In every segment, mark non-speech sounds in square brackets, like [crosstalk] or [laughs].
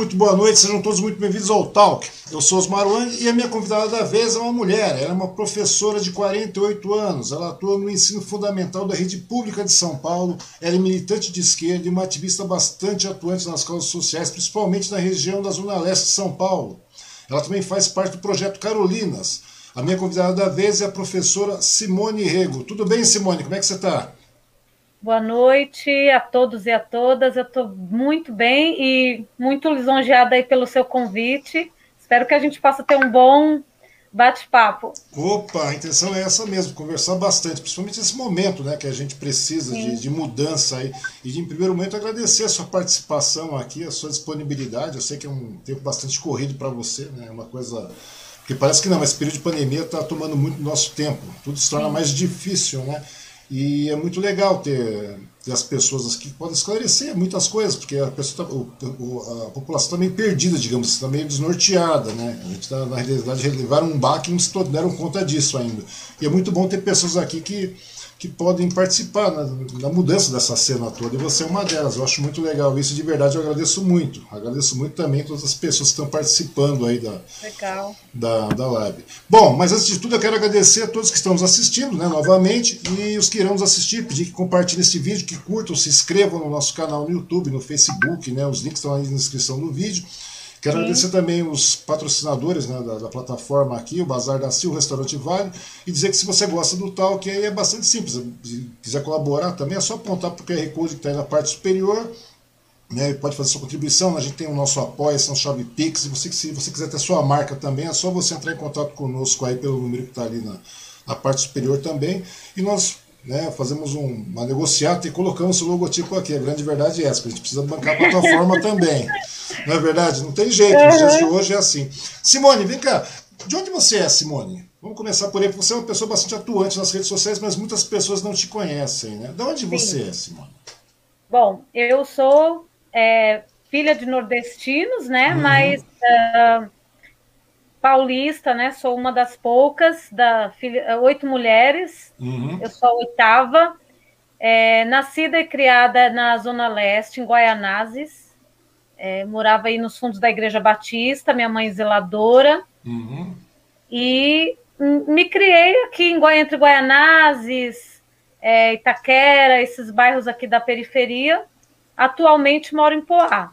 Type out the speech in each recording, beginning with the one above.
Muito boa noite, sejam todos muito bem-vindos ao Talk. Eu sou Osmar Wang e a minha convidada da vez é uma mulher. Ela é uma professora de 48 anos. Ela atua no ensino fundamental da rede pública de São Paulo. Ela é militante de esquerda e uma ativista bastante atuante nas causas sociais, principalmente na região da Zona Leste de São Paulo. Ela também faz parte do projeto Carolinas. A minha convidada da vez é a professora Simone Rego. Tudo bem, Simone? Como é que você está? Boa noite a todos e a todas. Eu estou muito bem e muito lisonjeada aí pelo seu convite. Espero que a gente possa ter um bom bate-papo. Opa, a intenção é essa mesmo, conversar bastante, principalmente nesse momento né, que a gente precisa de, de, mudança aí. E em primeiro momento agradecer a sua participação aqui, a sua disponibilidade. Eu sei que é um tempo bastante corrido para você, né? É uma coisa. Porque parece que não, mas esse período de pandemia está tomando muito nosso tempo. Tudo se torna Sim. mais difícil, né? E é muito legal ter, ter as pessoas que podem esclarecer muitas coisas, porque a, pessoa tá, o, a população está meio perdida, digamos, está meio desnorteada. Né? A gente está, na realidade, levaram um baque e não se deram conta disso ainda. E é muito bom ter pessoas aqui que que podem participar na, na, mudança dessa cena toda, e você é uma delas. Eu acho muito legal isso, de verdade eu agradeço muito. Agradeço muito também todas as pessoas que estão participando aí da, legal. da, da live. Bom, mas antes de tudo eu quero agradecer a todos que estão nos assistindo, né, novamente, e os que irão nos assistir, pedir que compartilhem esse vídeo, que curtam, se inscrevam no nosso canal no YouTube, no Facebook, né, os links estão aí na descrição do vídeo. Quero Sim. agradecer também os patrocinadores né, da, da, plataforma aqui, o Bazar da Sil, o Restaurante Vale, e dizer que se você gosta do tal, que aí é bastante simples. Se quiser colaborar também, é só apontar para o QR Code que está aí na parte superior. Né, pode fazer sua contribuição, a gente tem o nosso apoio, são chave Pix, e você, se você quiser ter sua marca também, é só você entrar em contato conosco aí pelo número que está ali na, na parte superior também. E nós né, fazemos um, uma negociata e colocamos o logotipo aqui. A grande verdade é essa, a gente precisa bancar a plataforma [laughs] também. Não é verdade? Não tem jeito, nos dias de hoje é assim. Simone, vem cá. De onde você é, Simone? Vamos começar por aí, porque você é uma pessoa bastante atuante nas redes sociais, mas muitas pessoas não te conhecem, né? De onde Sim. você é, Simone? Bom, eu sou é, filha de nordestinos, né? Uhum. Mas uh, paulista, né? Sou uma das poucas, da filha, oito mulheres. Uhum. Eu sou a oitava. É, nascida e criada na Zona Leste, em Guaianazes. É, morava aí nos fundos da Igreja Batista, minha mãe zeladora. Uhum. E me criei aqui em Goi, entre Guaianazes, é, Itaquera, esses bairros aqui da periferia. Atualmente moro em Poá.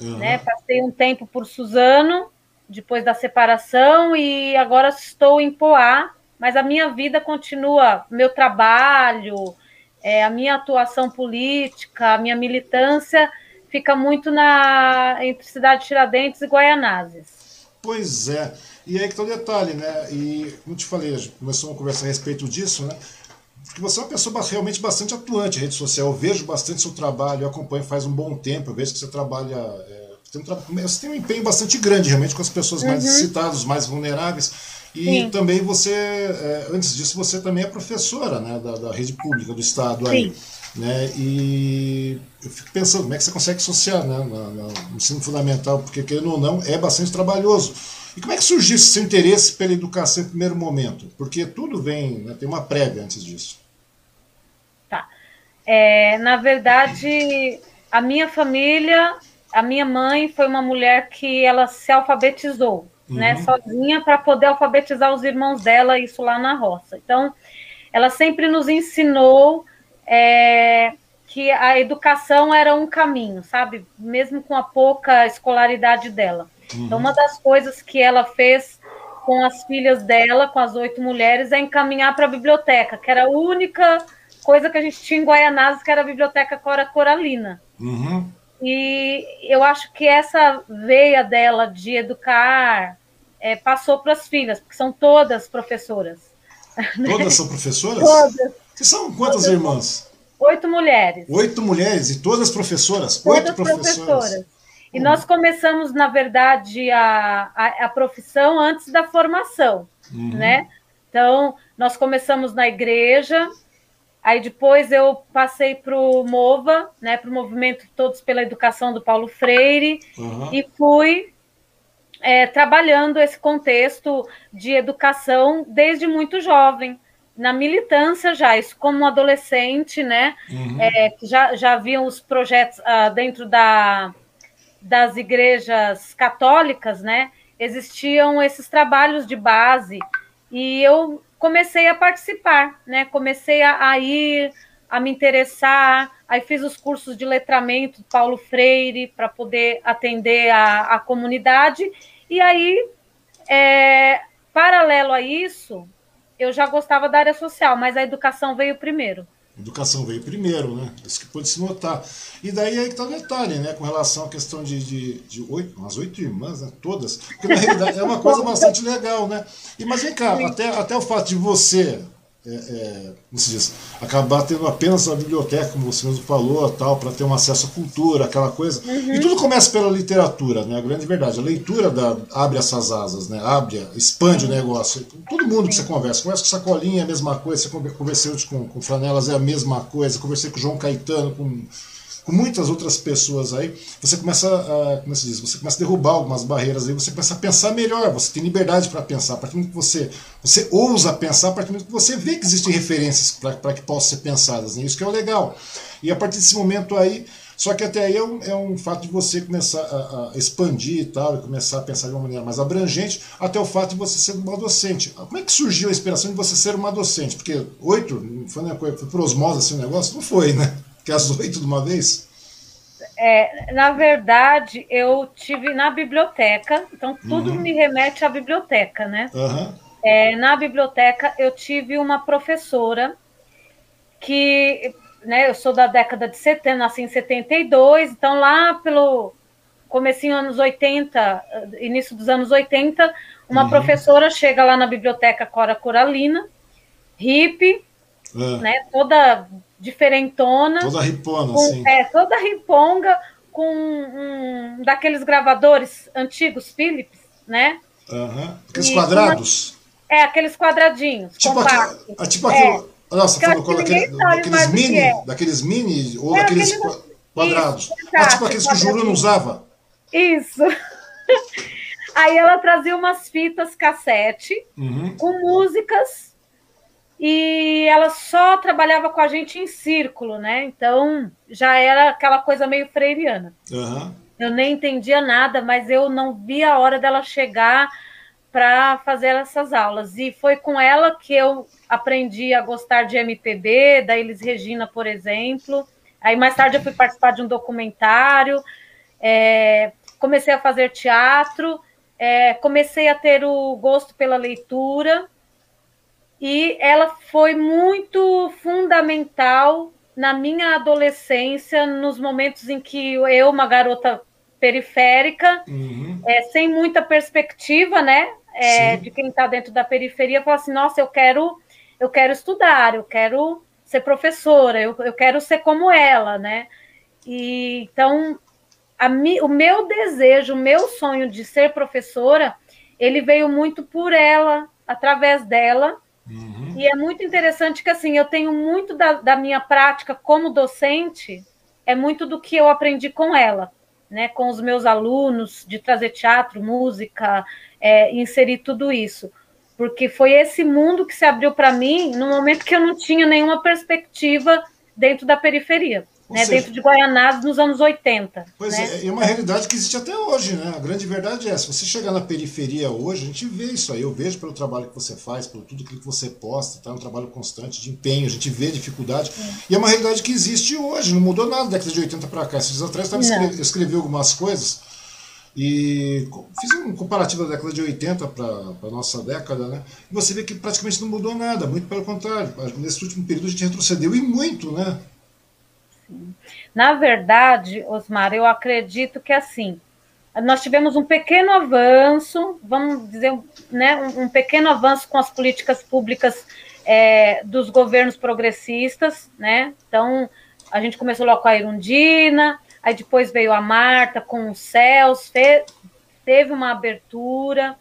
Uhum. Né? Passei um tempo por Suzano, depois da separação e agora estou em Poá, mas a minha vida continua, meu trabalho, é, a minha atuação política, a minha militância fica muito na entre Cidade de Tiradentes e Guaianazes. Pois é. E aí que está o detalhe, né? E como te falei, começou uma conversa a respeito disso, né? Porque você é uma pessoa realmente bastante atuante em rede social. Eu vejo bastante seu trabalho, eu acompanho faz um bom tempo, eu vejo que você trabalha. É, tem um, você tem um empenho bastante grande realmente com as pessoas uhum. mais necessitadas, mais vulneráveis. E Sim. também você, é, antes disso, você também é professora né, da, da rede pública do Estado Sim. aí. Né, e eu fico pensando como é que você consegue associar né, no ensino fundamental, porque querendo ou não, é bastante trabalhoso. E como é que surgiu esse seu interesse pela educação em primeiro momento? Porque tudo vem, né, tem uma prévia antes disso. Tá. É, na verdade, a minha família a minha mãe foi uma mulher que ela se alfabetizou, né, uhum. né, sozinha para poder alfabetizar os irmãos dela, isso lá na roça. Então, ela sempre nos ensinou é, que a educação era um caminho, sabe? Mesmo com a pouca escolaridade dela. Uhum. Então, uma das coisas que ela fez com as filhas dela, com as oito mulheres, é encaminhar para a biblioteca, que era a única coisa que a gente tinha em Guaianazes, que era a biblioteca Cora Coralina. Uhum. E eu acho que essa veia dela de educar é, passou para as filhas, porque são todas professoras. Todas são [laughs] professoras? Todas. Que são quantas todas. irmãs? Oito mulheres. Oito mulheres e todas professoras? Todas Oito professoras. professoras. E hum. nós começamos, na verdade, a, a, a profissão antes da formação, uhum. né? Então, nós começamos na igreja, Aí depois eu passei para o MOVA, né, para o Movimento Todos pela Educação do Paulo Freire, uhum. e fui é, trabalhando esse contexto de educação desde muito jovem, na militância já, isso como adolescente, né, uhum. é, já, já haviam os projetos ah, dentro da, das igrejas católicas, né, existiam esses trabalhos de base e eu comecei a participar, né, comecei a, a ir, a me interessar, aí fiz os cursos de letramento Paulo Freire para poder atender a, a comunidade. E aí é, paralelo a isso eu já gostava da área social, mas a educação veio primeiro. Educação veio primeiro, né? Isso que pode se notar. E daí aí que está o detalhe, né? Com relação à questão de, de, de oito, umas oito irmãs, né? Todas. Porque na realidade é uma coisa bastante legal, né? E, mas vem cá, até, até o fato de você é, é, como se diz, acabar tendo apenas a biblioteca, como você mesmo falou, tal, para ter um acesso à cultura, aquela coisa. Uhum. E tudo começa pela literatura, né? A grande verdade. A leitura da, abre essas asas, né? Abre, expande o negócio. Todo mundo que você conversa, conversa com Sacolinha é a mesma coisa, você conversou com, com Franelas é a mesma coisa, conversei com o João Caetano, com com muitas outras pessoas aí, você começa a, como se diz, você começa a derrubar algumas barreiras aí, você começa a pensar melhor, você tem liberdade para pensar, a partir do momento que você, você ousa pensar, a partir do momento que você vê que existem referências para que possam ser pensadas, né? isso que é o legal. E a partir desse momento aí, só que até aí é um, é um fato de você começar a, a, expandir e tal, e começar a pensar de uma maneira mais abrangente, até o fato de você ser uma docente. Como é que surgiu a inspiração de você ser uma docente? Porque oito, foi, né, foi por osmose assim o negócio? Não foi, né? Que as oito de uma vez? É, na verdade, eu tive na biblioteca, então tudo uhum. me remete à biblioteca, né? Uhum. É, na biblioteca eu tive uma professora que, né, eu sou da década de 70, nasci em 72, então lá pelo comecinho anos 80, início dos anos 80, uma uhum. professora chega lá na biblioteca Cora Coralina, hippie, uhum. né, toda diferentona. Toda ripona, com, sim. É, toda riponga, com um, daqueles gravadores antigos, Philips, né? Uhum. Aqueles e quadrados. Uma, é, aqueles quadradinhos. Tipo, aqui, é, tipo aquilo. É. Nossa, falando com daquele, daqueles mini, é. daqueles mini ou é, daqueles aqueles, quadrados. Isso, ah, tipo aqueles que o Juru não usava. Isso. [laughs] Aí ela trazia umas fitas cassete uhum. com músicas e ela só trabalhava com a gente em círculo, né? Então já era aquela coisa meio freiriana. Uhum. Eu nem entendia nada, mas eu não via a hora dela chegar para fazer essas aulas. E foi com ela que eu aprendi a gostar de MPB, da Elis Regina, por exemplo. Aí mais tarde eu fui participar de um documentário, é, comecei a fazer teatro, é, comecei a ter o gosto pela leitura e ela foi muito fundamental na minha adolescência, nos momentos em que eu, uma garota periférica, uhum. é, sem muita perspectiva, né, é, de quem está dentro da periferia, fala assim, nossa, eu quero, eu quero estudar, eu quero ser professora, eu, eu quero ser como ela, né? E então a o meu desejo, o meu sonho de ser professora, ele veio muito por ela, através dela, Uhum. E é muito interessante que assim eu tenho muito da, da, minha prática como docente, é muito do que eu aprendi com ela, né? Com os meus alunos, de trazer teatro, música, é, inserir tudo isso. Porque foi esse mundo que se abriu para mim no momento que eu não tinha nenhuma perspectiva dentro da periferia né, seja, dentro de Guaianazes nos anos 80. Pois né? é, é uma realidade que existe até hoje, né? A grande verdade é essa. Você chegar na periferia hoje, a gente vê isso aí. Eu vejo pelo trabalho que você faz, pelo tudo que você posta, tá? É um trabalho constante de empenho, a gente vê dificuldade. É. E é uma realidade que existe hoje, não mudou nada da década de 80 para cá. Esses dias atrás eu escrevi, escrevi algumas coisas e fiz um comparativo da década de 80 para a nossa década, né? E você vê que praticamente não mudou nada, muito pelo contrário. Nesse último período a gente retrocedeu e muito, né? Na verdade, Osmar, eu acredito que assim, nós tivemos um pequeno avanço, vamos dizer, né, um, pequeno avanço com as políticas públicas é, dos governos progressistas, né? Então, a gente começou logo com a Irundina, aí depois veio a Marta com os céus, teve uma abertura,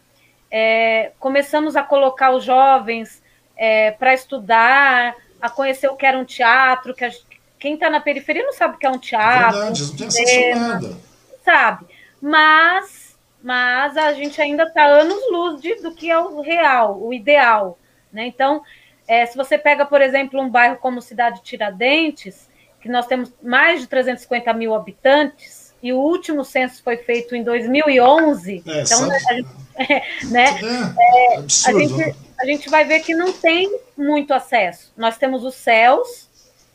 é, começamos a colocar os jovens é, para estudar, a conhecer o que era um teatro, que a, quem está na periferia não sabe o que é um teatro. Verdade, não tem acesso a nada. Sabe. Mas, mas a gente ainda está anos-luz do que é o real, o ideal. Né? Então, é, se você pega, por exemplo, um bairro como Cidade Tiradentes, que nós temos mais de 350 mil habitantes, e o último censo foi feito em 2011. É, então, sabe? a gente, [laughs] né, é, é, a, gente, a gente vai ver que não tem muito acesso. Nós temos os céus,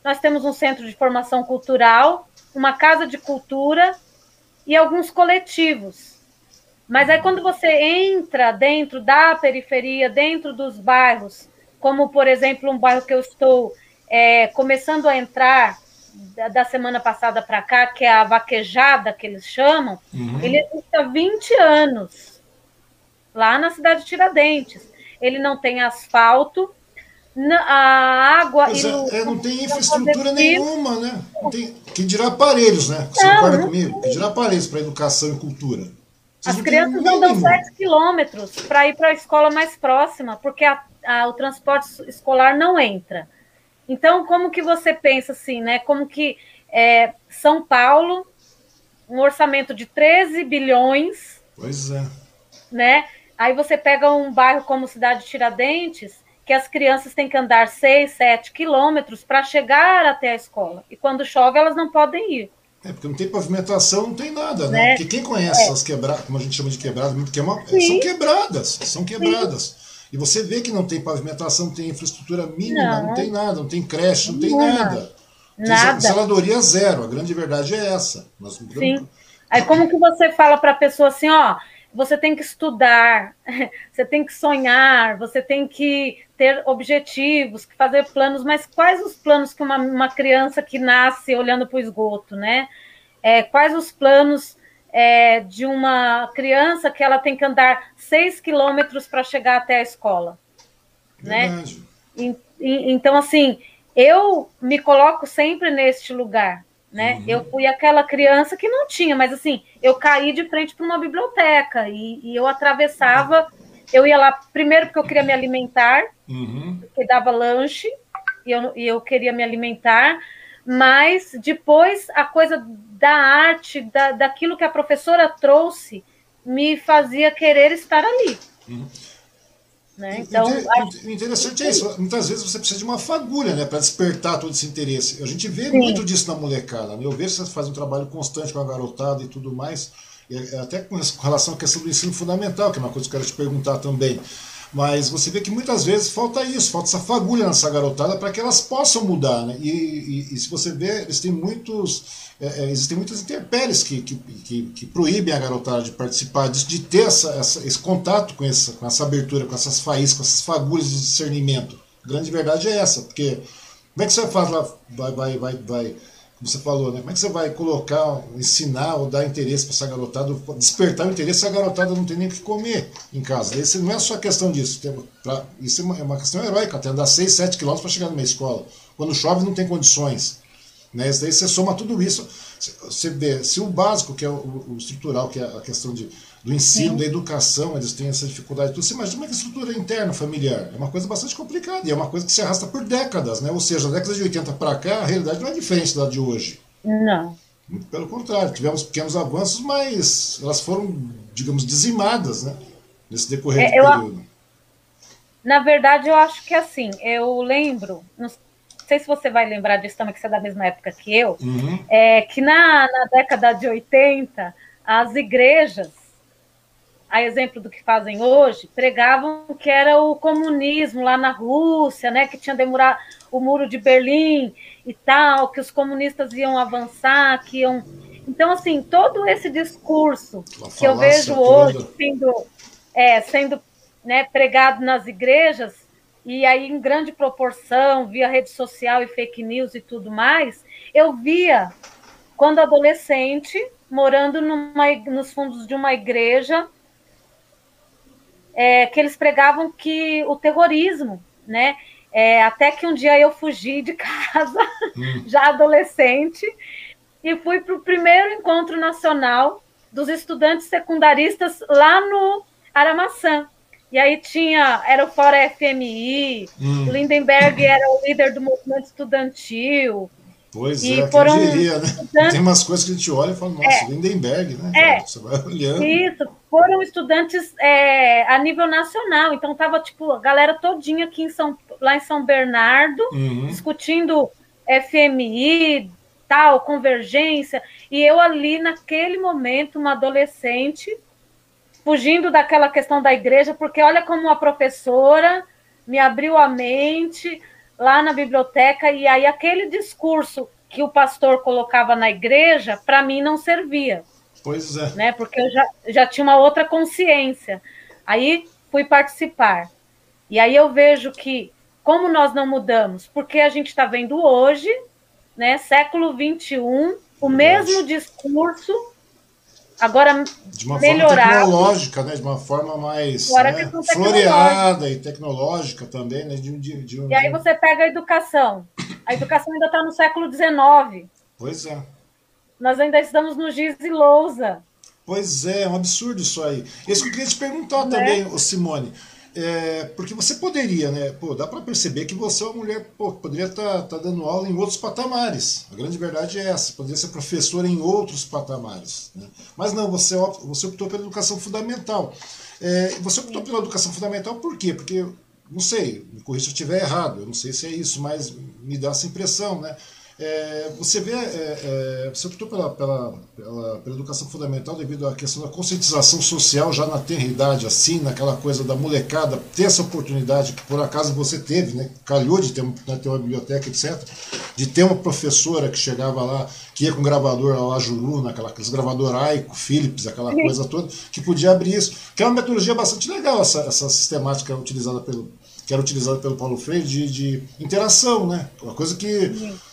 nós temos um centro de formação cultural, uma casa de cultura e alguns coletivos. Mas aí, quando você entra dentro da periferia, dentro dos bairros, como, por exemplo, um bairro que eu estou é, começando a entrar da, da semana passada para cá, que é a vaquejada, que eles chamam, uhum. ele existe há 20 anos, lá na cidade de Tiradentes. Ele não tem asfalto, a água. Pois é, é, não tem infraestrutura nenhuma, né? Não tem, que dirá aparelhos, né? Você não, concorda não comigo? Que dirá aparelhos para educação e cultura. Vocês As crianças não dão 7 quilômetros para ir para a escola mais próxima, porque a, a, o transporte escolar não entra. Então, como que você pensa assim, né? Como que é, São Paulo, um orçamento de 13 bilhões. Pois é. Né? Aí você pega um bairro como Cidade de Tiradentes, que as crianças têm que andar 6, 7 quilômetros para chegar até a escola. E quando chove, elas não podem ir. É, porque não tem pavimentação, não tem nada, né? né? Porque quem conhece é. essas quebradas, como a gente chama de quebradas, porque é uma, são quebradas, são quebradas. Sim. E você vê que não tem pavimentação, não tem infraestrutura mínima, não, não tem nada, não tem creche, não tem nada. Nada. Saladoria zero, a grande verdade é essa. Nós Sim. Aí como que você fala para a pessoa assim, ó, você tem que estudar, [laughs] você tem que sonhar, você tem que ter objetivos, fazer planos, mas quais os planos que uma, uma criança que nasce olhando para o esgoto, né? É, quais os planos é, de uma criança que ela tem que andar seis quilômetros para chegar até a escola, né? E, e, então, assim, eu me coloco sempre neste lugar, né? Uhum. Eu fui aquela criança que não tinha, mas assim, eu caí de frente para uma biblioteca e, e, eu atravessava. Eu ia lá primeiro porque eu queria me alimentar, uhum. porque dava lanche e eu, e eu queria me alimentar, mas depois a coisa da arte, da, daquilo que a professora trouxe, me fazia querer estar ali. Uhum. Né? Então, o interessante é isso. Muitas vezes você precisa de uma fagulha né, para despertar todo esse interesse. A gente vê Sim. muito disso na molecada. Né? Eu vejo que você faz um trabalho constante com a garotada e tudo mais. E é, até com relação à questão do ensino fundamental, que é uma coisa que eu quero te perguntar também. Mas você vê que muitas vezes falta isso, falta essa fagulha nessa garotada para que elas possam mudar. Né? E, e, e, se você vê, eles têm muitos, é, é, existem muitas intempéries que, que, que, que, proíbem a garotada de participar de ter essa, essa, esse contato com essa, com essa abertura, com essas faíscas, com essas fagulhas de discernimento. A grande verdade é essa, porque como é que você faz lá, vai, vai, vai, vai você falou, né? Como é que você vai colocar, ensinar ou dar interesse para essa garotada, despertar o interesse se a garotada não tem nem o que comer em casa? Esse não é só questão disso. Pra, isso é uma, é uma questão heróica, até andar 6, 7 quilômetros para chegar numa escola. Quando chove não tem condições. Né? Isso daí você soma tudo isso. Você vê, se o básico, que é o, o estrutural, que é a questão de do ensino, Sim. da educação, eles têm essa dificuldade. Tudo. Você imagina uma estrutura interna familiar. É uma coisa bastante complicada e é uma coisa que se arrasta por décadas, né? Ou seja, da década de 80 para cá, a realidade não é diferente da de hoje. Não. Muito pelo contrário, tivemos pequenos avanços, mas elas foram, digamos, dizimadas, né? Nesse decorrer é, do período. Na verdade, eu acho que assim, eu lembro, não sei se você vai lembrar disso também, que você é da mesma época que eu, uhum. é que na, na década de 80, as igrejas a exemplo do que fazem hoje, pregavam que era o comunismo lá na Rússia, né, que tinha demorado o muro de Berlim e tal, que os comunistas iam avançar, que iam. Então, assim, todo esse discurso que eu vejo hoje sendo, é, sendo né, pregado nas igrejas, e aí em grande proporção, via rede social e fake news e tudo mais, eu via quando adolescente, morando numa, nos fundos de uma igreja, é, que eles pregavam que o terrorismo, né? É, até que um dia eu fugi de [laughs] casa, hum. já adolescente, e fui para o primeiro encontro nacional dos estudantes secundaristas lá no Aramaçã. E aí tinha, era o Fora FMI, hum. Lindenberg era o líder do movimento estudantil, Pois e é, foram diria, né? Tem umas coisas que a gente olha e fala, nossa, é, Lindenberg, né? É, Você vai olhando. Isso, foram estudantes é, a nível nacional, então tava tipo a galera todinha aqui em São, lá em São Bernardo, uhum. discutindo FMI, tal, convergência, e eu ali naquele momento, uma adolescente, fugindo daquela questão da igreja, porque olha como a professora me abriu a mente lá na biblioteca, e aí aquele discurso que o pastor colocava na igreja, para mim não servia. Pois é. Né? Porque eu já, já tinha uma outra consciência. Aí fui participar. E aí eu vejo que, como nós não mudamos, porque a gente está vendo hoje, né, século XXI, o mesmo discurso, agora de uma melhorado. forma tecnológica, né, de uma forma mais né, floreada e tecnológica também. Né, de, de, de um, e aí você pega a educação. A educação ainda está no século XIX. Pois é. Nós ainda estamos no giz e lousa. Pois é, é um absurdo isso aí. Isso que eu queria te perguntar né? também, Simone. É, porque você poderia, né? Pô, dá para perceber que você é uma mulher, pô, poderia estar tá, tá dando aula em outros patamares. A grande verdade é essa, poderia ser professora em outros patamares. Né? Mas não, você, você optou pela educação fundamental. É, você optou pela educação fundamental por quê? Porque, não sei, me corrija se eu estiver errado, eu não sei se é isso, mas me dá essa impressão, né? É, você vê, é, é, você optou pela, pela, pela, pela, educação fundamental devido à questão da conscientização social já na tenridade, assim, naquela coisa da molecada, ter essa oportunidade que por acaso você teve, né? Calhou de ter, né, ter uma biblioteca, etc. De ter uma professora que chegava lá, que ia com gravador lá, Juru, naquela, aqueles gravador Aico, Philips, aquela coisa toda, que podia abrir isso. Que é uma metodologia bastante legal, essa, essa sistemática utilizada pelo, que era utilizada pelo Paulo Freire de, de interação, né? Uma coisa que. Sim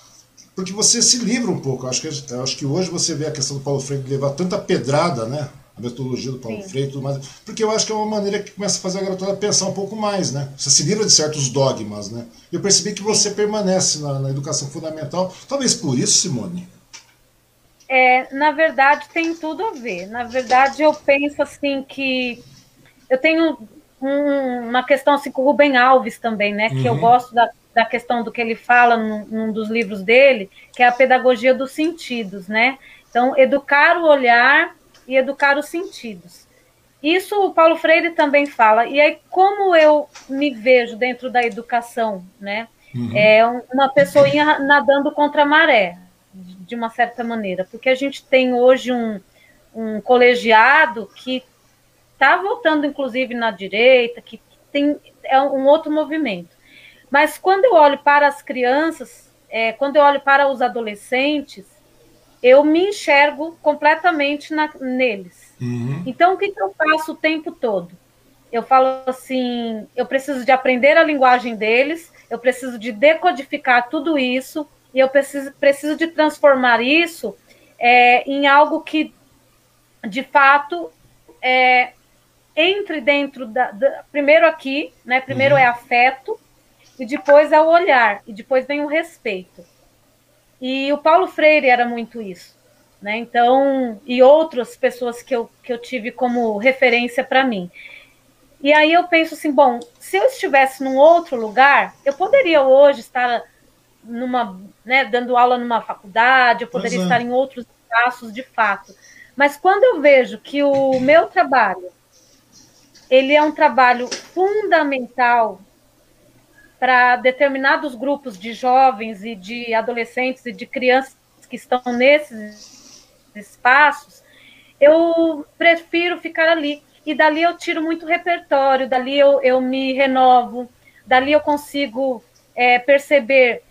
porque você se livra um pouco. Acho que, acho que hoje você vê a questão do Paulo Freire levar tanta pedrada, né? A metodologia do Paulo Sim. Freire e tudo mais. Porque eu acho que é uma maneira que começa a fazer a garotada pensar um pouco mais, né? Você se livra de certos dogmas, né? Eu percebi que você permanece na, na educação fundamental. Talvez por isso, Simone. É, na verdade, tem tudo a ver. Na verdade, eu penso assim que eu tenho um, uma questão assim com o Rubem Alves também, né? Que eu uhum. gosto da da questão do que ele fala num, num, dos livros dele, que é a pedagogia dos sentidos, né? Então, educar o olhar e educar os sentidos. Isso o Paulo Freire também fala. E aí, como eu me vejo dentro da educação, né? Uhum. É uma pessoinha nadando contra a maré, de uma certa maneira, porque a gente tem hoje um, um colegiado que está voltando, inclusive, na direita, que tem é um outro movimento. Mas quando eu olho para as crianças, é, quando eu olho para os adolescentes, eu me enxergo completamente na, neles. Uhum. Então, o que, que eu faço o tempo todo? Eu falo assim: eu preciso de aprender a linguagem deles, eu preciso de decodificar tudo isso, e eu preciso, preciso de transformar isso é, em algo que, de fato, é, entre dentro da, da, Primeiro aqui, né? Primeiro uhum. é afeto, e depois é o olhar, e depois vem o respeito. E o Paulo Freire era muito isso, né? Então, e outras pessoas que eu, que eu tive como referência para mim. E aí eu penso assim, bom, se eu estivesse num outro lugar, eu poderia hoje estar numa, né, dando aula numa faculdade, eu poderia é. estar em outros espaços de fato. Mas quando eu vejo que o meu trabalho ele é um trabalho fundamental para determinados grupos de jovens e de adolescentes e de crianças que estão nesses espaços, eu prefiro ficar ali. E dali eu tiro muito repertório, dali eu, eu me renovo, dali eu consigo é, perceber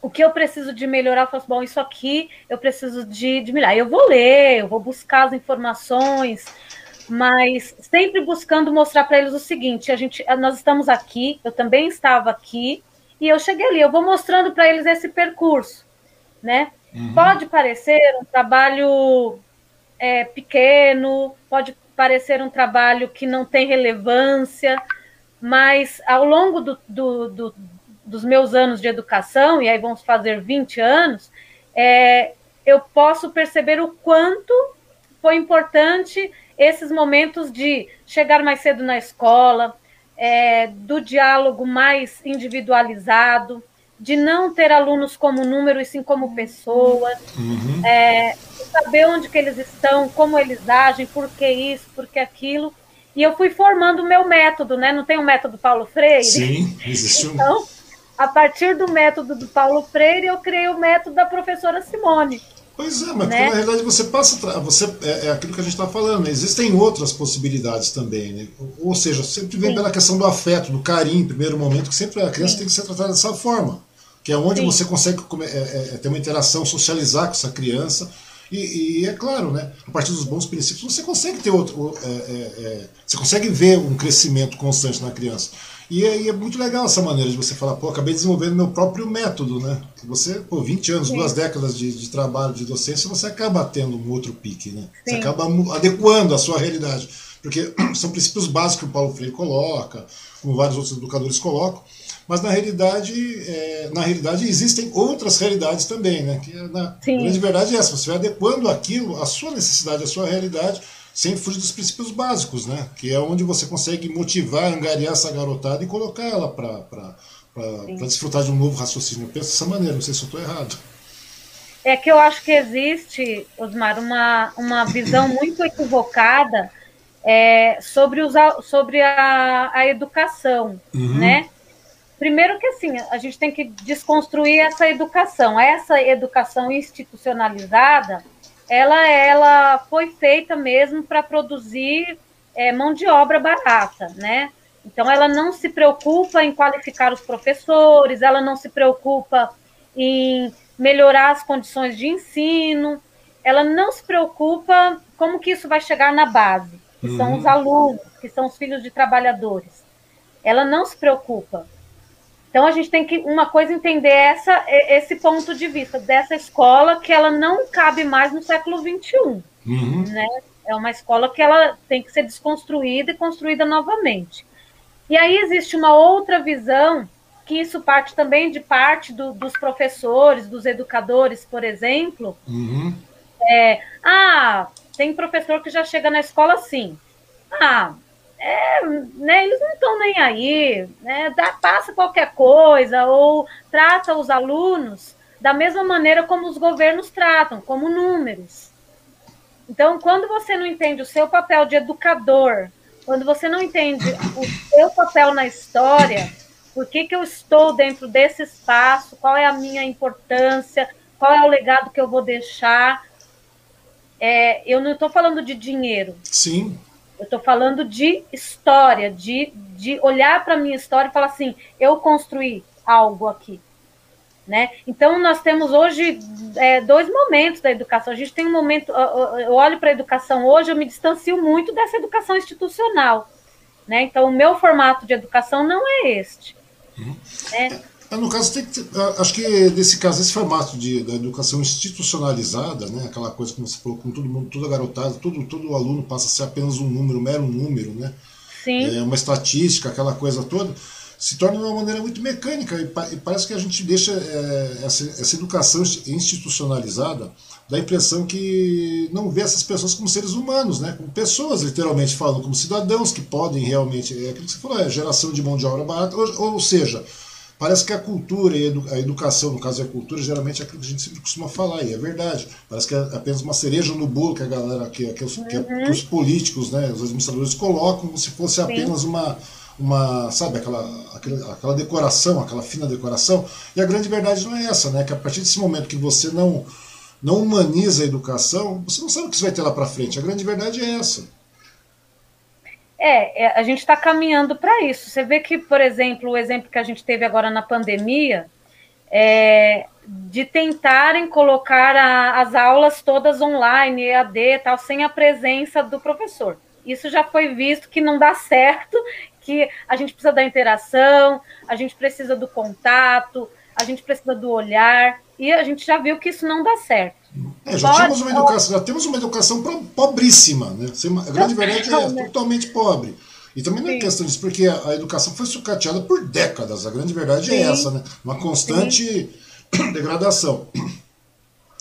o que eu preciso de melhorar. Eu falo, bom, isso aqui eu preciso de, de melhorar. Eu vou ler, eu vou buscar as informações, mas sempre buscando mostrar para eles o seguinte: a gente, nós estamos aqui, eu também estava aqui e eu cheguei ali. Eu vou mostrando para eles esse percurso, né? Uhum. Pode parecer um trabalho é, pequeno, pode parecer um trabalho que não tem relevância, mas ao longo do, do, do, dos meus anos de educação, e aí vamos fazer 20 anos, é, eu posso perceber o quanto foi importante esses momentos de chegar mais cedo na escola, é, do diálogo mais individualizado, de não ter alunos como número e sim como pessoas, uhum. é, saber onde que eles estão, como eles agem, por que isso, por que aquilo. E eu fui formando o meu método, né? Não tem um método Paulo Freire? Sim, existe. Então, a partir do método do Paulo Freire, eu criei o método da professora Simone. Pois é, mas né? na realidade você passa. Você, é, é aquilo que a gente está falando, né? existem outras possibilidades também. Né? Ou seja, sempre vem Sim. pela questão do afeto, do carinho, em primeiro momento, que sempre a criança Sim. tem que ser tratada dessa forma. Que é onde Sim. você consegue é, é, é, ter uma interação, socializar com essa criança. E, e, é claro, né, a partir dos bons princípios, você consegue ter outro. É, você consegue ver um crescimento constante na criança. E é, é, muito legal essa maneira de você falar, pô, acabei desenvolvendo meu próprio método, né? Você, por 20 anos, Sim. duas décadas de, de, trabalho de docência, você acaba tendo um outro pique, né? Sim. Você acaba adequando a sua realidade. Porque [clears throat] são princípios básicos que o Paulo Freire coloca, como vários outros educadores colocam, mas na realidade, é, na realidade existem outras realidades também, né? Que é, na Sim. grande verdade é essa, você vai adequando aquilo, a sua necessidade, a sua realidade, sem fugir dos princípios básicos, né? Que é onde você consegue motivar, angariar essa garotada e colocar ela para desfrutar de um novo raciocínio. Eu penso dessa maneira, não sei se eu estou errado. É que eu acho que existe, Osmar, uma, uma visão [clears throat] muito equivocada é, sobre, os, sobre a, a educação, uhum. né? Primeiro que assim, a gente tem que desconstruir essa educação. Essa educação institucionalizada, ela, ela foi feita mesmo para produzir é, mão de obra barata, né? Então, ela não se preocupa em qualificar os professores, ela não se preocupa em melhorar as condições de ensino, ela não se preocupa como que isso vai chegar na base, que uhum. são os alunos, que são os filhos de trabalhadores. Ela não se preocupa. Então a gente tem que uma coisa entender essa esse ponto de vista dessa escola que ela não cabe mais no século XXI, uhum. né? É uma escola que ela tem que ser desconstruída e construída novamente. E aí existe uma outra visão que isso parte também de parte do, dos professores, dos educadores, por exemplo. Uhum. É, ah, tem professor que já chega na escola assim. Ah, é, né, eles não estão nem aí, né, dá, passa qualquer coisa, ou trata os alunos da mesma maneira como os governos tratam, como números. Então, quando você não entende o seu papel de educador, quando você não entende o seu papel na história, por que, que eu estou dentro desse espaço, qual é a minha importância, qual é o legado que eu vou deixar, é, eu não estou falando de dinheiro. Sim. Eu estou falando de história, de, de olhar para a minha história e falar assim: eu construí algo aqui. Né? Então, nós temos hoje é, dois momentos da educação. A gente tem um momento, eu olho para a educação hoje, eu me distancio muito dessa educação institucional. Né? Então, o meu formato de educação não é este. Uhum. Né? É, no caso, tem que, acho que nesse caso, esse formato de, da educação institucionalizada, né, aquela coisa que você falou, com todo mundo, toda garotada, todo, todo aluno passa a ser apenas um número, um mero número, né? Sim. É uma estatística, aquela coisa toda, se torna de uma maneira muito mecânica e, pa, e parece que a gente deixa é, essa, essa educação institucionalizada dá a impressão que não vê essas pessoas como seres humanos, né? como pessoas, literalmente falando, como cidadãos que podem realmente, é aquilo que você falou, é geração de mão de obra barata, ou, ou seja, Parece que a cultura e a educação, no caso é a cultura, geralmente é aquilo que a gente sempre costuma falar, e é verdade. Parece que é apenas uma cereja no bolo que a galera, que, que, os, uhum. que, os políticos, né, os administradores colocam como se fosse apenas uma, uma, sabe, aquela, aquela, aquela decoração, aquela fina decoração. E a grande verdade não é essa, né? Que a partir desse momento que você não, não humaniza a educação, você não sabe o que você vai ter lá para frente. A grande verdade é essa. É, é, a gente está caminhando para isso. Você vê que, por exemplo, o exemplo que a gente teve agora na pandemia, é, de tentarem colocar a, as aulas todas online, EAD, tal, sem a presença do professor. Isso já foi visto que não dá certo, que a gente precisa da interação, a gente precisa do contato, a gente precisa do olhar, e a gente já viu que isso não dá certo. É, já, tínhamos uma educação, já temos uma educação pobríssima, né? A grande verdade é né? totalmente pobre. E também não é questão disso, porque a, educação foi sucateada por décadas. A grande verdade é Sim. é essa, né? Uma constante Sim. [clears throat] degradação.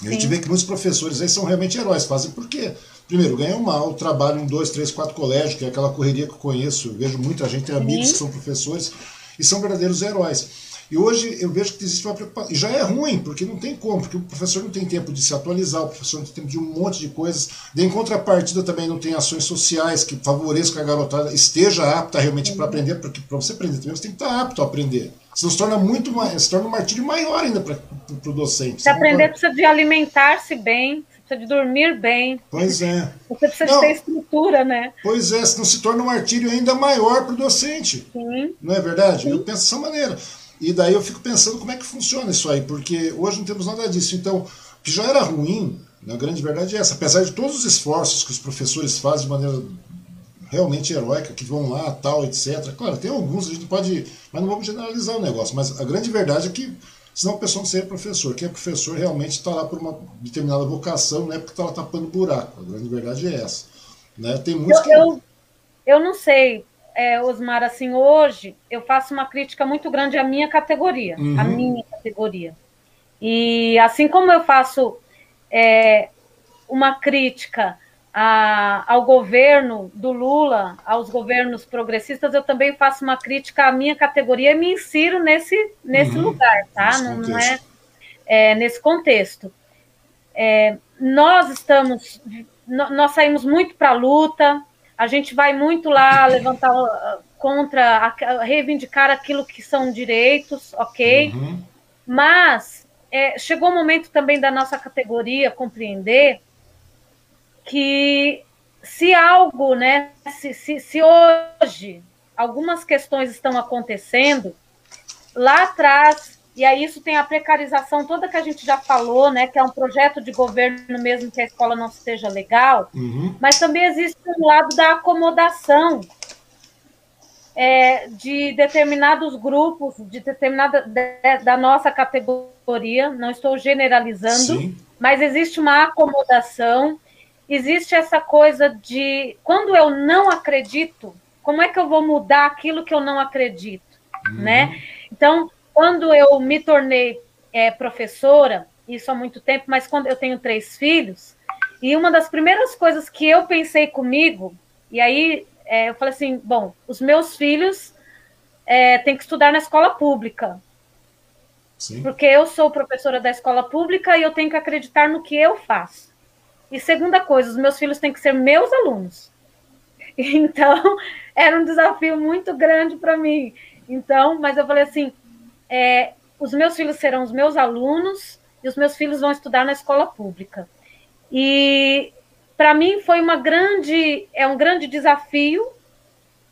E a gente vê que muitos professores aí são realmente heróis. Fazem por quê? Primeiro, ganham mal, trabalham em dois, três, quatro colégios, que é aquela correria que eu conheço. Eu vejo muita gente, tem amigos que são professores, e são verdadeiros heróis. E hoje eu vejo que existe uma preocupação. E já é ruim, porque não tem como, porque o professor não tem tempo de se atualizar, o professor não tem tempo de um monte de coisas. em contrapartida também não tem ações sociais que favoreçam que a garotada esteja apta realmente para aprender, porque para você aprender também você tem que estar apto a aprender. Senão se torna muito mais, se torna um martírio maior ainda para o docente. Se aprender precisa de alimentar-se bem, precisa de dormir bem. Pois é. Você precisa não, ter estrutura, né? Pois é, senão se torna um martírio ainda maior para o docente. Sim. Não é verdade? Sim. Eu penso dessa maneira. E daí eu fico pensando como é que funciona isso aí, porque hoje não temos nada disso. Então, o que já era ruim, na grande verdade é essa. Apesar de todos os esforços que os professores fazem de maneira realmente heróica, que vão lá, tal, etc. Claro, tem alguns, a gente pode. Mas não vamos generalizar o negócio. Mas a grande verdade é que senão a pessoa não seria professor. Quem é professor realmente está lá por uma determinada vocação, não é porque está lá tapando buraco. A grande verdade é essa. Né? Tem muitos eu, que. Eu, eu não sei é, Osmar, assim, hoje eu faço uma crítica muito grande à minha categoria, uhum. à minha categoria. E assim como eu faço é, uma crítica a, ao governo do Lula, aos governos progressistas, eu também faço uma crítica à minha categoria e me insiro nesse, nesse uhum. lugar, tá? Nesse não, não é, é, nesse contexto. É, nós estamos, nós saímos muito para a luta, a gente vai muito lá levantar uh, contra, reivindicar aquilo que são direitos, ok? Uhum. Mas é, chegou o momento também da nossa categoria compreender que se algo, né, se, se, se hoje algumas questões estão acontecendo, lá atrás e aí isso tem a precarização toda que a gente já falou, né? Que é um projeto de governo mesmo que a escola não seja legal, uhum. mas também existe um lado da acomodação é, de determinados grupos, de determinada de, da nossa categoria, não estou generalizando, Sim. mas existe uma acomodação, existe essa coisa de quando eu não acredito, como é que eu vou mudar aquilo que eu não acredito, uhum. né? Então, quando eu me tornei é, professora, isso há muito tempo, mas quando eu tenho três filhos, e uma das primeiras coisas que eu pensei comigo, e aí é, eu falei assim: bom, os meus filhos é, têm que estudar na escola pública. Sim. Porque eu sou professora da escola pública e eu tenho que acreditar no que eu faço. E segunda coisa, os meus filhos têm que ser meus alunos. [laughs] Então, era um desafio muito grande para mim. Então, mas eu falei assim: é, os meus filhos serão os meus alunos e os meus filhos vão estudar na escola pública. E para mim foi uma grande, é um grande desafio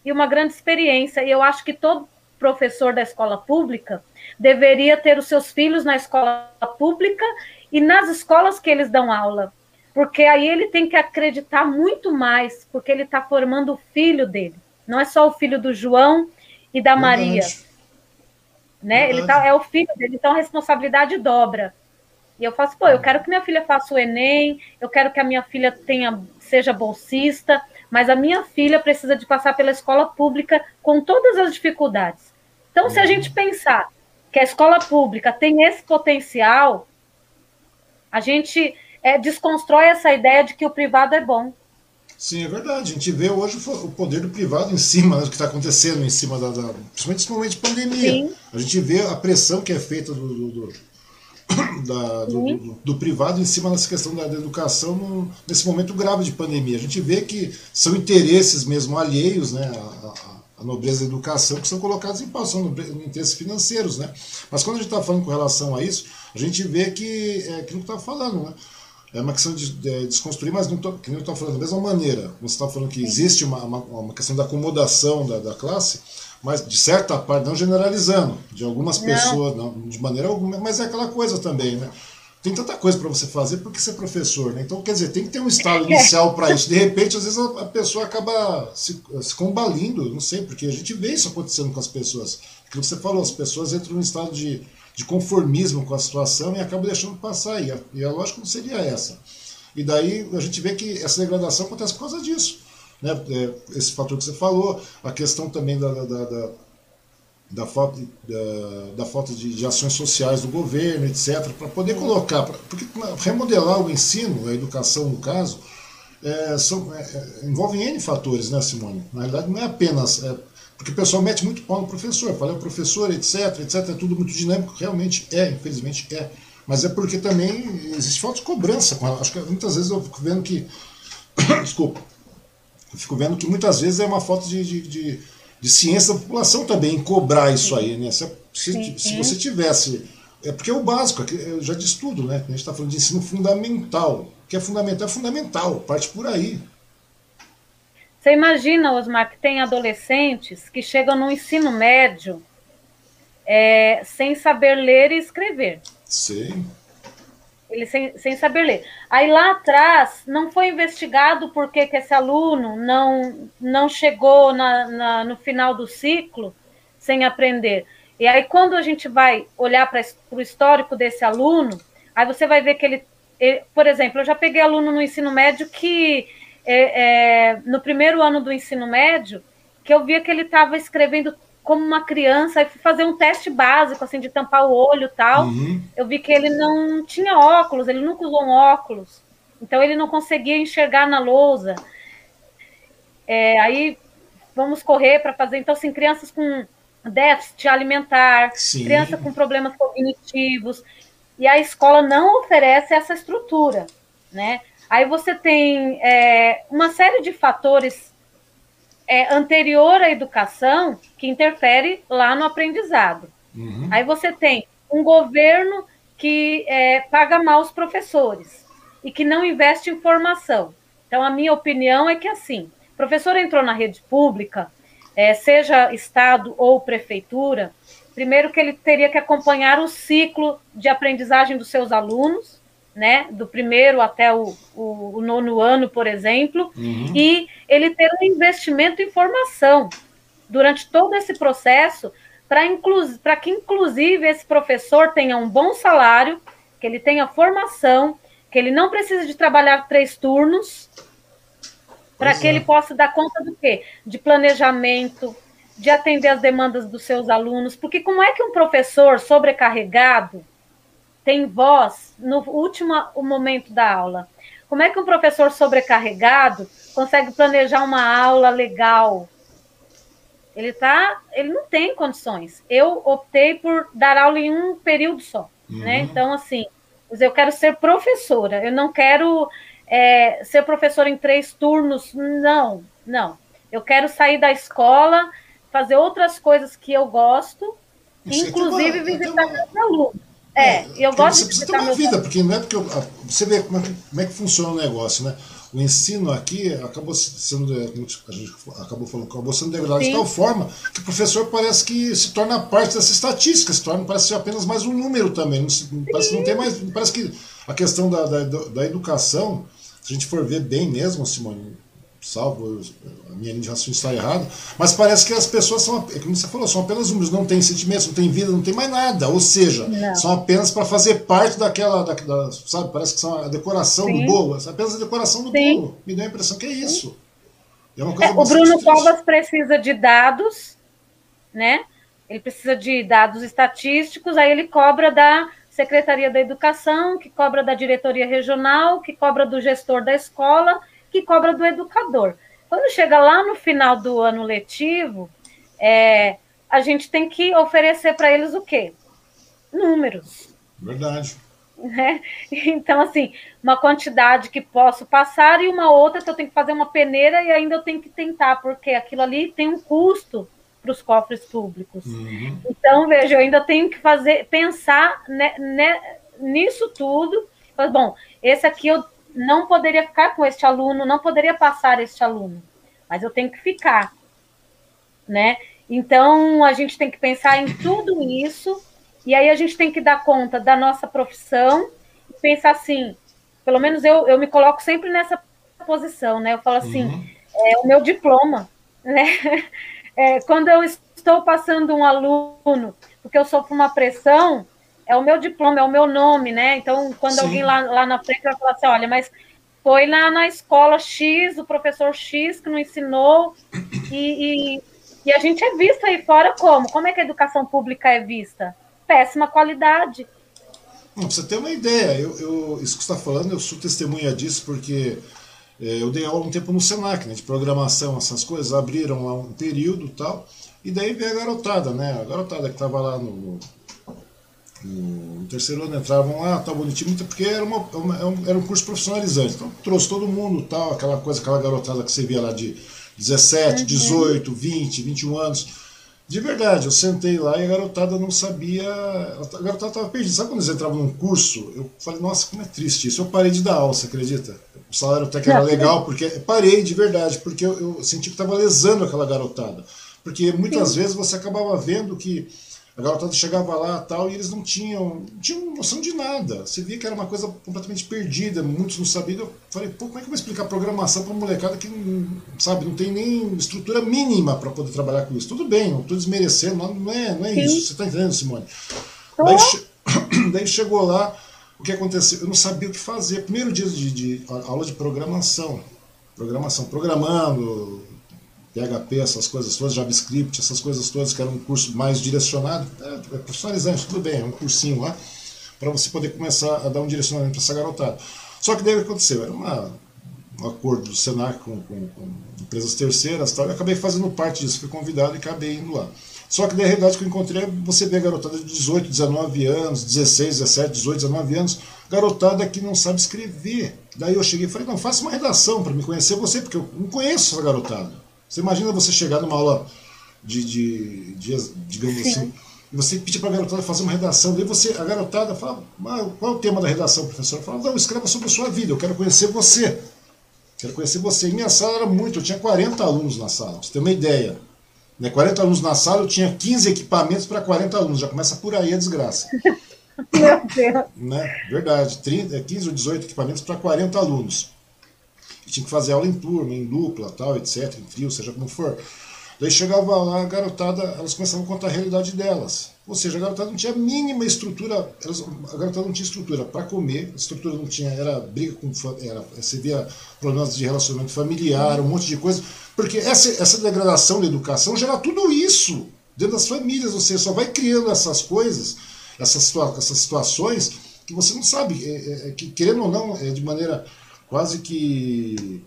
e uma grande experiência. E eu acho que todo professor da escola pública deveria ter os seus filhos na escola pública e nas escolas que eles dão aula, porque aí ele tem que acreditar muito mais, porque ele está formando o filho dele. Não é só o filho do João e da Maria né? Ele tá, é o filho dele, então a responsabilidade dobra. E eu faço, pô, eu quero que minha filha faça o Enem, eu quero que a minha filha tenha, seja bolsista, mas a minha filha precisa de passar pela escola pública com todas as dificuldades. Então, se a gente pensar que a escola pública tem esse potencial, a gente é, desconstrói essa ideia de que o privado é bom. Sim, é verdade. A gente vê hoje o poder do privado em cima né, do que está acontecendo em cima da, da, principalmente nesse momento de pandemia. Sim. A gente vê a pressão que é feita do, do, do, [coughs] da, do, do, privado em cima dessa questão da, da educação no, nesse momento grave de pandemia. A gente vê que são interesses mesmo alheios né, à, à nobreza da educação que são colocados em pauta, são interesses financeiros. Né? Mas quando a gente está falando com relação a isso, a gente vê que é aquilo que está falando. Né? É uma questão de, de desconstruir, mas não tô, que nem eu estou falando da mesma maneira. Você está falando que existe uma, uma, uma, questão da acomodação da, da classe, mas de certa parte, não generalizando, de algumas não. pessoas, não, de maneira alguma, mas é aquela coisa também, né? Tem tanta coisa para você fazer porque você é professor, né? Então, quer dizer, tem que ter um estado inicial para isso. De repente, às vezes a, a pessoa acaba se, se, combalindo, não sei, porque a gente vê isso acontecendo com as pessoas. Aquilo que você falou, as pessoas entram num estado de de conformismo com a situação e acaba deixando passar. E a, e a lógica não seria essa. E daí a gente vê que essa degradação acontece por causa disso. Né? É, esse fator que você falou, a questão também da, da, da, da falta, da, da falta de, de, ações sociais do governo, etc., para poder colocar, pra, porque remodelar o ensino, a educação no caso, é, são, é, é, envolvem N fatores, né, Simone? Na realidade, não é apenas. É, Porque o pessoal mete muito pau no professor, fala, é o professor, etc, etc, é tudo muito dinâmico, realmente é, infelizmente é. Mas é porque também existe falta de cobrança. Acho que muitas vezes eu fico vendo que. [coughs] Desculpa. Eu fico vendo que muitas vezes é uma falta de, de, de, de ciência da população também cobrar isso aí, né? Se, se, se você tivesse. É porque é o básico, eu já disse tudo, né? A gente está falando de ensino fundamental. O que é fundamental é fundamental, parte por aí. Você imagina, Osmar, que tem adolescentes que chegam no ensino médio é, sem saber ler e escrever. Sim. Ele sem, sem saber ler. Aí lá atrás não foi investigado por que, que esse aluno não, não chegou na, na, no final do ciclo sem aprender. E aí, quando a gente vai olhar para o histórico desse aluno, aí você vai ver que ele, ele, por exemplo, eu já peguei aluno no ensino médio que é, é, no primeiro ano do ensino médio, que eu via que ele estava escrevendo como uma criança, aí fui fazer um teste básico, assim, de tampar o olho e tal. Uhum. Eu vi que ele não tinha óculos, ele nunca usou um óculos. Então ele não conseguia enxergar na lousa. É, aí vamos correr para fazer. Então, assim, crianças com déficit alimentar, Sim. criança com problemas cognitivos. E a escola não oferece essa estrutura, né? Aí você tem é, uma série de fatores é, anterior à educação que interfere lá no aprendizado. Uhum. Aí você tem um governo que é, paga mal os professores e que não investe em formação. Então, a minha opinião é que assim, o professor entrou na rede pública, é, seja Estado ou prefeitura, primeiro que ele teria que acompanhar o ciclo de aprendizagem dos seus alunos, né, do primeiro até o, o, o nono ano, por exemplo, uhum. e ele ter um investimento em formação durante todo esse processo, para que, inclusive, esse professor tenha um bom salário, que ele tenha formação, que ele não precise de trabalhar três turnos, para que é. ele possa dar conta do quê? De planejamento, de atender as demandas dos seus alunos, porque como é que um professor sobrecarregado tem voz no último momento da aula. Como é que um professor sobrecarregado consegue planejar uma aula legal? Ele tá, ele não tem condições. Eu optei por dar aula em um período só, né? uhum. né? Então assim, eu quero ser professora. Eu não quero é, ser professora em três turnos. Não, não. Eu quero sair da escola, fazer outras coisas que eu gosto, Isso inclusive é visitar meus alunos. É, eu gosto você precisa ter uma vida, porque não é porque eu, você vê como é, que, como é, que, funciona o negócio, né? O ensino aqui acabou sendo, a gente acabou falando, acabou sendo degradado de tal forma que o professor parece que se torna parte dessa estatística, se torna, parece ser apenas mais um número também. Não, parece que não tem mais. Parece que a questão da, da, da educação, se a gente for ver bem mesmo, Simone, salvo a minha linha de raciocínio está errada, mas parece que as pessoas são, é como você falou, são apenas números, não tem sentimentos, não tem vida, não tem mais nada, ou seja, não. são apenas para fazer parte daquela, da, da, sabe, parece que são a decoração Sim. do bolo, apenas a decoração do Sim. bolo, me dá a impressão que é isso. É uma coisa é, o Bruno Covas precisa de dados, né, ele precisa de dados estatísticos, aí ele cobra da Secretaria da Educação, que cobra da diretoria regional, que cobra do gestor da escola, que cobra do educador. Quando chega lá no final do ano letivo, é, a gente tem que oferecer para eles o quê? Números. Verdade. Né? Então, assim, uma quantidade que posso passar e uma outra que eu tenho que fazer uma peneira e ainda eu tenho que tentar, porque aquilo ali tem um custo para os cofres públicos. Uhum. Então, veja, eu ainda tenho que fazer, pensar né, né, nisso tudo. Mas, bom, esse aqui eu não poderia ficar com este aluno, não poderia passar este aluno, mas eu tenho que ficar, né? Então a gente tem que pensar em tudo isso e aí a gente tem que dar conta da nossa profissão e pensar assim, pelo menos eu, eu me coloco sempre nessa posição, né? Eu falo assim, uhum. é o meu diploma, né? [laughs] É, quando eu estou passando um aluno, porque eu sofro uma pressão, é o meu diploma, é o meu nome, né? Então, quando Sim. alguém lá, lá na frente vai falar assim, olha, mas foi na, na escola X, o professor X que não ensinou, e, e, e, a gente é vista aí fora como? Como é que a educação pública é vista? Péssima qualidade. Pra você ter uma ideia, eu, eu, isso que você está falando, eu sou testemunha disso, porque É, eu dei aula um tempo no Senac, né, de programação, essas coisas, abriram lá um período e tal, e daí veio a garotada, né? A garotada que estava lá no, no, terceiro ano, entravam lá, tal, bonitinho, porque era, uma, uma, é era um curso profissionalizante. Então trouxe todo mundo, tal, aquela coisa, aquela garotada que você via lá de 17, 18, 20, 21 anos de verdade, eu sentei lá e a garotada não sabia. A garotada estava perdida. Sabe quando eles entravam num curso? Eu falei, nossa, como é triste isso. Eu parei de dar aula, você acredita? O salário até que era legal, porque. Parei de verdade, porque eu, eu senti que estava lesando aquela garotada. Porque muitas Sim. vezes você acabava vendo que a garotada chegava lá tal, e eles não tinham, não tinham noção de nada. Você via que era uma coisa completamente perdida, muitos não sabiam. Eu falei, pô, como é que eu vou explicar programação para uma molecada que não, sabe, não tem nem estrutura mínima para poder trabalhar com isso? Tudo bem, não estou desmerecendo, não é, não é isso. Você está entendendo, Simone? Daí, che... [clears throat] Daí, chegou lá, o que aconteceu? Eu não sabia o que fazer. Primeiro dia de, de aula de programação. Programação, programando, PHP, essas coisas todas, JavaScript, essas coisas todas, que era um curso mais direcionado, é, é profissionalizante, tudo bem, é um cursinho lá, para você poder começar a dar um direcionamento para essa garotada. Só que daí o que aconteceu? Era uma, um acordo do Senac com, com, com empresas terceiras tal, e eu acabei fazendo parte disso, fui convidado e acabei indo lá. Só que daí a realidade que eu encontrei é você vê garotada de 18, 19 anos, 16, 17, 18, 19 anos, garotada que não sabe escrever. Daí eu cheguei e falei, não, faça uma redação para me conhecer você, porque eu não conheço essa garotada. Você imagina você chegar numa aula de, de, de digamos Sim. assim, e você pedir para a garotada fazer uma redação, daí você, a garotada fala, qual é o tema da redação, professor? Fala, não, escreva sobre a sua vida, eu quero conhecer você. Quero conhecer você. E minha sala era muito, eu tinha 40 alunos na sala, pra você ter uma ideia. Né, 40 alunos na sala, eu tinha 15 equipamentos para 40 alunos, já começa por aí a desgraça. [laughs] Meu Deus. Né? Verdade, 30, 15 ou 18 equipamentos para 40 alunos tinha que fazer aula em turma, em dupla, tal, etc., em trio, seja como for. Daí chegava lá, a garotada, elas começavam a contar a realidade delas. Ou seja, a garotada não tinha a mínima estrutura, elas, a garotada não tinha estrutura para comer, a estrutura não tinha, era briga com, era, você via problemas de relacionamento familiar, um monte de coisa, porque essa, essa degradação da educação gera tudo isso dentro das famílias, você só vai criando essas coisas, essas, essas situações, que você não sabe, é, é, é que querendo ou não, é de maneira quase que.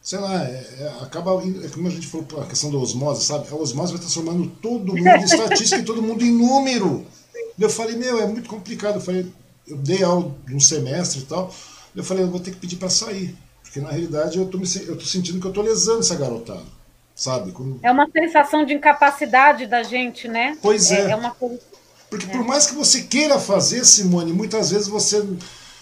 Sei lá, é, é, acaba. É como a gente falou, a questão da osmose, sabe? A osmose vai transformando todo mundo em estatística e todo mundo em número. Eu falei, meu, é muito complicado. Eu falei, eu dei aula de um semestre e tal. Eu falei, eu vou ter que pedir para sair. Porque na realidade eu tô, me, eu tô sentindo que eu tô lesando essa garotada. Sabe? Como... É uma sensação de incapacidade da gente, né? Pois é. é, é uma coisa... Porque é. por mais que você queira fazer, Simone, muitas vezes você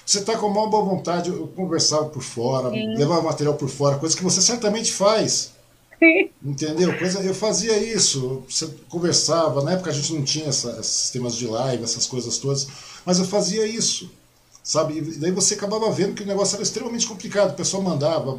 você está com uma boa vontade, eu conversava por fora, Sim. levava material por fora, coisa que você certamente faz. Sim. Entendeu? Coisa, eu fazia isso, você conversava, na época a gente não tinha essa, esses sistemas de live, essas coisas todas, mas eu fazia isso. Sabe? E daí você acabava vendo que o negócio era extremamente complicado. O pessoal mandava,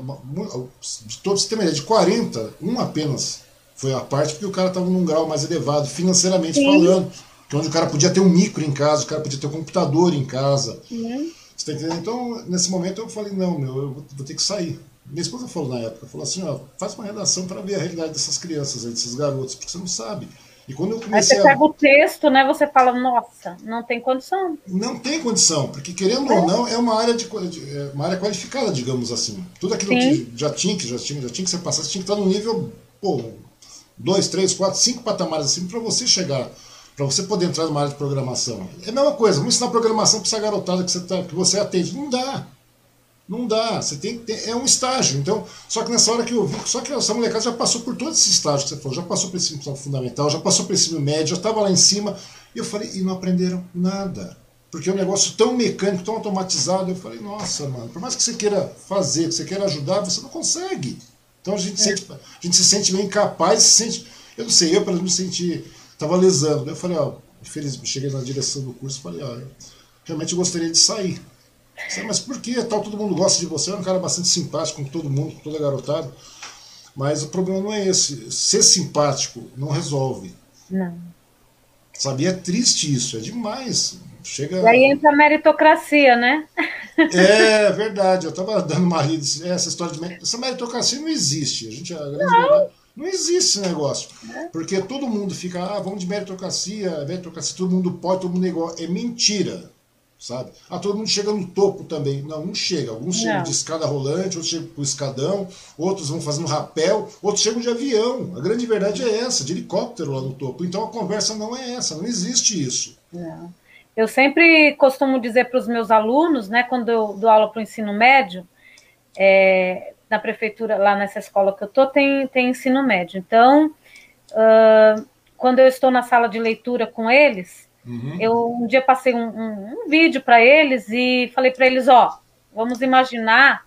de todo sistema, de 40, um apenas foi a parte, porque o cara estava num grau mais elevado, financeiramente Sim. falando. Que onde o cara podia ter um micro em casa, o cara podia ter um computador em casa. Sim. Você tá entendendo? Então, nesse momento eu falei, não, meu, eu vou ter que sair. Minha esposa falou na época, falou assim, ó, faz uma redação para ver a realidade dessas crianças, desses garotos, porque você não sabe. E quando eu comecei Aí você a... pega o texto, né? Você fala, nossa, não tem condição. Não tem condição, porque querendo é. ou não, é uma área de, é uma área qualificada, digamos assim. Tudo aquilo Sim. que já tinha, que já tinha, já tinha que ser passado, você tinha que estar no nível, pô, dois, três, quatro, cinco patamares assim para você chegar para você poder entrar numa área de programação. É a mesma coisa, vamos ensinar programação para essa garotada que você, tá, que você atende. Não dá. Não dá. Você tem que ter, é um estágio. Então, só que nessa hora que eu vi, só que essa molecada já passou por todos esses estágios que você falou, já passou pelo ensino fundamental, já passou pelo ensino médio, já estava lá em cima. E eu falei, e não aprenderam nada. Porque é um negócio tão mecânico, tão automatizado. Eu falei, nossa, mano, por mais que você queira fazer, que você queira ajudar, você não consegue. Então a gente, é. sente, a gente se sente meio incapaz, se sente. Eu não sei, eu, para me sentir estava lesando. Eu falei, ó, infelizmente, cheguei na direção do curso e falei, ó, realmente gostaria de sair. Mas por que tal? Todo mundo gosta de você, é um cara bastante simpático com todo mundo, com toda garotada. Mas o problema não é esse. Ser simpático não resolve. Não. Sabe? é triste isso, é demais. Chega... E aí entra a meritocracia, né? É [laughs] verdade. Eu estava dando uma rida. Essa história de essa meritocracia não existe. A gente, a não. Não existe esse negócio. Porque todo mundo fica, ah, vamos de meritocracia, meritocracia, todo mundo pode, todo mundo é igual. É mentira. sabe? Ah, todo mundo chega no topo também. Não, não chega. Alguns não. chegam de escada rolante, outros chegam por escadão, outros vão fazendo rapel, outros chegam de avião. A grande verdade é essa, de helicóptero lá no topo. Então a conversa não é essa, não existe isso. Não. Eu sempre costumo dizer para os meus alunos, né, quando eu dou aula para o ensino médio, é, na prefeitura, lá nessa escola que eu estou, tem, tem ensino médio. Então, uh, quando eu estou na sala de leitura com eles, Uhum. Eu um dia passei um, um, um vídeo para eles e falei para eles, ó, vamos imaginar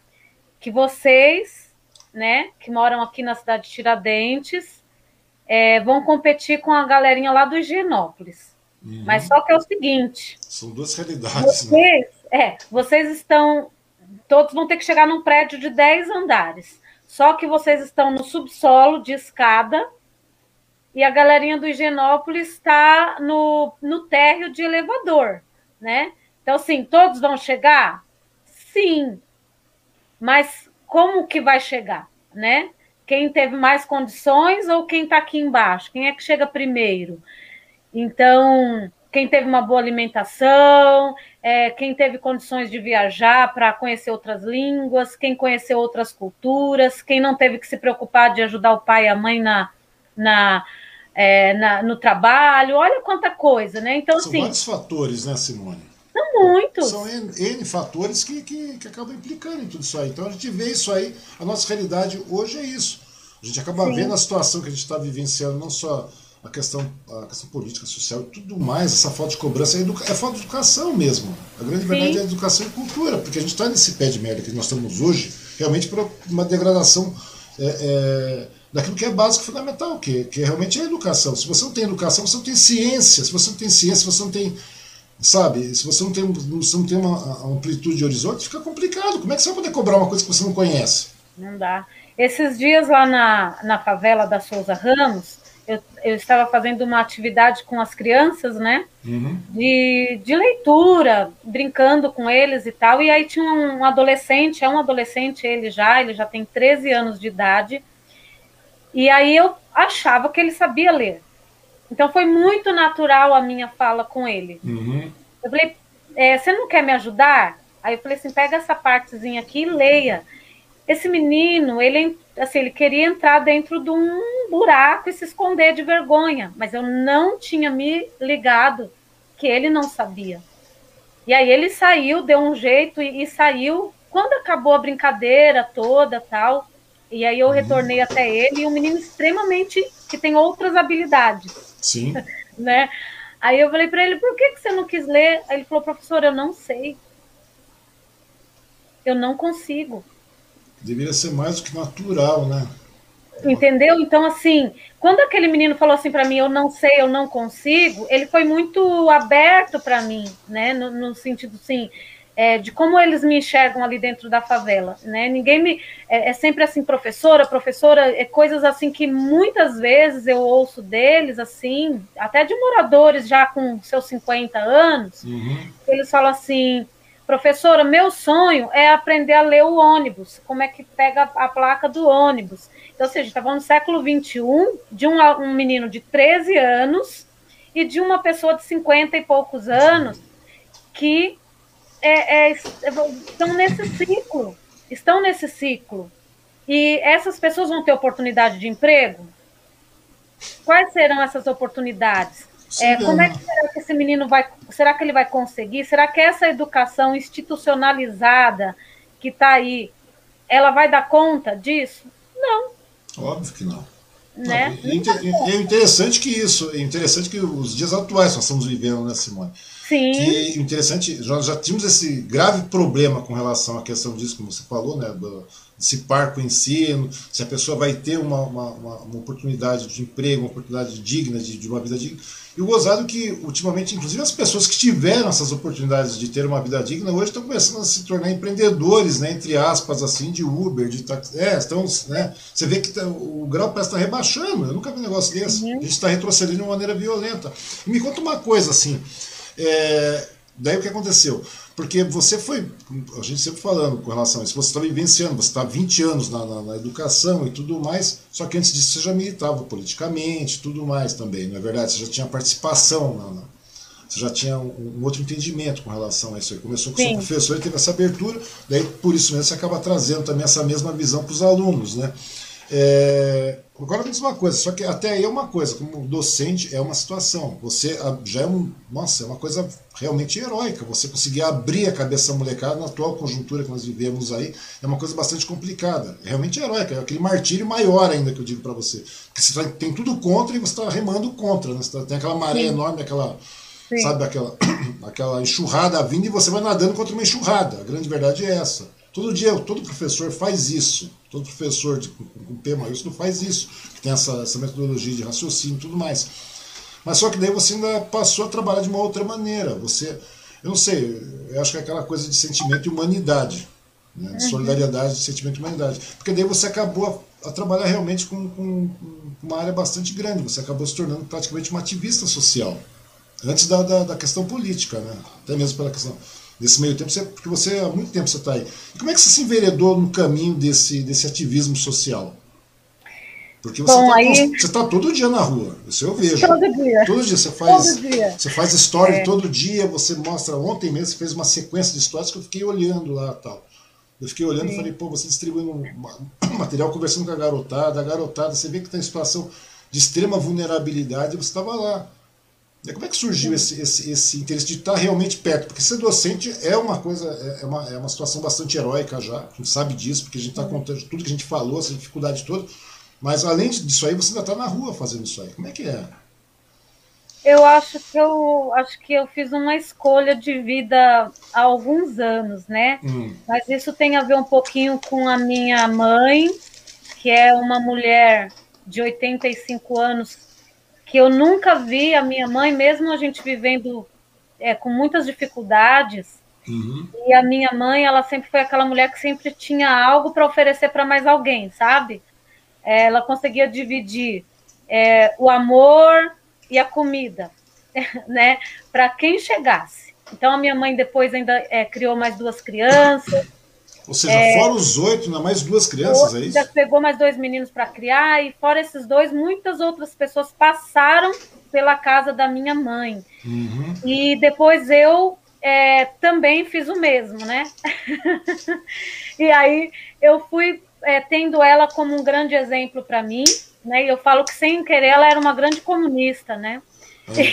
que vocês, né, que moram aqui na cidade de Tiradentes, é, vão competir com a galerinha lá do Higienópolis. Uhum. Mas só que é o seguinte. São duas realidades. Né? Vocês, né? É, vocês estão. Todos vão ter que chegar num prédio de 10 andares. Só que vocês estão no subsolo de escada e a galerinha do Higienópolis está no, no térreo de elevador, né? Então, assim, todos vão chegar? Sim. Mas como que vai chegar, né? Quem teve mais condições ou quem está aqui embaixo? Quem é que chega primeiro? Então, quem teve uma boa alimentação, é, quem teve condições de viajar para conhecer outras línguas, quem conheceu outras culturas, quem não teve que se preocupar de ajudar o pai e a mãe na, na é, na, no trabalho, olha quanta coisa, né? Então, São assim, vários fatores, né, Simone? São muitos. São N, N fatores que, que, que, acabam implicando em tudo isso aí. Então a gente vê isso aí, a nossa realidade hoje é isso. A gente acaba Sim. vendo a situação que a gente está vivenciando, não só a questão, a questão política, social e tudo mais, essa falta de cobrança é, é falta de educação mesmo. A grande Sim. verdade é educação e cultura, porque a gente está nesse pé de merda que nós estamos hoje, realmente por uma degradação é, é, daquilo que é básico fundamental, que, que realmente é a educação. Se você não tem educação, você não tem ciência. Se você não tem ciência, você não tem. Sabe, se você não tem, você não tem uma amplitude de horizonte, fica complicado. Como é que você vai poder cobrar uma coisa que você não conhece? Não dá. Esses dias lá na, na favela da Souza Ramos, eu, estava fazendo uma atividade com as crianças, né? Uhum. De, de leitura, brincando com eles e tal. E aí tinha um adolescente, é um adolescente ele já, ele já tem 13 anos de idade e aí eu achava que ele sabia ler. Então foi muito natural a minha fala com ele. Uhum. Eu falei, é, você não quer me ajudar? Aí eu falei assim, pega essa partezinha aqui e leia. Esse menino, ele, assim, ele queria entrar dentro de um buraco e se esconder de vergonha, mas eu não tinha me ligado que ele não sabia. E aí ele saiu, deu um jeito e, e saiu. Quando acabou a brincadeira toda, tal, e aí eu retornei até ele, e um menino extremamente que tem outras habilidades. Sim. [laughs] né? Aí eu falei para ele, por que, que você não quis ler? Aí ele falou, professor, eu não sei. Eu não consigo. Deveria ser mais do que natural, né? Entendeu? Então, assim, quando aquele menino falou assim para mim, eu não sei, eu não consigo, ele foi muito aberto para mim, né? No, no sentido, assim, é, de como eles me enxergam ali dentro da favela, né? Ninguém me é, é, sempre assim, professora, professora, é coisas assim que muitas vezes eu ouço deles, assim, até de moradores já com seus 50 anos, uhum. eles falam assim, professora, meu sonho é aprender a ler o ônibus, como é que pega a placa do ônibus. Então, ou seja, estava no século XXI, de um, um menino de 13 anos e de uma pessoa de 50 e poucos anos que é, é, estão nesse ciclo, estão nesse ciclo. E essas pessoas vão ter oportunidade de emprego? Quais serão essas oportunidades? É, como é que será que esse menino vai. Será que ele vai conseguir? Será que essa educação institucionalizada que está aí, ela vai dar conta disso? Não. Óbvio que não. Né? Não, é, é interessante que isso, é interessante que os dias atuais nós estamos vivendo, né, Simone? Sim. Que interessante, nós já tínhamos esse grave problema com relação à questão disso, como você falou, né? Do, desse parco ensino, se a pessoa vai ter uma, uma, uma, uma oportunidade de emprego, uma oportunidade digna, de, de, uma vida digna. E o gozado que, ultimamente, inclusive as pessoas que tiveram essas oportunidades de ter uma vida digna, hoje estão começando a se tornar empreendedores, né, entre aspas, assim, de Uber, de táxi. É, estão, né, você vê que tá, o grau parece estar tá rebaixando. Eu nunca vi um negócio desse. Uhum. A gente está retrocedendo de uma maneira violenta. E me conta uma coisa, assim, é, daí o que aconteceu? Porque você foi, a gente sempre falando com relação a isso, você está vivenciando, você está há 20 anos na, na, na, educação e tudo mais, só que antes disso você já militava politicamente tudo mais também, não é verdade? Você já tinha participação na, você já tinha um, um outro entendimento com relação a isso aí. Começou com o seu professor e teve essa abertura, daí por isso mesmo você acaba trazendo também essa mesma visão para os alunos, né? É, agora me diz uma coisa, só que até aí é uma coisa, como docente é uma situação. Você já é um. Nossa, é uma coisa realmente heróica. Você conseguir abrir a cabeça da molecada na atual conjuntura que nós vivemos aí é uma coisa bastante complicada. É realmente heróica, é aquele martírio maior ainda que eu digo para você. Porque você tá, tem tudo contra e você está remando contra. Né? Tá, tem aquela maré Sim. enorme, aquela. Sim. Sabe, aquela, [clears throat] aquela enxurrada vindo e você vai nadando contra uma enxurrada. A grande verdade é essa. Todo dia, todo professor faz isso. Todo professor de, com P maiúsculo faz isso. Que tem essa, essa metodologia de raciocínio e tudo mais. Mas só que daí você ainda passou a trabalhar de uma outra maneira. Você, eu não sei, eu acho que é aquela coisa de sentimento de humanidade. Né? De uhum. solidariedade, de sentimento de humanidade. Porque daí você acabou a, a trabalhar realmente com, com, com, uma área bastante grande. Você acabou se tornando praticamente uma ativista social. Antes da, da, da questão política, né? até mesmo pela questão Nesse meio tempo, você, porque você há muito tempo você está aí. E como é que você se enveredou no caminho desse, desse ativismo social? Porque você está aí... tá todo dia na rua, isso eu vejo. Todo dia. Todo dia. Você faz, dia. Você faz story é. todo dia, você mostra. Ontem mesmo você fez uma sequência de histórias que eu fiquei olhando lá tal. Eu fiquei olhando Sim. e falei, pô, você distribuindo material, conversando com a garotada, a garotada, você vê que está em situação de extrema vulnerabilidade, você estava lá. Como é que surgiu esse, esse, esse interesse de estar realmente perto? Porque ser docente é uma coisa, é, é uma, é uma situação bastante heróica já, a gente sabe disso, porque a gente está contando tudo que a gente falou, essa dificuldade toda, mas além disso aí, você ainda está na rua fazendo isso aí. Como é que é? Eu acho que eu acho que eu fiz uma escolha de vida há alguns anos, né? Hum. Mas isso tem a ver um pouquinho com a minha mãe, que é uma mulher de 85 anos que eu nunca vi a minha mãe, mesmo a gente vivendo é, com muitas dificuldades, uhum. e a minha mãe, ela sempre foi aquela mulher que sempre tinha algo para oferecer para mais alguém, sabe? É, ela conseguia dividir é, o amor e a comida, [laughs] né, para quem chegasse. Então a minha mãe depois ainda é, criou mais duas crianças. Ou seja, é, fora os oito, ainda mais duas crianças, é isso? Já pegou mais dois meninos para criar, e fora esses dois, muitas outras pessoas passaram pela casa da minha mãe. Uhum. E depois eu é, também fiz o mesmo, né? [laughs] e aí eu fui é, tendo ela como um grande exemplo para mim, né? E eu falo que sem querer ela era uma grande comunista, né? Uhum. [laughs]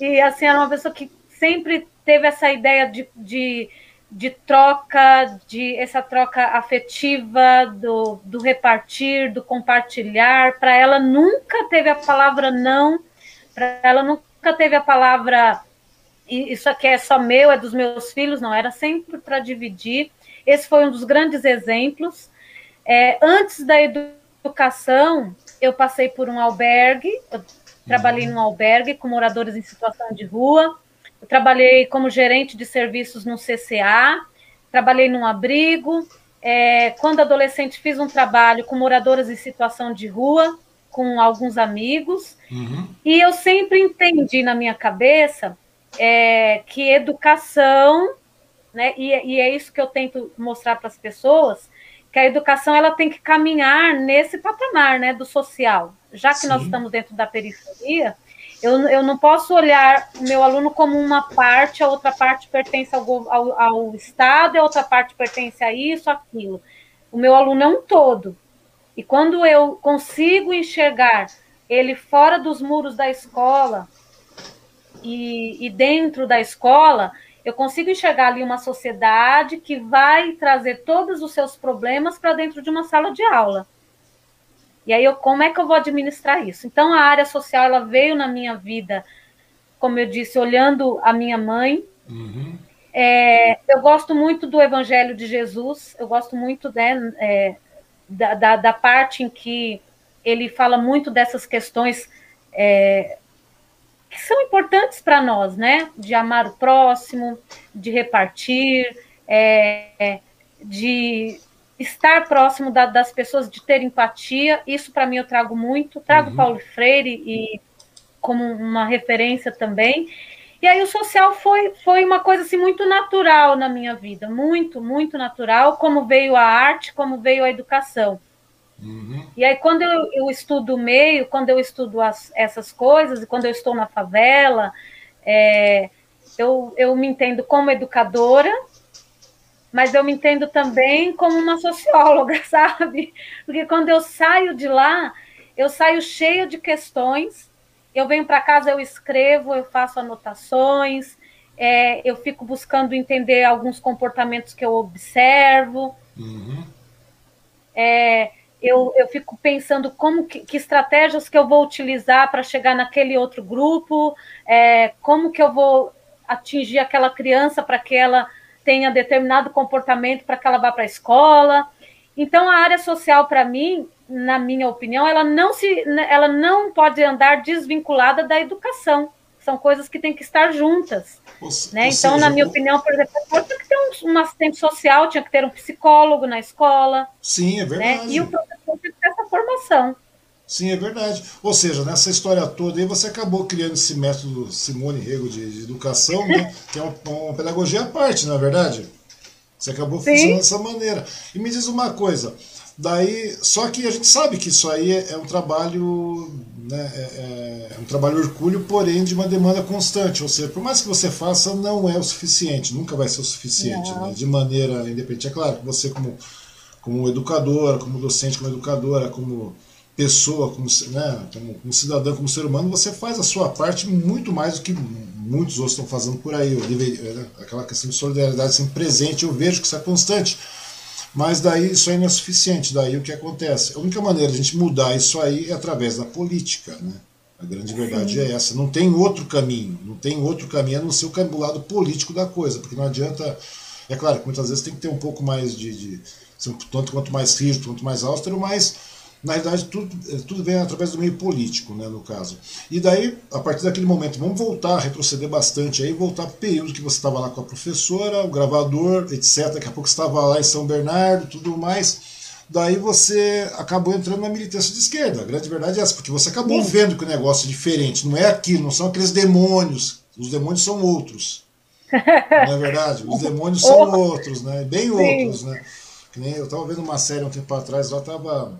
E, e assim, era uma pessoa que sempre teve essa ideia de, de de troca, de essa troca afetiva, do, do repartir, do compartilhar. Para ela nunca teve a palavra não, para ela nunca teve a palavra isso aqui é só meu, é dos meus filhos, não, era sempre para dividir. Esse foi um dos grandes exemplos. É, antes da educação, eu passei por um albergue, eu trabalhei uhum. num albergue com moradores em situação de rua. Trabalhei como gerente de serviços no CCA, trabalhei num abrigo. É, quando adolescente, fiz um trabalho com moradoras em situação de rua, com alguns amigos. Uhum. E eu sempre entendi na minha cabeça é, que educação, né, e, e é isso que eu tento mostrar para as pessoas, que a educação ela tem que caminhar nesse patamar né, do social. Já que Sim. nós estamos dentro da periferia, eu, eu não posso olhar o meu aluno como uma parte, a outra parte pertence ao, ao, ao Estado, a outra parte pertence a isso, aquilo. O meu aluno é um todo. E quando eu consigo enxergar ele fora dos muros da escola e, e, dentro da escola, eu consigo enxergar ali uma sociedade que vai trazer todos os seus problemas para dentro de uma sala de aula. E aí, eu, como é que eu vou administrar isso? Então, a área social ela veio na minha vida, como eu disse, olhando a minha mãe. Uhum. É, eu gosto muito do Evangelho de Jesus, eu gosto muito né, é, da, da, da, parte em que ele fala muito dessas questões é, que são importantes para nós, né? De amar o próximo, de repartir, é, de estar próximo da, das pessoas, de ter empatia, isso para mim eu trago muito. Trago uhum. Paulo Freire e como uma referência também. E aí o social foi, foi uma coisa assim muito natural na minha vida, muito, muito natural, como veio a arte, como veio a educação. Uhum. E aí quando eu, eu, estudo o meio, quando eu estudo as, essas coisas, e quando eu estou na favela, É, eu, eu me entendo como educadora, mas eu me entendo também como uma socióloga, [laughs] sabe? Porque quando eu saio de lá, eu saio cheia de questões. Eu venho para casa, eu escrevo, eu faço anotações, é, eu fico buscando entender alguns comportamentos que eu observo. Uhum. É, eu, eu fico pensando como que, que, estratégias que eu vou utilizar para chegar naquele outro grupo, é, como que eu vou atingir aquela criança para que ela tenha determinado comportamento para que ela vá para a escola. Então, a área social, para mim, na minha opinião, ela não, se, ela não pode andar desvinculada da educação. São coisas que têm que estar juntas. Né? Então, seja, na minha opinião, por exemplo, tinha que ter um, um, assistente social, tinha que ter um psicólogo na escola. Sim, é né? verdade. Né? E o professor tem que ter essa formação. Sim, é verdade. Ou seja, nessa história toda aí você acabou criando esse método Simone Rego de, de educação, né? [laughs] que é uma, uma, pedagogia à parte, na é verdade. Você acabou Sim. funcionando dessa maneira. E me diz uma coisa, daí, só que a gente sabe que isso aí é, é um trabalho, né, é, é, é, um trabalho orgulho, porém de uma demanda constante. Ou seja, por mais que você faça, não é o suficiente, nunca vai ser o suficiente, né, de maneira independente. É claro que você como como educadora, como docente, como educadora, como pessoa, como, né, como, como, cidadão, como ser humano, você faz a sua parte muito mais do que muitos outros estão fazendo por aí. Deveria, né, aquela questão de solidariedade sempre presente, eu vejo que isso é constante. Mas daí isso aí não é suficiente. Daí o que acontece? A única maneira de a gente mudar isso aí é através da política. Né? A grande verdade é essa. Não tem outro caminho. Não tem outro caminho a não ser o lado político da coisa. Porque não adianta. É claro que muitas vezes tem que ter um pouco mais de. de tanto quanto mais rígido, quanto mais austero, mas na realidade tudo, eh, tudo vem através do meio político, né, no caso. E daí, a partir daquele momento, vamos voltar, retroceder bastante aí, voltar para o período que você estava lá com a professora, o gravador, etc. Daqui a pouco estava lá em São Bernardo, tudo mais. Daí você acabou entrando na militância de esquerda. A grande verdade é essa, porque você acabou Sim. vendo que o negócio é diferente. Não é aquilo, não são aqueles demônios. Os demônios são outros. [laughs] Não é verdade? Os demônios são outros, né? Bem Sim. outros, né? Que nem eu estava vendo uma série um tempo atrás, lá estava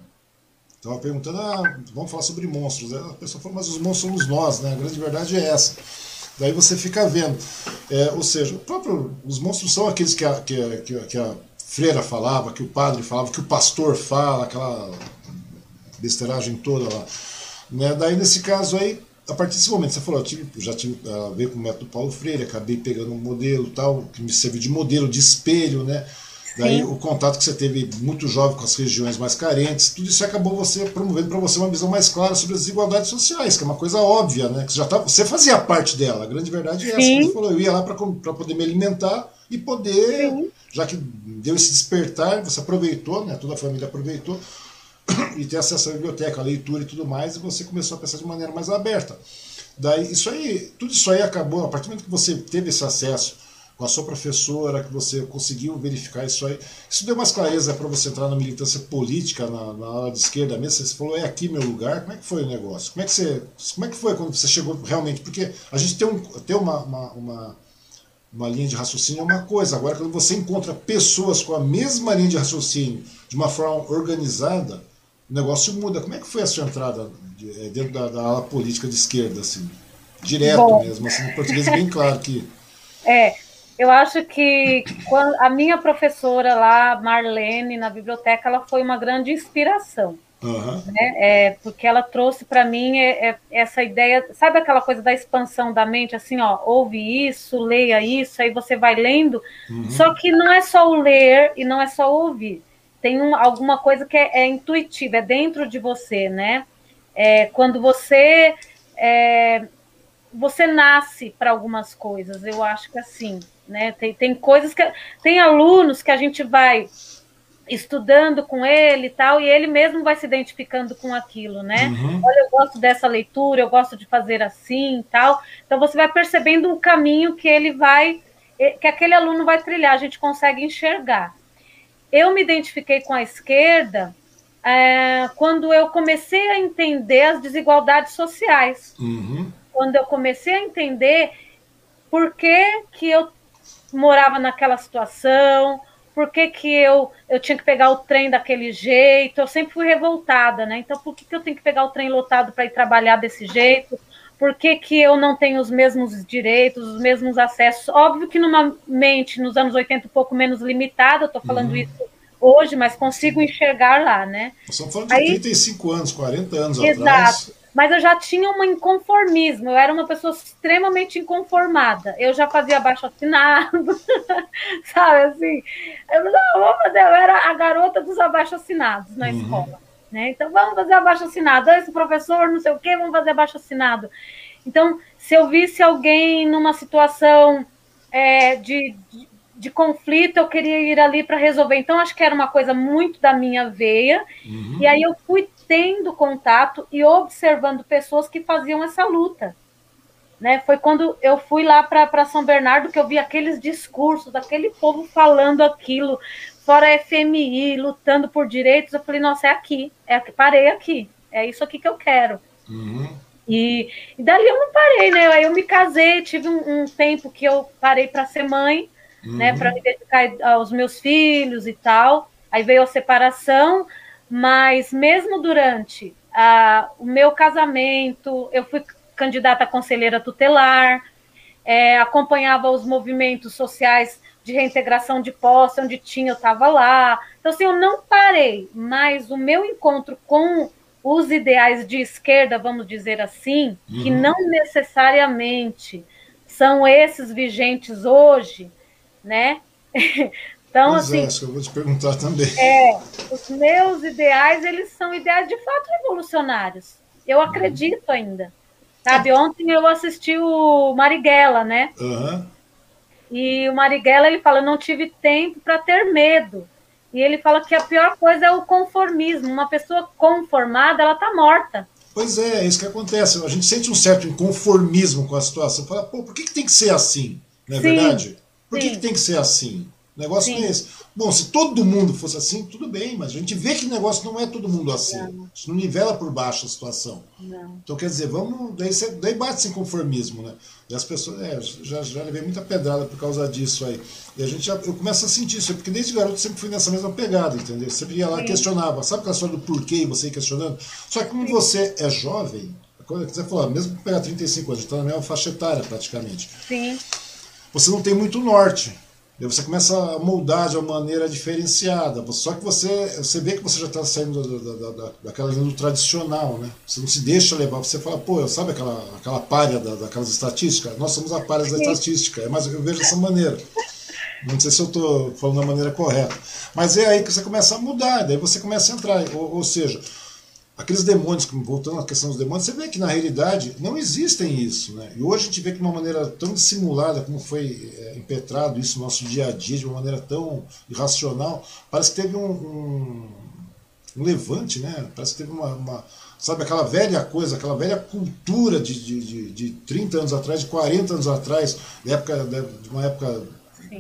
Estava perguntando, ah, vamos falar sobre monstros. A pessoa falou, mas os monstros somos nós, né? A grande verdade é essa. Daí você fica vendo. É, ou seja, próprio, os monstros são aqueles que a, que, a, que a freira falava, que o padre falava, que o pastor fala, aquela besteiragem toda lá. Né? Daí, nesse caso aí, a partir desse momento, você falou, eu tive, já tive ver com o método Paulo Freire, acabei pegando um modelo tal, que me serviu de modelo, de espelho, né? Daí Sim. o contato que você teve muito jovem com as regiões mais carentes, tudo isso acabou você promovendo para você uma visão mais clara sobre as desigualdades sociais, que é uma coisa óbvia, né? Que você, já tá, você fazia parte dela. A grande verdade é essa. Você falou, eu ia lá para poder me alimentar e poder, Sim. já que deu esse despertar, você aproveitou, né? Toda a família aproveitou [clears throat] e ter acesso à biblioteca, à leitura e tudo mais, e você começou a pensar de maneira mais aberta. Daí, isso aí, tudo isso aí acabou, a partir do momento que você teve esse acesso com a sua professora, que você conseguiu verificar isso aí. Isso deu mais clareza para você entrar na militância política, na, na área de esquerda mesmo? Você falou, é aqui meu lugar. Como é que foi o negócio? Como é que, você, como é que foi quando você chegou realmente? Porque a gente tem, um, tem uma, uma, uma, uma linha de raciocínio é uma coisa. Agora, quando você encontra pessoas com a mesma linha de raciocínio, de uma forma organizada, o negócio muda. Como é que foi a sua entrada eh, dentro da, da ala política de esquerda, assim? Direto Bom. mesmo, assim, em português bem claro que... [laughs] É, eu acho que a minha professora lá, Marlene, na biblioteca, ela foi uma grande inspiração. Uhum. Né? É, porque ela trouxe para mim é, é, essa ideia, sabe aquela coisa da expansão da mente, assim, ó, ouve isso, leia isso, aí você vai lendo. Uhum. Só que não é só o ler e não é só ouvir. Tem um, alguma coisa que é, é intuitiva, é dentro de você, né? É, quando você é, você nasce para algumas coisas, eu acho que assim. Né? Tem, tem coisas que. Tem alunos que a gente vai estudando com ele e tal, e ele mesmo vai se identificando com aquilo, né? Uhum. Olha, eu gosto dessa leitura, eu gosto de fazer assim e tal. Então você vai percebendo um caminho que ele vai, que aquele aluno vai trilhar, a gente consegue enxergar. Eu me identifiquei com a esquerda é, quando eu comecei a entender as desigualdades sociais. Uhum. Quando eu comecei a entender por que, que eu morava naquela situação, por que, que eu, eu tinha que pegar o trem daquele jeito, eu sempre fui revoltada, né? Então, por que, que eu tenho que pegar o trem lotado para ir trabalhar desse jeito? por que, que eu não tenho os mesmos direitos, os mesmos acessos. Óbvio que numa mente nos anos 80 um pouco menos limitada, eu estou falando uhum. isso hoje, mas consigo enxergar lá, né? Estamos falando de Aí, 35 anos, 40 anos exato. atrás. Exato. Mas eu já tinha um inconformismo, eu era uma pessoa extremamente inconformada. Eu já fazia baixo assinado, [laughs] sabe assim? Eu, não, fazer, eu era a garota dos abaixo assinados na uhum. escola. Né? Então, vamos fazer abaixo assinado. Esse professor, não sei o quê, vamos fazer abaixo assinado. Então, se eu visse alguém numa situação é, de, de, de, conflito, eu queria ir ali para resolver. Então, acho que era uma coisa muito da minha veia. Uhum. E aí eu fui tendo contato e observando pessoas que faziam essa luta. Né? Foi quando eu fui lá para São Bernardo que eu vi aqueles discursos, aquele povo falando aquilo, fora FMI, lutando por direitos. Eu falei, nossa, é aqui, é aqui, parei aqui, é isso aqui que eu quero. Uhum. E, e dali eu não parei, né? Aí eu me casei, tive um, um tempo que eu parei para ser mãe? Uhum. né? Para me dedicar aos meus filhos e tal. Aí veio a separação, mas mesmo durante a, o meu casamento, eu fui candidata a conselheira tutelar, é, acompanhava os movimentos sociais de reintegração de posse, onde tinha, eu estava lá. Então, assim, eu não parei, mas o meu encontro com os ideais de esquerda, vamos dizer assim, uhum. que não necessariamente são esses vigentes hoje, né? [laughs] Então, pois assim. É, isso que eu vou te perguntar também. É, os meus ideais, eles são ideais de fato revolucionários. Eu uhum. acredito ainda. Sabe, ontem eu assisti o Marighella, né? Uhum. E o Marighella, ele fala, não tive tempo para ter medo. E ele fala que a pior coisa é o conformismo. Uma pessoa conformada, ela tá morta. Pois é, é isso que acontece. A gente sente um certo inconformismo com a situação. Fala, pô, por que, que tem que ser assim? Não é sim, verdade? Por que, que tem que ser assim? O negócio Sim. não é esse. Bom, se todo mundo fosse assim, tudo bem, mas a gente vê que o negócio não é todo mundo assim. Não. Isso não nivela por baixo a situação. Não. Então, quer dizer, vamos. Daí, daí bate esse conformismo, né? E as pessoas. É, já, já levei muita pedrada por causa disso aí. E a gente já, eu começo a sentir isso, porque desde garoto sempre fui nessa mesma pegada, entendeu? Sempre ia lá e questionava. Sabe aquela história do porquê e você questionando? Só que como Sim. você é jovem, quando você falou, mesmo que pegar 35 anos, está na mesma faixa etária praticamente. Sim. Você não tem muito norte. Você começa a moldar de uma maneira diferenciada. Só que você, você vê que você já está saindo da, da, da, daquela linha do tradicional, né? Você não se deixa levar. Você fala, pô, sabe aquela, aquela palha da, daquelas estatísticas? Nós somos a palha da estatística. É mais eu vejo dessa maneira. Não sei se eu estou falando da maneira correta. Mas é aí que você começa a mudar, daí você começa a entrar. Ou, ou seja, aqueles demônios, voltando à questão dos demônios, você vê que na realidade não existem isso. Né? E hoje a gente vê que de uma maneira tão dissimulada como foi é, impetrado isso no nosso dia a dia, de uma maneira tão irracional, parece que teve um, um, um levante, né? parece que teve uma, uma, Sabe, aquela velha coisa, aquela velha cultura de, de, de, de 30 anos atrás, de 40 anos atrás, época, de uma época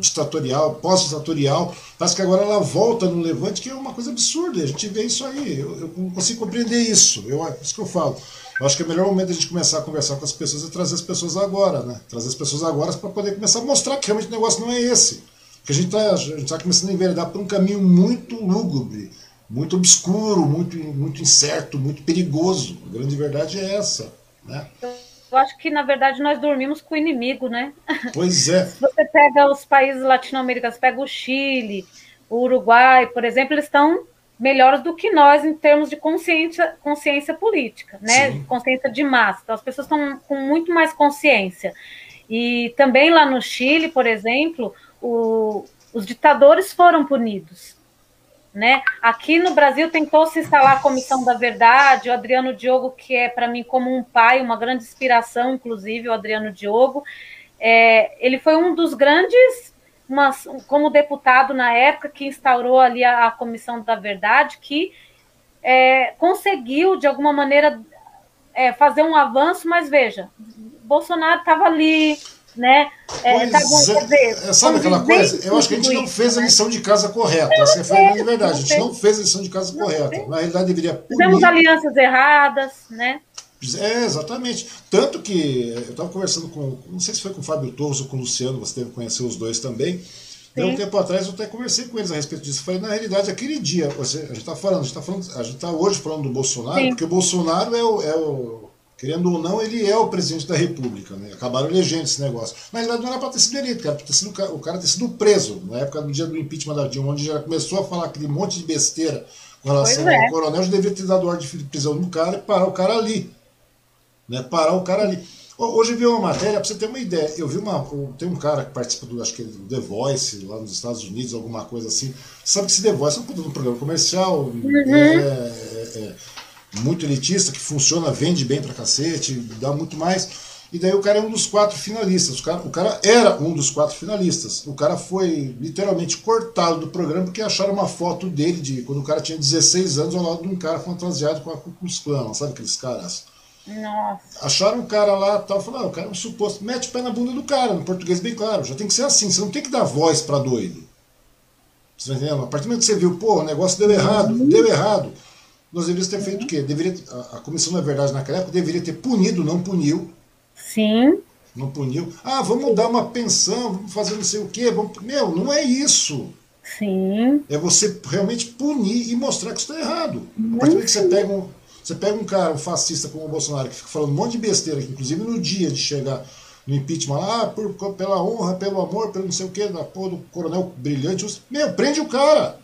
ditatorial, pós-ditatorial, parece que agora ela volta no levante, que é uma coisa absurda. A gente vê isso aí. Eu, eu não consigo compreender isso. Eu, é isso que eu falo. Eu acho que é o melhor momento a gente começar a conversar com as pessoas é trazer as pessoas agora, né? Trazer as pessoas agora para poder começar a mostrar que realmente o negócio não é esse. Que a gente está tá começando a enveredar por um caminho muito lúgubre, muito obscuro, muito, muito incerto, muito perigoso. A grande verdade é essa, né? Eu acho que, na verdade, nós dormimos com o inimigo, né? Pois é. [laughs] Você pega os países latino-americanos, pega o Chile, o Uruguai, por exemplo, eles estão melhores do que nós em termos de consciência, consciência política, né? Sim. Consciência de massa. Então, as pessoas estão com muito mais consciência. E também lá no Chile, por exemplo, o, os ditadores foram punidos. Né? Aqui no Brasil tentou se instalar a Comissão da Verdade, o Adriano Diogo, que é para mim como um pai, uma grande inspiração, inclusive, o Adriano Diogo, é, ele foi um dos grandes, como deputado na época, que instaurou ali a, a Comissão da Verdade, que é, conseguiu, de alguma maneira, é, fazer um avanço, mas veja, Bolsonaro estava ali, né? É, tá bom, é, é, sabe aquela coisa? Eu acho que a gente não fez a né? lição de casa correta. Essa foi a verdade. A gente não fez a lição de casa correta. Na realidade, deveria punir. Fizemos alianças erradas, né? É, exatamente. Tanto que eu estava conversando com, não sei se foi com o Fábio Torres ou com o Luciano, você deve conhecer os dois também. Sim. um tempo atrás eu até conversei com eles a respeito disso. Falei, na realidade, aquele dia, você, a gente está falando, a gente está falando, a gente está hoje falando do Bolsonaro, Sim. porque o Bolsonaro é o, é o Querendo ou não, ele é o presidente da República. Né? Acabaram elegendo esse negócio. Na verdade, não era para ter sido eleito, cara, ter sido, o cara ter sido preso. Na época do dia do impeachment da Dilma, onde já começou a falar aquele monte de besteira com relação é. ao coronel, já deveria ter dado ordem de prisão no cara e parar o cara ali. Né? Parar o cara ali. Hoje eu vi uma matéria, para você ter uma ideia. Eu vi uma. Tem um cara que participa do, acho que é do The Voice, lá nos Estados Unidos, alguma coisa assim. Sabe que esse The Voice é um programa comercial, uhum. é, é, é, muito elitista, que funciona, vende bem pra cacete, dá muito mais. E daí o cara é um dos quatro finalistas. O cara, o cara era um dos quatro finalistas. O cara foi literalmente cortado do programa porque acharam uma foto dele de quando o cara tinha 16 anos ao lado de um cara fantasiado com a Ku Klux Klan, sabe aqueles caras? Nossa. Acharam um cara lá tal, falaram, ah, o cara é um suposto. Mete o pé na bunda do cara, no português bem claro. Já tem que ser assim, você não tem que dar voz para doido. Você tá entendendo? A partir do momento que você viu, pô, o negócio deu errado, uhum. deu errado. Nós deveríamos ter feito o quê? Deveria, a, a comissão, na verdade, naquela época, deveria ter punido, não puniu. Sim. Não puniu. Ah, vamos dar uma pensão, vamos fazer não sei o quê. Vamos... Meu, não é isso. Sim. É você realmente punir e mostrar que isso está errado. A partir do que você pega um você pega um cara, um fascista como o Bolsonaro, que fica falando um monte de besteira, que inclusive no dia de chegar no impeachment lá, ah, por, pela honra, pelo amor, pelo não sei o que, da porra do coronel brilhante, meu, prende o cara.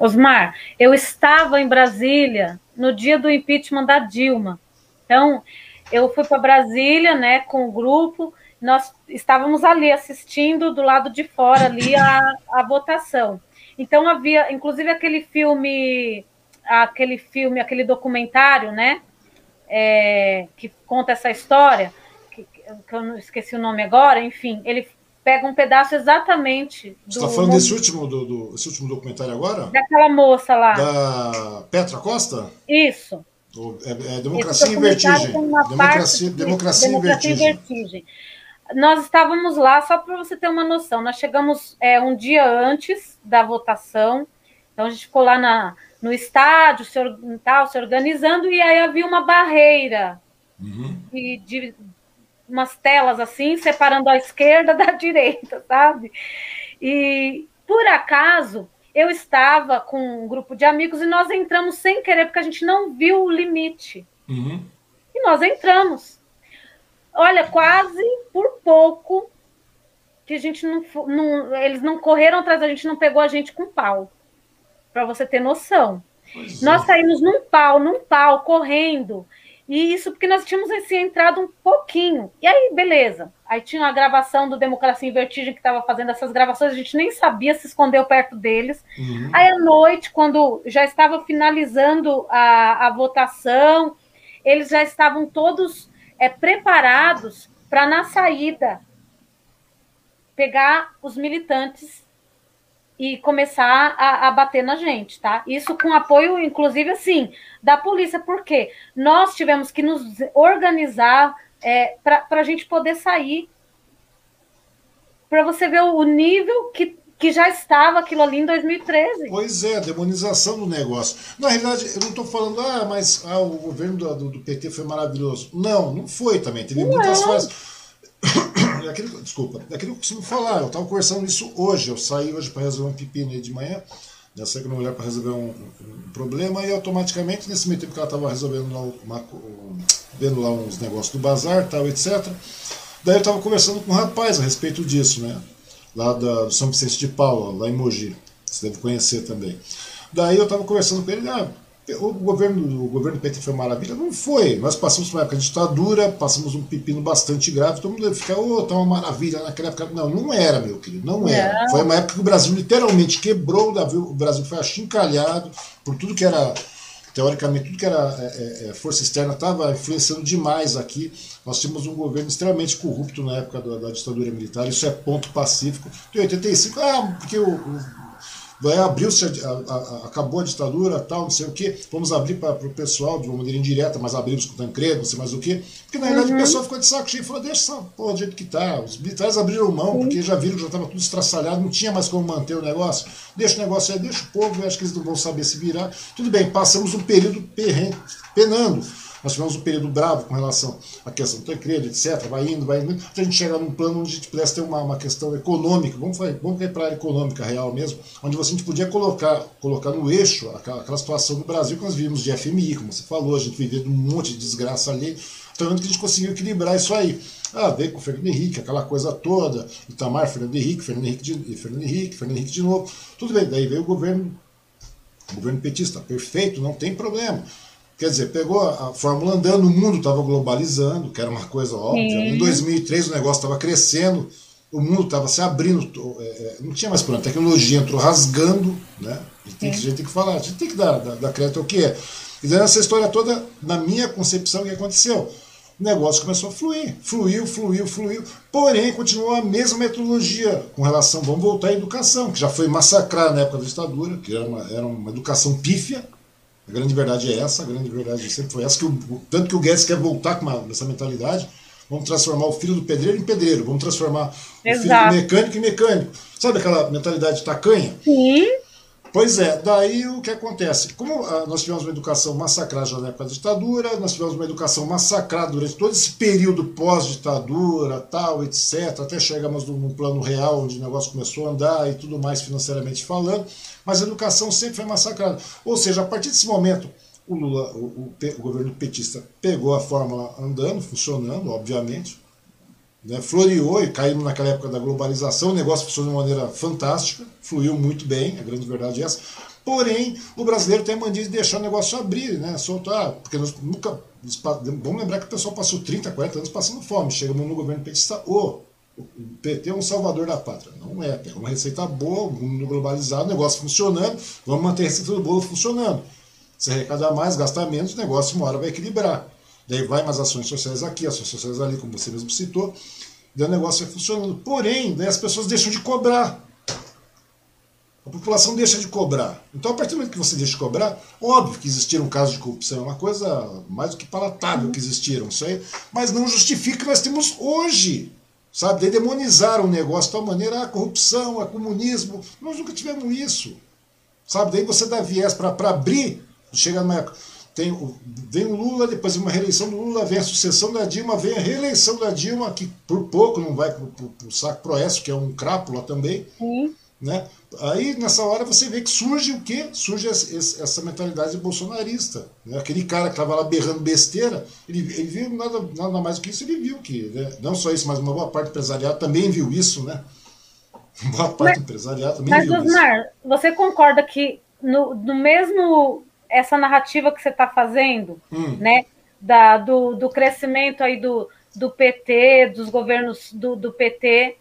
Osmar, eu estava em Brasília no dia do impeachment da Dilma. Então, eu fui para Brasília, né, com o grupo, nós estávamos ali assistindo do lado de fora ali a, a votação. Então havia, inclusive aquele filme aquele filme, aquele documentário, né? É, que conta essa história, que, que, eu não esqueci o nome agora, enfim, ele pega um pedaço exatamente. Do, Você está falando desse último, do, do, esse último documentário agora? Daquela moça lá. Da Petra Costa? Isso. É, é Democracia em Vertigem. Democracia, democracia, em Vertigem. vertigem. Nós estávamos lá, só para você ter uma noção, nós chegamos é, um dia antes da votação, então a gente ficou lá na, no estádio, se, tal, se organizando, e aí havia uma barreira uhum. de, de umas telas assim, separando a esquerda [laughs] da direita, sabe? E por acaso eu estava com um grupo de amigos e nós entramos sem querer, porque a gente não viu o limite. Uhum. E nós entramos. Olha, quase por pouco que a gente não, não, Eles não correram atrás da gente, não pegou a gente com pau para você ter noção. Pois nós é. saímos num pau, num pau, correndo. E isso porque nós tínhamos assim, entrado um pouquinho. E aí, beleza. Aí tinha a gravação do Democracia em Vertigem que estava fazendo essas gravações, a gente nem sabia se escondeu perto deles. Uhum. Aí à noite, quando já estava finalizando a, a votação, eles já estavam todos é, preparados para, na saída, pegar os militantes e começar a, a, bater na gente, tá? Isso com apoio, inclusive, assim, da polícia, porque nós tivemos que nos organizar é, para a gente poder sair. Para você ver o nível que, que já estava aquilo ali em 2013. Pois é, demonização do negócio. Na realidade, eu não estou falando, ah, mas ah, o governo do, do, PT foi maravilhoso. Não, não foi também. Teve não. muitas fases é aquilo, desculpa, é aquilo que eu costumo falar, eu estava conversando isso hoje, eu saí hoje para resolver um pepino aí de manhã, já saí com a mulher para resolver um, um, problema e automaticamente, nesse meio tempo que ela estava resolvendo lá, uma, vendo lá uns negócios do bazar, tal, etc. Daí eu estava conversando com um rapaz a respeito disso, né? Lá da, do São Vicente de Paula, lá em Mogi, você deve conhecer também. Daí eu estava conversando com ele, ah, o governo, o governo do PT foi maravilha? Não foi. Nós passamos por uma época de ditadura, passamos um pepino bastante grave, todo mundo fica, ô, oh, tá uma maravilha naquela época. Não, não era, meu querido, não era. Não. Foi uma época que o Brasil literalmente quebrou, o Brasil foi achincalhado por tudo que era, teoricamente, tudo que era é, é, é força externa estava influenciando demais aqui. Nós tínhamos um governo extremamente corrupto na época da, da ditadura militar, isso é ponto pacífico. Em 85, ah, porque o, o abriu-se, acabou a ditadura, tal, não sei o quê, vamos abrir para o pessoal de uma maneira indireta, mas abrimos com o Tancredo, não sei mais o quê, porque na verdade uhum. o pessoal ficou de saco cheio. E falou, deixa essa porra do jeito que tá, os militares abriram mão, uhum. porque já viram que já estava tudo estraçalhado, não tinha mais como manter o negócio, deixa o negócio aí, deixa o povo, eu acho que eles não vão saber se virar, tudo bem, passamos um período perren, penando, nós tivemos um período bravo com relação à questão do Tancredo, etc. Vai indo, vai indo, até a gente chegar num plano onde a gente pudesse ter uma, uma questão econômica, vamos, vamos ir para a área econômica real mesmo, onde você, a gente podia colocar, colocar no eixo aquela, aquela situação do Brasil que nós vivemos de FMI, como você falou, a gente vivia um monte de desgraça ali, Tanto que a gente conseguiu equilibrar isso aí. Ah, veio com o Fernando Henrique, aquela coisa toda, Itamar, Fernando Henrique, Fernando Henrique, de, Fernando Henrique, Fernando Henrique de novo. Tudo bem, daí veio o governo, o governo petista, perfeito, não tem problema. Quer dizer, pegou a fórmula andando, o mundo estava globalizando, que era uma coisa óbvia. Sim. Em 2003 o negócio estava crescendo, o mundo estava se abrindo, é, é, não tinha mais problema. A tecnologia entrou rasgando, né? A gente tem, que, a gente tem que falar, a gente tem que dar, dar, dar crédito ao que é. E daí essa história toda, na minha concepção, o que aconteceu? O negócio começou a fluir, fluiu, fluiu, fluiu, porém continuou a mesma metodologia com relação, vamos voltar à educação, que já foi massacrada na época da ditadura, que era uma, era uma educação pífia, a grande verdade é essa, a grande verdade sempre foi essa, que o, tanto que o Guedes quer voltar com uma, essa mentalidade, vamos transformar o filho do pedreiro em pedreiro, vamos transformar Exato. o filho do mecânico em mecânico. Sabe aquela mentalidade tacanha? Sim. Pois é, daí o que acontece? Como ah, nós tivemos uma educação massacrada na época da ditadura, nós tivemos uma educação massacrada durante todo esse período pós-ditadura, tal, etc., até chegamos num plano real onde o negócio começou a andar e tudo mais financeiramente falando, mas a educação sempre foi massacrada. Ou seja, a partir desse momento, o Lula, o, o, o governo petista, pegou a fórmula andando, funcionando, obviamente, né, floreou e caímos naquela época da globalização, o negócio funcionou de uma maneira fantástica, fluiu muito bem, a grande verdade é essa. Porém, o brasileiro tem a mania de deixar o negócio abrir, né, soltar, porque nós nunca. Vamos lembrar que o pessoal passou 30, 40 anos passando fome. Chegamos no governo petista, ô, oh, o PT é um salvador da pátria. Não é, pega uma receita boa, o mundo globalizado, o negócio funcionando, vamos manter a receita do bolo funcionando. Se arrecadar mais, gastar menos, o negócio uma hora vai equilibrar. Daí vai mais ações sociais aqui, ações sociais ali, como você mesmo citou, daí o negócio vai funcionando. Porém, daí as pessoas deixam de cobrar. A população deixa de cobrar. Então, a partir do momento que você deixa de cobrar, óbvio que existiram casos de corrupção, é uma coisa mais do que palatável que existiram, isso aí, mas não justifica o que nós temos hoje. Sabe? Daí demonizaram o negócio de tal maneira, a ah, corrupção, a comunismo. Nós nunca tivemos isso. Sabe? Daí você dá viés para abrir, chega numa época tem o, vem o Lula, depois uma reeleição do Lula, vem a sucessão da Dilma, vem a reeleição da Dilma, que por pouco não vai para o saco proesso, que é um crápula também. Sim. Né? Aí, nessa hora, você vê que surge o quê? Surge essa, mentalidade bolsonarista. Né? Aquele cara que estava lá berrando besteira, ele, ele viu nada, nada mais do que isso, ele viu que, né? não só isso, mas uma boa parte do empresariado também viu isso, né? Uma boa parte mas, do empresariado também mas, viu Osmar, isso. você concorda que no, no mesmo essa narrativa que você está fazendo, hum. né? Da, do, do crescimento aí do, do PT, dos governos do, do PT,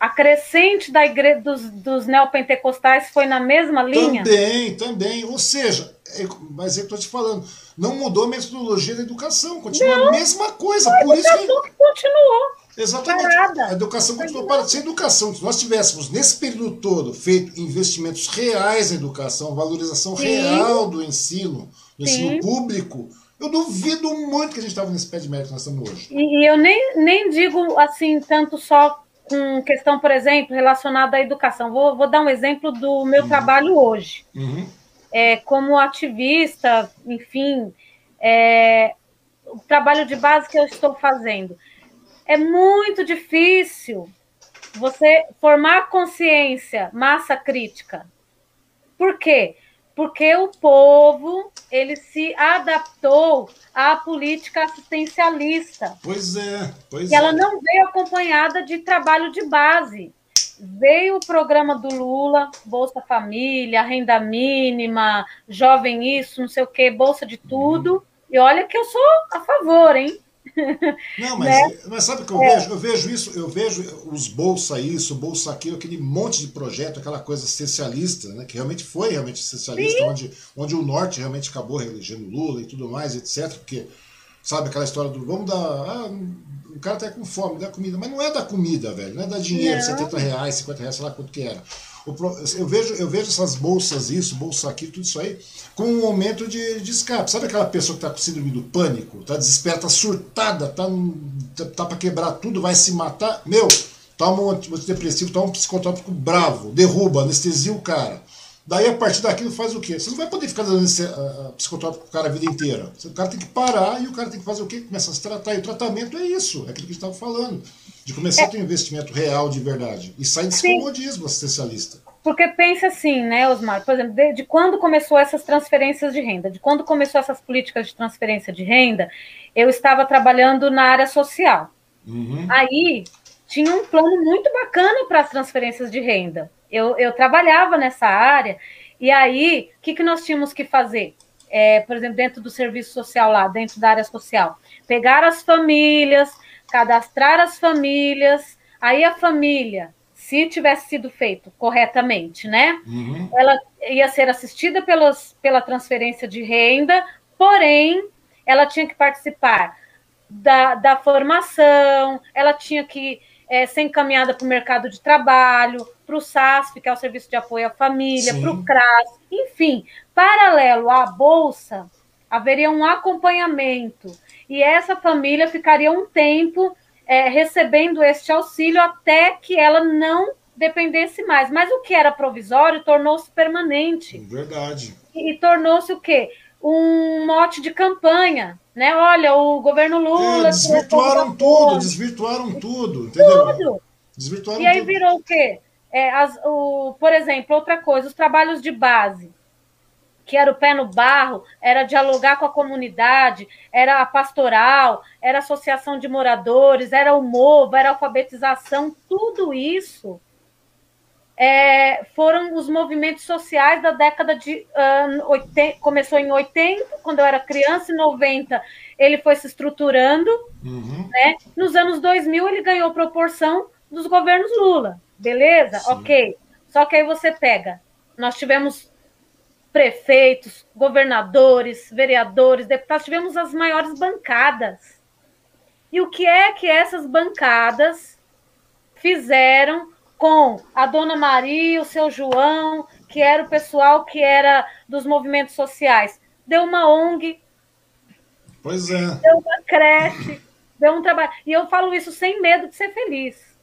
a crescente da igreja dos, dos neopentecostais foi na mesma linha? Também, também. Ou seja, é, mas eu estou te falando, não mudou a metodologia da educação, continua não, a mesma coisa. Por isso que... continuou. Exatamente. Parada. A educação continuou parada. Se a educação, se nós tivéssemos nesse período todo feito investimentos reais na educação, valorização Sim. real do ensino, do Sim. ensino público, eu duvido muito que a gente estava nesse pé de mérito que nós estamos hoje. E, eu nem, nem digo assim, tanto só com questão, por exemplo, relacionada à educação. Vou, vou dar um exemplo do meu uhum. trabalho hoje. Uhum. É, como ativista, enfim, é, o trabalho de base que eu estou fazendo é muito difícil você formar consciência, massa crítica. Por quê? Porque o povo ele se adaptou à política assistencialista. Pois é, pois e é. ela não veio acompanhada de trabalho de base. Veio o programa do Lula, Bolsa Família, renda mínima, jovem isso, não sei o quê, bolsa de tudo. Uhum. E olha que eu sou a favor, hein? Não, [laughs] mas, né? mas sabe o que eu é. vejo? Eu vejo isso, eu vejo os bolsa isso, bolsa aquilo, aquele monte de projeto, aquela coisa essencialista, né? Que realmente foi realmente essencialista, onde, onde o norte realmente acabou reelegendo Lula e tudo mais, etc. Porque, sabe, aquela história do vamos dar. Ah, o cara tá com fome, dá comida. Mas não é da comida, velho. Não é dar dinheiro, não. 70 reais, 50 reais, sei lá quanto que era. Eu vejo, eu vejo essas bolsas, isso, bolsa aqui, tudo isso aí, com um momento de, de escape. Sabe aquela pessoa que está com síndrome do pânico? Está desesperada, está surtada, está tá, tá para quebrar tudo, vai se matar? Meu, toma um antidepressivo, toma um psicotrópico bravo, derruba, anestesia o cara. Daí, a partir daquilo, faz o quê? Você não vai poder ficar dando esse, uh, psicotrópico pro cara a vida inteira. O cara tem que parar e o cara tem que fazer o quê? Começar a se tratar. E o tratamento é isso, é aquilo que a gente estava falando. De começar é. a ter um investimento real de verdade. E sair desse Sim. comodismo assistencialista. porque pense assim, né, Osmar, por exemplo, de, de, quando começou essas transferências de renda, de quando começou essas políticas de transferência de renda, eu estava trabalhando na área social. Uhum. Aí tinha um plano muito bacana para as transferências de renda. Eu, eu trabalhava nessa área, e aí, o que, que nós tínhamos que fazer? É, por exemplo, dentro do serviço social lá, dentro da área social, pegar as famílias, cadastrar as famílias, aí a família se tivesse sido feito corretamente, né? Uhum. Ela ia ser assistida pelos, pela transferência de renda, porém, ela tinha que participar da, da formação, ela tinha que é, ser encaminhada para o mercado de trabalho, para o SASF, que é o Serviço de Apoio à Família, para o CRAS, enfim, paralelo à Bolsa, haveria um acompanhamento. E essa família ficaria um tempo é, recebendo este auxílio até que ela não dependesse mais. Mas o que era provisório tornou-se permanente. Verdade. E, e tornou-se o quê? Um mote de campanha. Né? Olha, o governo Lula. É, desvirtuaram tudo, desvirtuaram tudo, entendeu? Tudo. Desvirtuaram e aí tudo. virou o quê? É, as, o, por exemplo, outra coisa, os trabalhos de base que era o pé no barro, era dialogar com a comunidade, era a pastoral, era a associação de moradores, era o MOVA, era a alfabetização, tudo isso é, foram os movimentos sociais da década de uh, 80, começou em 80, quando eu era criança, em 90 ele foi se estruturando, uhum. né? Nos anos 2000 ele ganhou proporção dos governos Lula, beleza? Sim. Ok. Só que aí você pega, nós tivemos prefeitos, governadores, vereadores, deputados, tivemos as maiores bancadas. E o que é que essas bancadas fizeram com a dona Maria, o seu João, que era o pessoal que era dos movimentos sociais? Deu uma ONG. Pois é. Deu uma creche, deu um trabalho. E eu falo isso sem medo de ser feliz.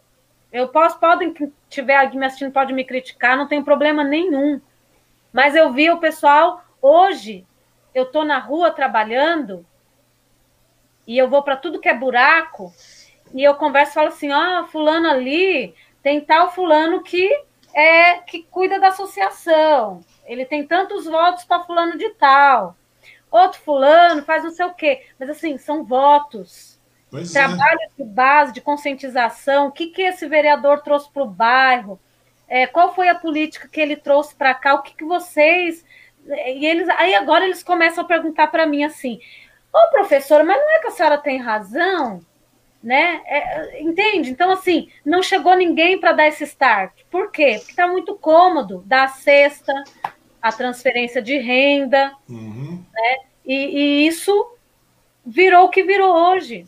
Eu posso, podem, que tiver aqui me assistindo, pode me criticar, não tem problema nenhum. Mas eu vi o pessoal, hoje, eu estou na rua trabalhando e eu vou para tudo que é buraco e eu converso e falo assim: ó, oh, fulano ali tem tal fulano que é que cuida da associação. Ele tem tantos votos para fulano de tal. Outro fulano faz não sei o quê. Mas assim, são votos. Pois é. Trabalho é. de base, de conscientização. O que, que esse vereador trouxe para o bairro? É, qual foi a política que ele trouxe para cá? O que, que vocês. E eles, aí agora eles começam a perguntar para mim assim: Ô professora, mas não é que a senhora tem razão? Né? É, entende? Então, assim, não chegou ninguém para dar esse start. Por quê? Porque está muito cômodo dar a cesta, a transferência de renda, uhum. né? E, e isso virou o que virou hoje.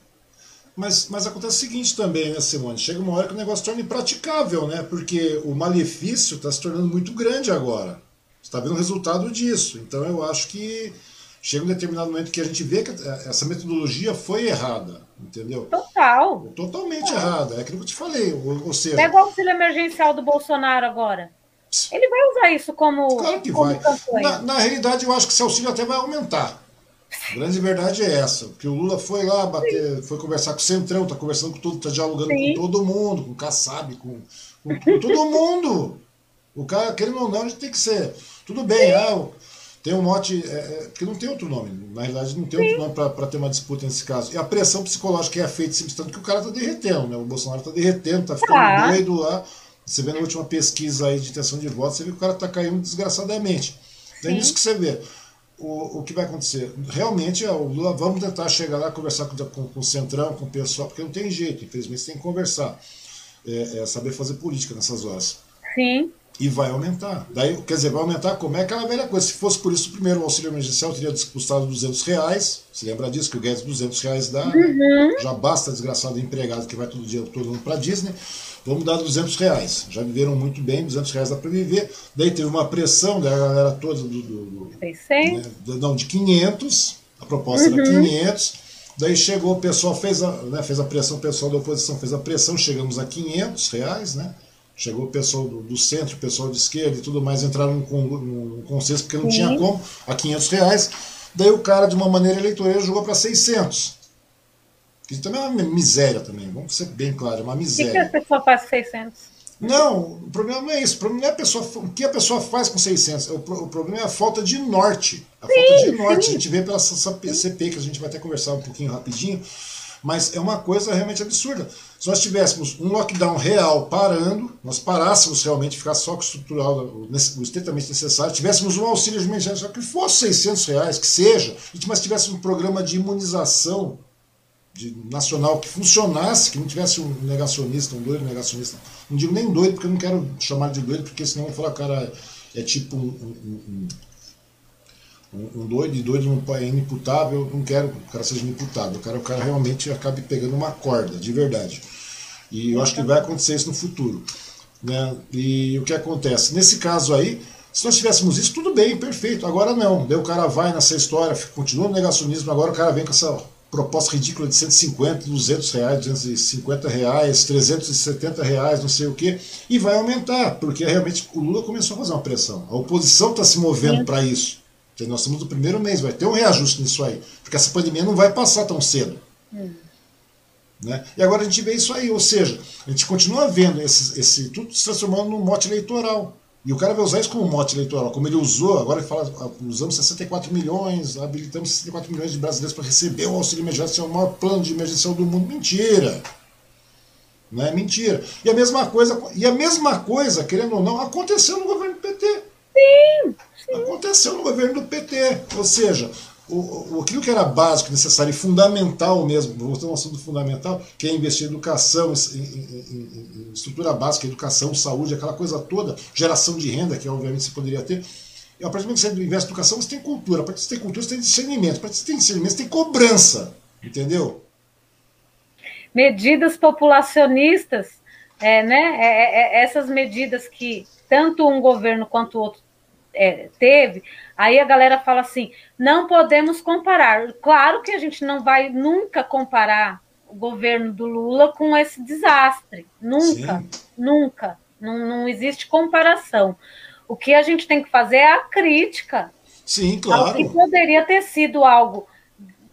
Mas, mas acontece o seguinte também, né, Simone? Chega uma hora que o negócio torna impraticável, né? Porque o malefício está se tornando muito grande agora. Você está vendo o resultado disso. Então eu acho que chega um determinado momento que a gente vê que essa metodologia foi errada, entendeu? Total. Totalmente Total. errada. É aquilo que eu te falei. Ou, ou seja, Pega o auxílio emergencial do Bolsonaro agora. Ele vai usar isso como. Claro que como vai. Na, na realidade, eu acho que esse auxílio até vai aumentar. A grande verdade é essa, porque o Lula foi lá bater, foi conversar com o Centrão, está conversando com todo, está dialogando Sim. com todo mundo, com o Kassab, com, com, com, todo mundo. O cara, querendo ou não, a gente tem que ser. Tudo bem, ah, tem um mote, é, é, porque não tem outro nome, na realidade não tem Sim. outro nome para ter uma disputa nesse caso. E a pressão psicológica que é feita, simplesmente que o cara está derretendo, né? O Bolsonaro está derretendo, está ficando ah. doido lá. Você vê na última pesquisa aí de intenção de voto, você vê que o cara está caindo desgraçadamente. É isso que você vê o, o que vai acontecer? Realmente, é, o Lula, vamos tentar chegar lá, conversar com, com, com, o Centrão, com o pessoal, porque não tem jeito, infelizmente tem que conversar. É, é saber fazer política nessas horas. Sim. E vai aumentar. Daí, quer dizer, vai aumentar como é aquela velha coisa. Se fosse por isso, primeiro o auxílio emergencial teria custado 200 reais. Se lembra disso, que o Guedes 200 reais dá. Uhum. Já basta desgraçado empregado que vai todo dia todo mundo para Disney. Vamos dar 200 reais. Já viveram muito bem, 200 reais dá para viver. Daí teve uma pressão da galera toda do. do, do né, não, de 500. A proposta uhum. era 500. Daí chegou o pessoal, fez a, né, fez a pressão, o pessoal da oposição fez a pressão, chegamos a 500 reais, né? Chegou o pessoal do, do centro, o pessoal de esquerda e tudo mais, entraram num, consenso porque não tinha como, a 500 reais. Daí o cara, de uma maneira eleitoral, jogou para 600. Que também é uma miséria também, vamos ser bem claros, é uma miséria. O que, a pessoa faz 600? Não, o problema não é isso. O problema não é a pessoa, o que a pessoa faz com 600. O, o problema é a falta de norte. A sim, falta de norte. Sim. A gente vê pela CP, que a gente vai até conversar um pouquinho rapidinho. Mas é uma coisa realmente absurda. Se nós tivéssemos um lockdown real parando, nós parássemos realmente, ficar só com o estrutural, o estritamente necessário, tivéssemos um auxílio de emergência, que fosse 600 reais, que seja, mas tivéssemos um programa de imunização de, nacional que funcionasse, que não tivesse um negacionista, um doido negacionista. Não digo nem doido, porque eu não quero chamar de doido, porque senão eu vou falar, cara, é tipo um, um, um, um doido, e doido não é inimputável, eu não quero que o cara seja inimputável, eu quero que o cara realmente acabe pegando uma corda, de verdade. E eu acho que vai acontecer isso no futuro. Né? E o que acontece? Nesse caso aí, se nós tivéssemos isso, tudo bem, perfeito. Agora não. Daí o cara vai nessa história, continua no negacionismo, agora o cara vem com essa proposta ridícula de 150, 200 reais, 250 reais, 370 reais, não sei o quê, e vai aumentar, porque realmente o Lula começou a fazer uma pressão. A oposição está se movendo para isso. Então, nós estamos no primeiro mês, vai ter um reajuste nisso aí, porque essa pandemia não vai passar tão cedo. Hum. Né? E agora a gente vê isso aí, ou seja, a gente continua vendo esse, esse tudo se transformando num mote eleitoral. E o cara vai usar isso como mote eleitoral, como ele usou, agora ele fala, ah, usamos 64 milhões, habilitamos 64 milhões de brasileiros para receber o auxílio emergencial, é o maior plano de emergencial do mundo. Mentira! Não é mentira. E a mesma coisa, e a mesma coisa, querendo ou não, aconteceu no governo do PT. Sim, sim. Aconteceu no governo do PT. Ou seja, o, aquilo que era básico, necessário e fundamental mesmo, voltando ao assunto fundamental, que é investir em educação, em, em, em, estrutura básica, educação, saúde, aquela coisa toda, geração de renda, que obviamente você poderia ter. E a partir do momento que você investe em educação, você tem cultura. A partir você tem cultura, você tem discernimento. A partir você tem discernimento, você tem cobrança. Entendeu? Medidas populacionistas, é, né? É, é, é essas medidas que tanto um governo quanto o outro é, teve, aí a galera fala assim: não podemos comparar. Claro que a gente não vai nunca comparar o governo do Lula com esse desastre. Nunca, Sim. nunca. Não, não existe comparação. O que a gente tem que fazer é a crítica. Sim, claro. que poderia ter sido algo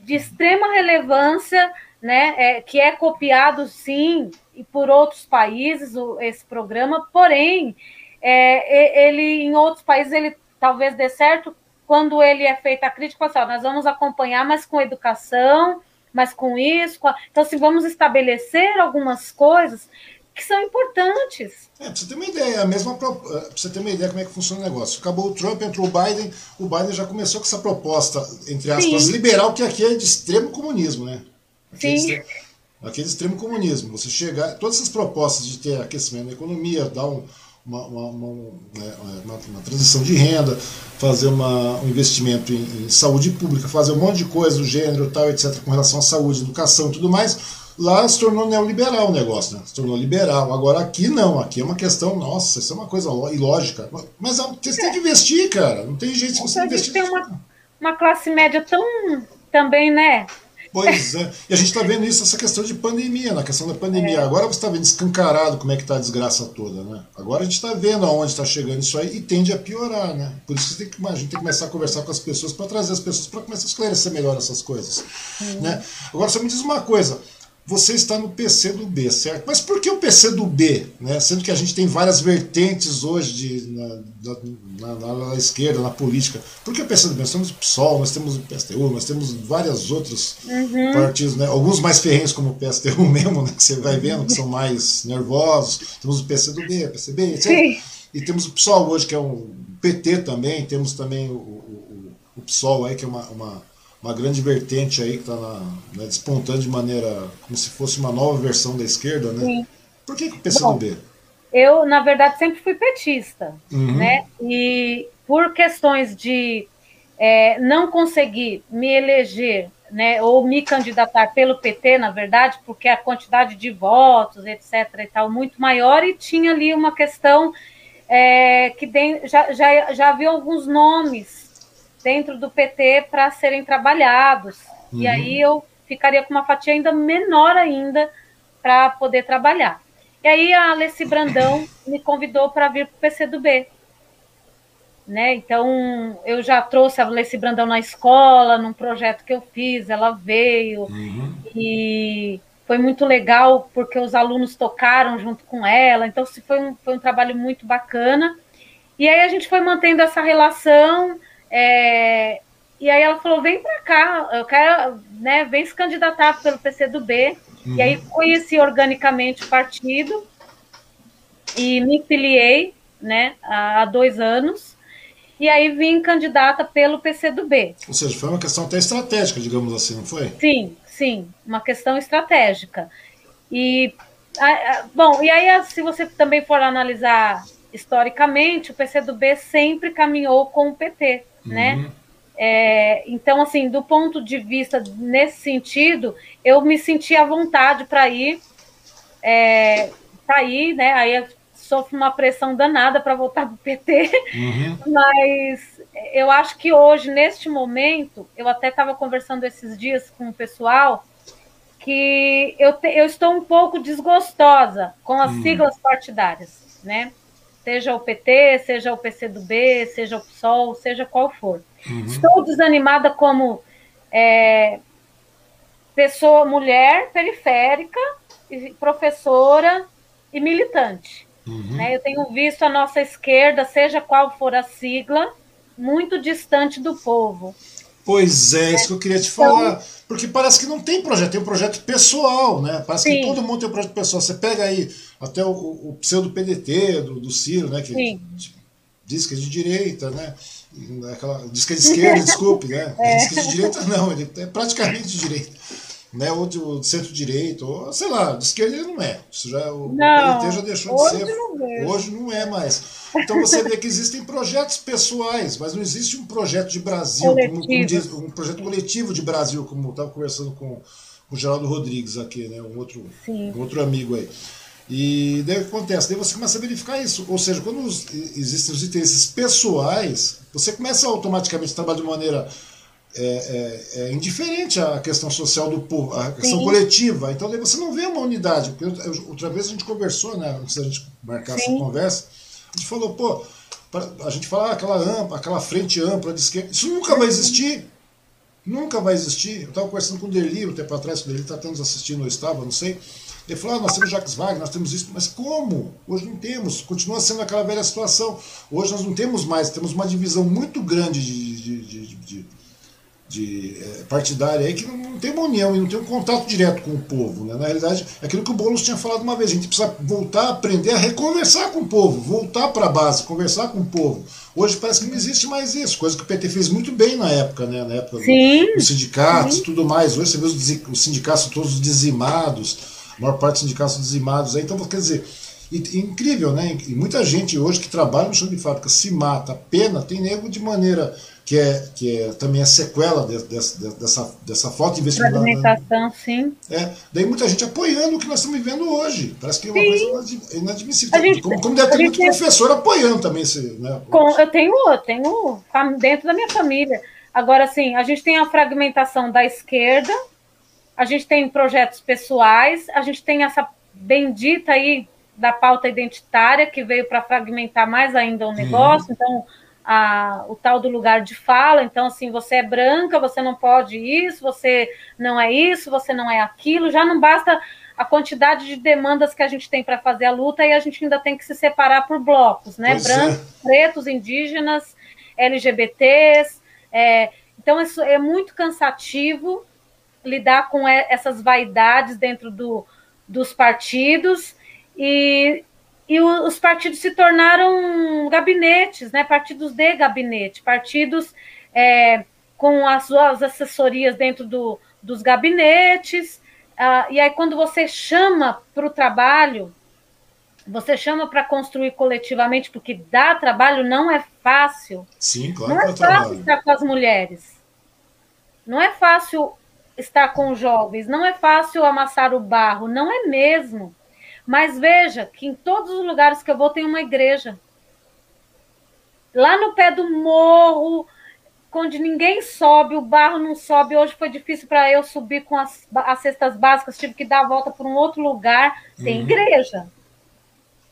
de extrema relevância, né, é, que é copiado, sim, e por outros países, o, esse programa, porém, é, ele em outros países ele talvez dê certo quando ele é feita a crítica, assim, ó, nós vamos acompanhar, mas com educação, mas com isso, com a... então assim, vamos estabelecer algumas coisas que são importantes. É, pra você ter uma ideia, a mesma pra você ter uma ideia como é que funciona o negócio. Acabou o Trump, entrou o Biden, o Biden já começou com essa proposta, entre aspas, Sim. liberal, que aqui é de extremo comunismo, né? Aqui Sim. É extremo, aqui é de extremo comunismo. Você chegar, todas essas propostas de ter aquecimento da economia, dar um, uma, uma, né, uma, uma, transição de renda, fazer uma, um investimento em, em, saúde pública, fazer um monte de coisa do gênero, tal, etc., com relação à saúde, educação e tudo mais, lá se tornou neoliberal o negócio, né? se tornou liberal. Agora aqui não, aqui é uma questão, nossa, isso é uma coisa ilógica. Mas você tem que investir, cara, não tem jeito se você investir. tem uma, uma classe média tão também, né? Pois é. E a gente está vendo isso, essa questão de pandemia, na questão da pandemia. É. Agora você está vendo escancarado como é que está a desgraça toda, né? Agora a gente está vendo aonde está chegando isso aí e tende a piorar, né? Por isso que, tem que a gente tem que começar a conversar com as pessoas para trazer as pessoas para começar a esclarecer melhor essas coisas. Né? Agora só me diz uma coisa você está no PC do B, certo? Mas por que o PC do B? Né? Sendo que a gente tem várias vertentes hoje de, na, na, na, na esquerda, na política. Por que o PC do B? Nós temos o PSOL, nós temos o PSTU, nós temos vários outros uhum. partidos, né? alguns mais ferrenhos como o PSTU [laughs] mesmo, né? que você vai vendo, que são mais nervosos. Temos o PC do B, PCB, etc. Sim. E temos o PSOL hoje, que é um PT também, temos também o, o, o PSOL aí, que é uma, uma uma grande vertente aí que está né, despontando de maneira como se fosse uma nova versão da esquerda, né? Sim. Por que, que o PCdoB? Bom, eu, na verdade, sempre fui petista, uhum. né? E por questões de é, não conseguir me eleger, né, ou me candidatar pelo PT, na verdade, porque a quantidade de votos, etc. e tal, muito maior, e tinha ali uma questão é, que já, já, já havia alguns nomes dentro do PT para serem trabalhados. Uhum. E aí eu ficaria com uma fatia ainda menor ainda para poder trabalhar. E aí a Alessi Brandão [laughs] me convidou para vir para o PCdoB. Né? Então eu já trouxe a Alessi Brandão na escola, num projeto que eu fiz, ela veio uhum. e foi muito legal porque os alunos tocaram junto com ela, então foi um, foi um trabalho muito bacana. E aí a gente foi mantendo essa relação, é, e aí ela falou: vem para cá, eu quero, né, vem se candidatar pelo PCdoB. Uhum. E aí conheci organicamente o partido e me filiei, né, há dois anos. E aí vim candidata pelo PCdoB. Ou seja, foi uma questão até estratégica, digamos assim, não foi? Sim, sim, uma questão estratégica. E, bom, e aí se você também for analisar historicamente, o PCdoB sempre caminhou com o PT? Uhum. né? É, então, assim, do ponto de vista nesse sentido, eu me senti à vontade para ir, é, para ir, né? Aí sofre uma pressão danada para voltar para o PT, uhum. [laughs] mas eu acho que hoje, neste momento, eu até estava conversando esses dias com o pessoal que eu, te, eu estou um pouco desgostosa com as uhum. siglas partidárias, né? Seja o PT, seja o PCdoB, seja o PSOL, seja qual for. Uhum. Estou desanimada como é, pessoa, mulher periférica, professora e militante. Uhum. Né? Eu tenho visto a nossa esquerda, seja qual for a sigla, muito distante do povo. Pois é, isso que eu queria te falar. Então, porque parece que não tem projeto, tem um projeto pessoal, né? Parece sim. que todo mundo tem um projeto pessoal. Você pega aí até o, o pseudo PDT do, do Ciro, né? Que sim. diz que é de direita, né? Aquela, diz que é de esquerda, [laughs] desculpe, né? É. Diz que é de direita, não, ele é praticamente de direita né, ou do centro-direito, ou sei lá, de esquerda ele não é. Isso já, o não, PDT já deixou de ser. Não hoje não é mais. Então você vê que existem projetos pessoais, mas não existe um projeto de Brasil, como, como diz, um projeto coletivo de Brasil, como eu estava conversando com, com o Geraldo Rodrigues aqui, né, um outro, um outro amigo aí. E daí o que acontece? Daí você começa a verificar isso. Ou seja, quando os, existem os interesses pessoais, você começa automaticamente a trabalhar de maneira é, é, é, indiferente à questão social do povo, à questão Sim. coletiva. Então daí você não vê uma unidade. Porque outra vez a gente conversou, né, antes da gente marcar Sim. essa conversa, a gente falou, pô, a gente fala ah, aquela ampla, aquela frente ampla de esquerda, isso nunca vai existir. Nunca vai existir. Eu estava conversando com o Derli um tempo atrás, o Derli está até nos assistindo, ou estava, não sei. Ele falou: ah, nós temos Jacques Wagner, nós temos isso, mas como? Hoje não temos. Continua sendo aquela velha situação. Hoje nós não temos mais, temos uma divisão muito grande de, de, de, de é, partidária aí que não, não, tem uma união e não tem um contato direto com o povo. Né? Na realidade, é aquilo que o Boulos tinha falado uma vez, a gente precisa voltar a aprender a reconversar com o povo, voltar para a base, conversar com o povo. Hoje parece que não existe mais isso, coisa que o PT fez muito bem na época, né? na época Sim. dos sindicatos e tudo mais. Hoje você vê os, os sindicatos todos dizimados, a maior parte dos sindicatos dizimados. Aí, então, quer dizer, e, incrível, né? E muita gente hoje que trabalha no chão de fábrica se mata, pena, tem nego de maneira que é, que é também a sequela de, de, de, dessa, dessa falta de investimento. Fragmentação, sim. É, daí muita gente apoiando o que nós estamos vivendo hoje. Parece que é uma sim. coisa inadmissível. Gente, como, como deve ter muito professor apoiando também esse. Né, Com, eu tenho, eu tenho dentro da minha família. Agora, assim, a gente tem a fragmentação da esquerda, a gente tem projetos pessoais, a gente tem essa bendita aí da pauta identitária que veio para fragmentar mais ainda o uhum. negócio. Uhum. Então, a, o tal do lugar de fala. Então, assim, você é branca, você não pode isso, você não é isso, você não é aquilo. Já não basta a quantidade de demandas que a gente tem para fazer a luta e a gente ainda tem que se separar por blocos, né? Pois é. Brancos, é. pretos, indígenas, LGBTs. É, então, isso é muito cansativo lidar com essas vaidades dentro do, dos partidos. E e os partidos se tornaram gabinetes, né? partidos de gabinete, partidos é, com as suas assessorias dentro do, dos gabinetes. Ah, e aí, quando você chama para o trabalho, você chama para construir coletivamente, porque dá trabalho, não é fácil. Sim, claro. Não é, é fácil estar com as mulheres. Não é fácil estar com jovens. Não é fácil amassar o barro. Não é mesmo. Mas veja que em todos os lugares que eu vou tem uma igreja. Lá no pé do morro, onde ninguém sobe, o barro não sobe. Hoje foi difícil para eu subir com as, as cestas básicas, tive que dar a volta por um outro lugar. Tem uhum. igreja.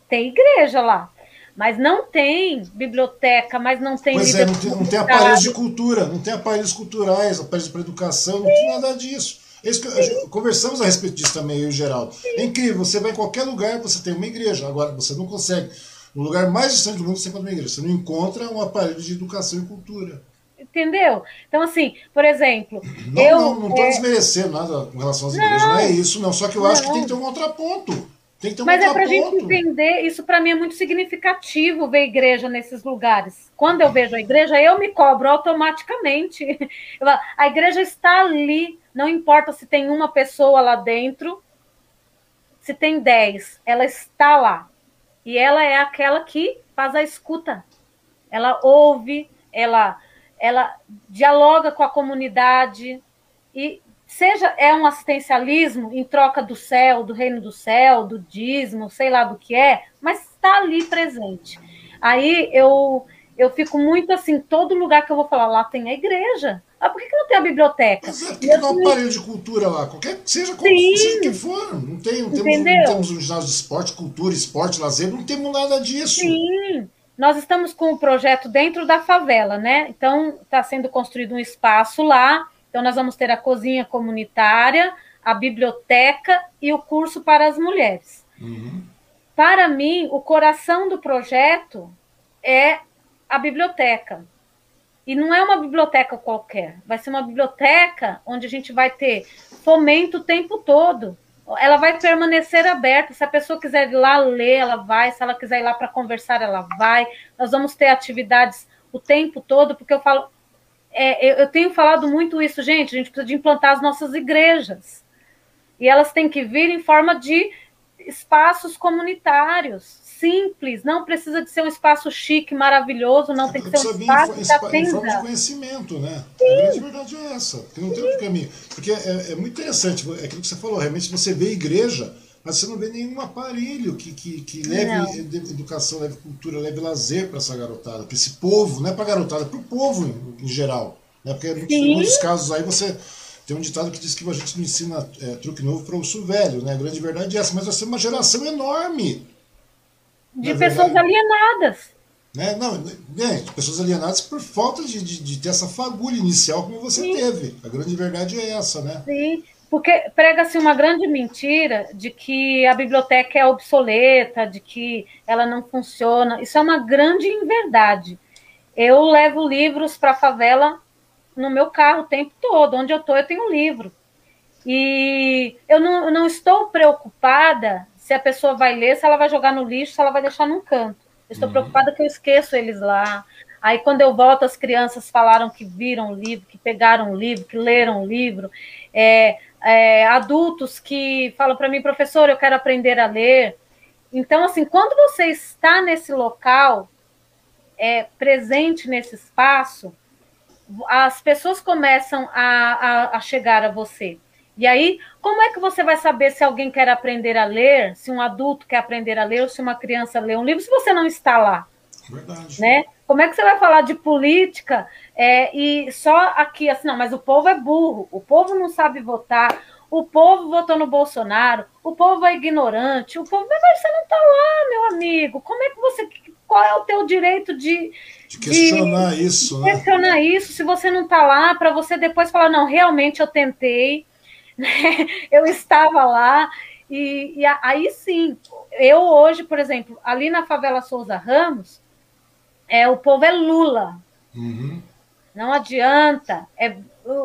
Tem igreja lá. Mas não tem biblioteca, mas não tem. Pois é, não tem, não tem aparelhos de cultura, não tem aparelhos culturais, aparelhos para educação, não tem nada disso. Que, conversamos a respeito disso também, eu e o Geraldo. É incrível, você vai em qualquer lugar, você tem uma igreja. Agora, você não consegue. No lugar mais distante do mundo, você encontra uma igreja. Você não encontra um aparelho de educação e cultura. Entendeu? Então, assim, por exemplo. Não, eu, não, estou é... desmerecendo nada com relação às igrejas, não, é isso, não. Só que eu não. acho que tem que ter um contraponto. Tem que ter um Mas é para a gente entender, isso para mim é muito significativo ver igreja nesses lugares. Quando eu vejo a igreja, eu me cobro automaticamente. [laughs] A igreja está ali, não importa se tem uma pessoa lá dentro, se tem dez, ela está lá. E ela é aquela que faz a escuta. Ela ouve, ela, ela dialoga com a comunidade e seja é um assistencialismo em troca do céu, do reino do céu, do dízimo, sei lá do que é, mas está ali presente. Aí eu eu fico muito assim, todo lugar que eu vou falar, lá tem a igreja. Ah, por que, que não tem a biblioteca? É, porque não um aparelho de cultura lá, qualquer seja, seja que for. Não, tem, não, temos, não temos um ginásio de esporte, cultura, esporte, lazer, não temos nada disso. Sim. Nós estamos com o um projeto dentro da favela, né? Então, está sendo construído um espaço lá então, nós vamos ter a cozinha comunitária, a biblioteca e o curso para as mulheres. Uhum. Para mim, o coração do projeto é a biblioteca. E não é uma biblioteca qualquer, vai ser uma biblioteca onde a gente vai ter fomento o tempo todo. Ela vai permanecer aberta. Se a pessoa quiser ir lá ler, ela vai. Se ela quiser ir lá para conversar, ela vai. Nós vamos ter atividades o tempo todo, porque eu falo, é, eu tenho falado muito isso, gente. A gente precisa de implantar as nossas igrejas. E elas têm que vir em forma de espaços comunitários, simples. Não precisa de ser um espaço chique, maravilhoso. Não é, tem que ser um espaço em, que. Em forma de conhecimento, né? Sim. A grande verdade é essa. Porque não tem outro caminho. Porque é, é muito interessante. É aquilo que você falou. Realmente, você vê igreja mas você não vê nenhum aparelho que, que, que leve educação, leve cultura, leve lazer para essa garotada, para esse povo, não é para a garotada, é para o povo em, em, geral. Né? Porque em muitos casos aí você tem um ditado que diz que a gente não ensina é, truque novo para o urso velho, né? A grande verdade é essa, mas vai ser uma geração enorme. De é pessoas verdade. alienadas. Né? Não, né? de pessoas alienadas por falta de, de, de, ter essa fagulha inicial como você Sim. teve. A grande verdade é essa, né? Sim. Porque prega-se uma grande mentira de que a biblioteca é obsoleta, de que ela não funciona. Isso é uma grande inverdade. Eu levo livros para a favela no meu carro o tempo todo. Onde eu estou, eu tenho um livro. E eu não, não estou preocupada se a pessoa vai ler, se ela vai jogar no lixo, se ela vai deixar num canto. Eu estou uhum. preocupada que eu esqueço eles lá. Aí, quando eu volto, as crianças falaram que viram o livro, que pegaram o livro, que leram o livro. É, é, adultos que falam para mim, professor, eu quero aprender a ler. Então, assim, quando você está nesse local, é, presente nesse espaço, as pessoas começam a, a, a, chegar a você. E aí, como é que você vai saber se alguém quer aprender a ler, se um adulto quer aprender a ler, ou se uma criança lê um livro, se você não está lá? Verdade. Né? Como é que você vai falar de política é, e só aqui, assim, não, mas o povo é burro, o povo não sabe votar, o povo votou no Bolsonaro, o povo é ignorante, o povo, mas você não está lá, meu amigo, como é que você, qual é o teu direito de... De questionar de, isso, de questionar isso, se você não está lá, para você depois falar, não, realmente eu tentei, [laughs] né? eu estava lá, e, e aí sim, eu hoje, por exemplo, ali na favela Souza Ramos, é, o povo é Lula. Uhum. Não adianta. É,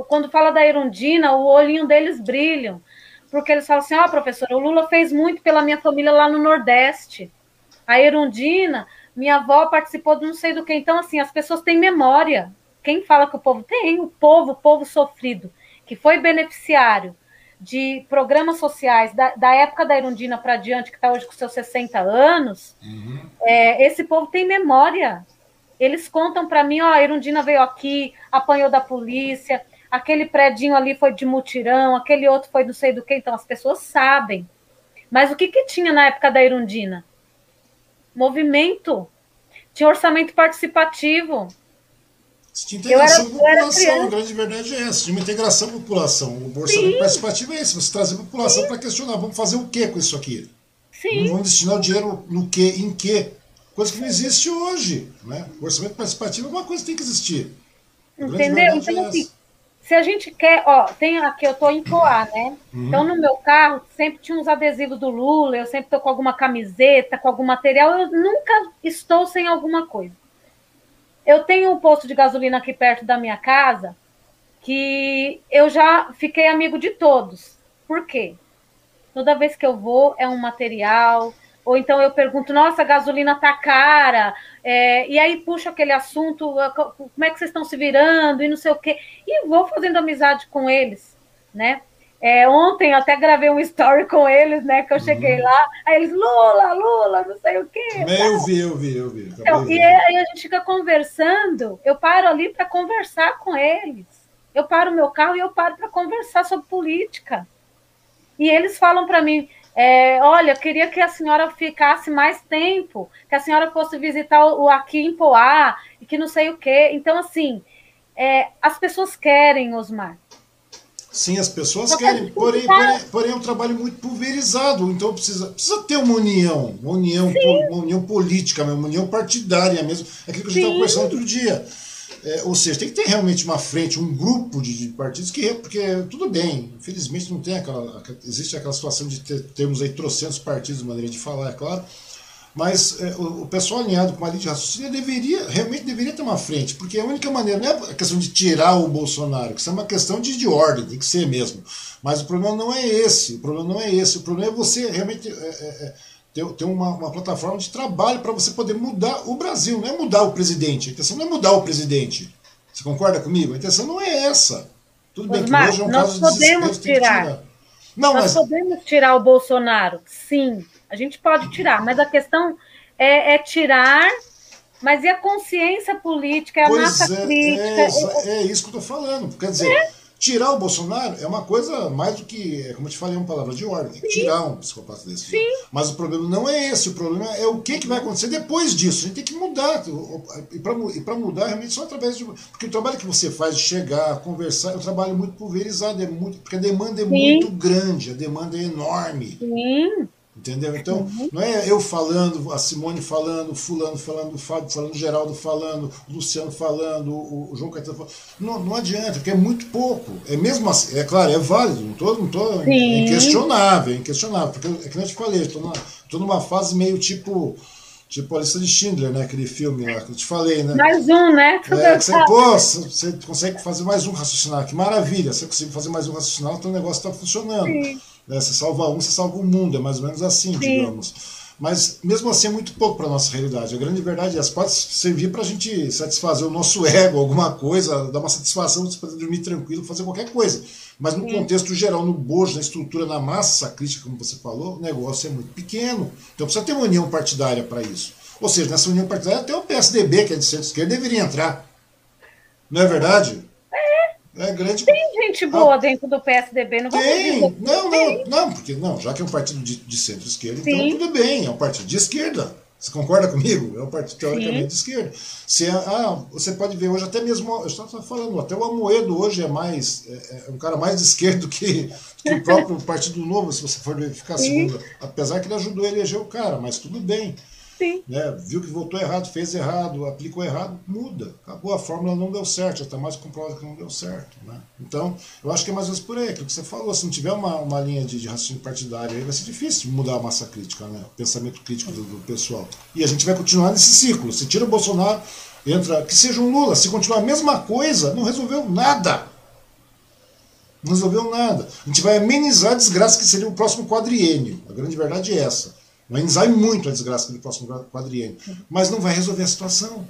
quando fala da Erundina, o olhinho deles brilham. Porque eles falam assim: ó, oh, professora, o Lula fez muito pela minha família lá no Nordeste. A Erundina, minha avó participou de não sei do que. Então, assim, as pessoas têm memória. Quem fala que o povo tem? O povo, o povo sofrido, que foi beneficiário de programas sociais da, da época da Erundina para diante, que está hoje com seus 60 anos, uhum. é, esse povo tem memória. Eles contam para mim, ó, a Erundina veio aqui, apanhou da polícia, aquele predinho ali foi de mutirão, aquele outro foi não sei do que, então as pessoas sabem. Mas o que, que tinha na época da Erundina? Movimento, tinha orçamento participativo, tinha integração era, da população, a grande verdade é essa, tinha uma integração da população. O orçamento Sim. participativo é esse, você trazer a população para questionar, vamos fazer o que com isso aqui? Sim. Vamos destinar o dinheiro no que, em que? Coisa que não existe hoje. Né? O orçamento participativo é uma coisa que tem que existir. Entendeu? Então, é assim, se a gente quer, ó, tem aqui, eu tô em Poá, né? Uhum. Então, no meu carro, sempre tinha uns adesivos do Lula, eu sempre tô com alguma camiseta, com algum material, eu nunca estou sem alguma coisa. Eu tenho um posto de gasolina aqui perto da minha casa, que eu já fiquei amigo de todos. Por quê? Toda vez que eu vou, é um material, ou então eu pergunto, nossa, a gasolina tá cara, é, e aí puxa aquele assunto, ah, como é que vocês estão se virando, e não sei o quê, e vou fazendo amizade com eles, né? É, ontem até gravei um story com eles, né? Que eu cheguei uhum. lá, aí eles, Lula, Lula, não sei o quê. Eu vi, eu vi, eu vi. Então, e aí a gente fica conversando, eu paro ali para conversar com eles. Eu paro o meu carro e eu paro para conversar sobre política. E eles falam para mim, é, olha, queria que a senhora ficasse mais tempo, que a senhora fosse visitar o, o aqui em Poá, e que não sei o quê. Então, assim, é, as pessoas querem, Osmar. Sim, as pessoas querem, porém, porém, porém, é um trabalho muito pulverizado, então precisa, precisa ter uma união, uma união, uma união política, uma união partidária mesmo. É aquilo que a gente estava conversando outro dia. É, ou seja, tem que ter realmente uma frente, um grupo de, de, partidos que, porque tudo bem, infelizmente não tem aquela, existe aquela situação de ter, termos aí trocentos partidos, maneira de falar, é claro, mas é, o, o, pessoal alinhado com uma linha de raciocínio deveria, realmente deveria ter uma frente, porque a única maneira não é a questão de tirar o Bolsonaro, que isso é uma questão de, de ordem, tem que ser mesmo, mas o problema não é esse, o problema não é esse, o problema é você realmente... É, é, é ter, ter uma, uma plataforma de trabalho para você poder mudar o Brasil, não é mudar o presidente. A intenção não é mudar o presidente. Você concorda comigo? A intenção não é essa. Tudo bem que hoje é um nós caso podemos de tirar. tirar. Não, nós mas... podemos tirar o Bolsonaro, sim. A gente pode tirar, mas a questão é, é tirar mas e a consciência política, é a pois massa é, crítica? É, é, isso que eu estou falando. Quer dizer, é. Tirar o Bolsonaro é uma coisa mais do que, é como eu te falei, uma palavra de ordem. Sim. Tirar um psicopata desse. Sim. Mas o problema não é esse, o problema é o que, que vai acontecer depois disso. A gente tem que mudar. E para mudar, realmente só através de. Porque o trabalho que você faz de chegar, conversar, é um trabalho muito pulverizado, é muito, porque a demanda é Sim. muito grande, a demanda é enorme. Sim. Entendeu? Então, uhum. não é eu falando, a Simone falando, Fulano falando, o Fábio falando, o Geraldo falando, o Luciano falando, o, João Caetano falando. Não, não adianta, porque é muito pouco. É mesmo assim, é claro, é válido, não estou não tô, é inquestionável, é inquestionável. Porque é que eu te falei, estou numa fase meio tipo. Tipo a lista de Schindler, né? Aquele filme lá que eu te falei, né? Mais um, né? É, você, pô, você consegue fazer mais um raciocinar, que maravilha! Você consegue fazer mais um raciocinar, então o negócio está funcionando. Sim. Né? Você salva um, você salva o mundo, é mais ou menos assim, Sim. digamos. Mas mesmo assim é muito pouco para a nossa realidade. A grande verdade é, pode servir para a gente satisfazer o nosso ego, alguma coisa, dar uma satisfação, você poder dormir tranquilo, fazer qualquer coisa. Mas no Sim. contexto geral, no bojo, na estrutura, na massa crítica, como você falou, o negócio é muito pequeno. Então precisa ter uma união partidária para isso. Ou seja, nessa união partidária até o PSDB, que é de centro-esquerda, deveria entrar. Não é verdade? É grande. Tem gente boa ah, dentro do PSDB, não tem. Não, não, não, porque não, já que é um partido de, de centro-esquerda, então tudo bem, é um partido de esquerda. Você concorda comigo? É um partido teoricamente Sim. de esquerda. É, ah, você pode ver hoje até mesmo, eu estava falando, até o Amoedo hoje é mais é, é um cara mais de esquerda do que, que o próprio [laughs] Partido Novo, se você for verificar a segunda. Apesar que ele ajudou a eleger o cara, mas tudo bem. Sim. Né? Viu que votou errado, fez errado, aplicou errado, muda. Acabou, a fórmula não deu certo, já está mais comprovado que não deu certo. Né? Então, eu acho que é mais ou menos por aí, aquilo que você falou. Se não tiver uma, uma linha de, de raciocínio partidário, aí vai ser difícil mudar a massa crítica, né? o pensamento crítico do, do pessoal. E a gente vai continuar nesse ciclo. Se tira o Bolsonaro, entra. Que seja um Lula. Se continuar a mesma coisa, não resolveu nada. Não resolveu nada. A gente vai amenizar a desgraça que seria o próximo quadriênio. A grande verdade é essa. Vai enzai muito a desgraça do próximo quadriênio, mas não vai resolver a situação.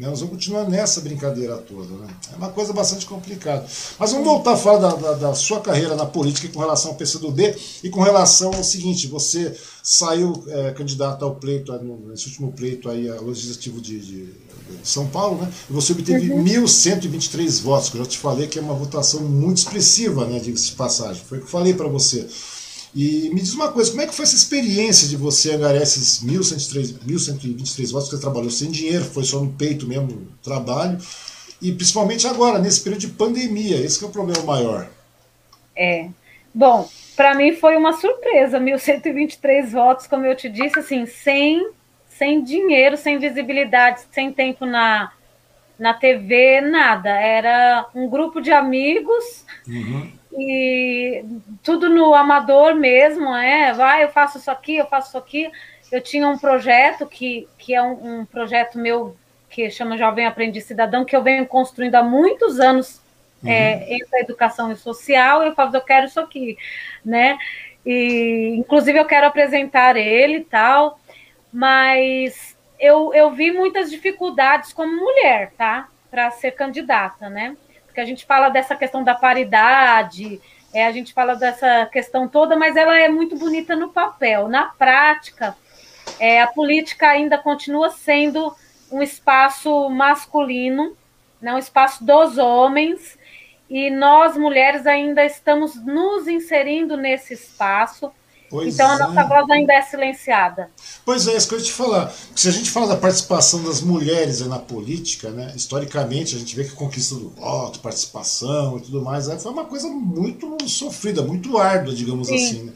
Né? Nós vamos continuar nessa brincadeira toda. Né? É uma coisa bastante complicada. Mas vamos voltar a falar da, da, da sua carreira na política com relação ao PCdoB e com relação ao seguinte: você saiu é, candidato ao pleito, nesse último pleito aí, ao legislativo de, de, de São Paulo, né? e você obteve uhum. 1.123 votos, que eu já te falei que é uma votação muito expressiva, né, diga-se de passagem. Foi o que eu falei para você. E me diz uma coisa, como é que foi essa experiência de você angariar esses 1.123 votos que você trabalhou sem dinheiro, foi só no peito mesmo trabalho, e principalmente agora, nesse período de pandemia, esse é o problema maior. É, bom, para mim foi uma surpresa, 1.123 votos, como eu te disse, assim, sem, sem dinheiro, sem visibilidade, sem tempo na, na TV, nada. Era um grupo de amigos uhum. E tudo no amador mesmo, é. Vai, eu faço isso aqui, eu faço isso aqui. Eu tinha um projeto que, que é um, um projeto meu que chama Jovem Aprendiz Cidadão, que eu venho construindo há muitos anos uhum. é, entre a educação e social, e eu falo, eu quero isso aqui, né? E, inclusive, eu quero apresentar ele e tal, mas eu, eu vi muitas dificuldades como mulher, tá? Para ser candidata, né? Porque a gente fala dessa questão da paridade, é, a gente fala dessa questão toda, mas ela é muito bonita no papel. Na prática, é, a política ainda continua sendo um espaço masculino, né, um espaço dos homens, e nós, mulheres, ainda estamos nos inserindo nesse espaço Pois então a nossa é. voz ainda é silenciada. Pois é, isso que eu ia te falar. Se a gente fala da participação das mulheres na política, né, historicamente a gente vê que a conquista do voto, participação e tudo mais, foi uma coisa muito sofrida, muito árdua, digamos Sim. assim. Né?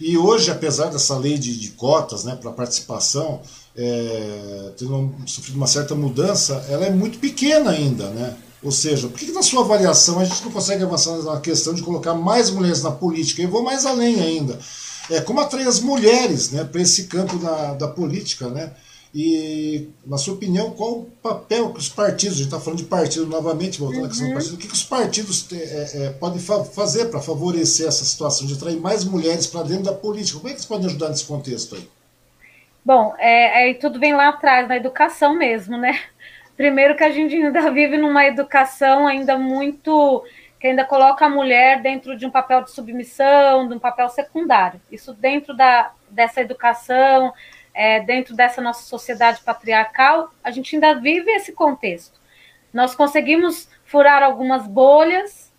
E hoje, apesar dessa lei de, de cotas né, para participação, é, tendo sofrido uma certa mudança, ela é muito pequena ainda, né? Ou seja, por que, que na sua avaliação a gente não consegue avançar na questão de colocar mais mulheres na política? E vou mais além ainda é, como atrair as mulheres né, para esse campo da, da política, né? E, na sua opinião, qual o papel que os partidos, a gente está falando de partido novamente, voltando uhum. à questão do uhum. partido, o que, que os partidos é, é, podem fa fazer para favorecer essa situação de atrair mais mulheres para dentro da política? Como é que eles podem ajudar nesse contexto aí? Bom, é, é, tudo vem lá atrás, na educação mesmo, né? Primeiro que a gente ainda [laughs] vive numa educação ainda muito que ainda coloca a mulher dentro de um papel de submissão, de um papel secundário. Isso dentro da, dessa educação, é, dentro dessa nossa sociedade patriarcal, a gente ainda vive esse contexto. Nós conseguimos furar algumas bolhas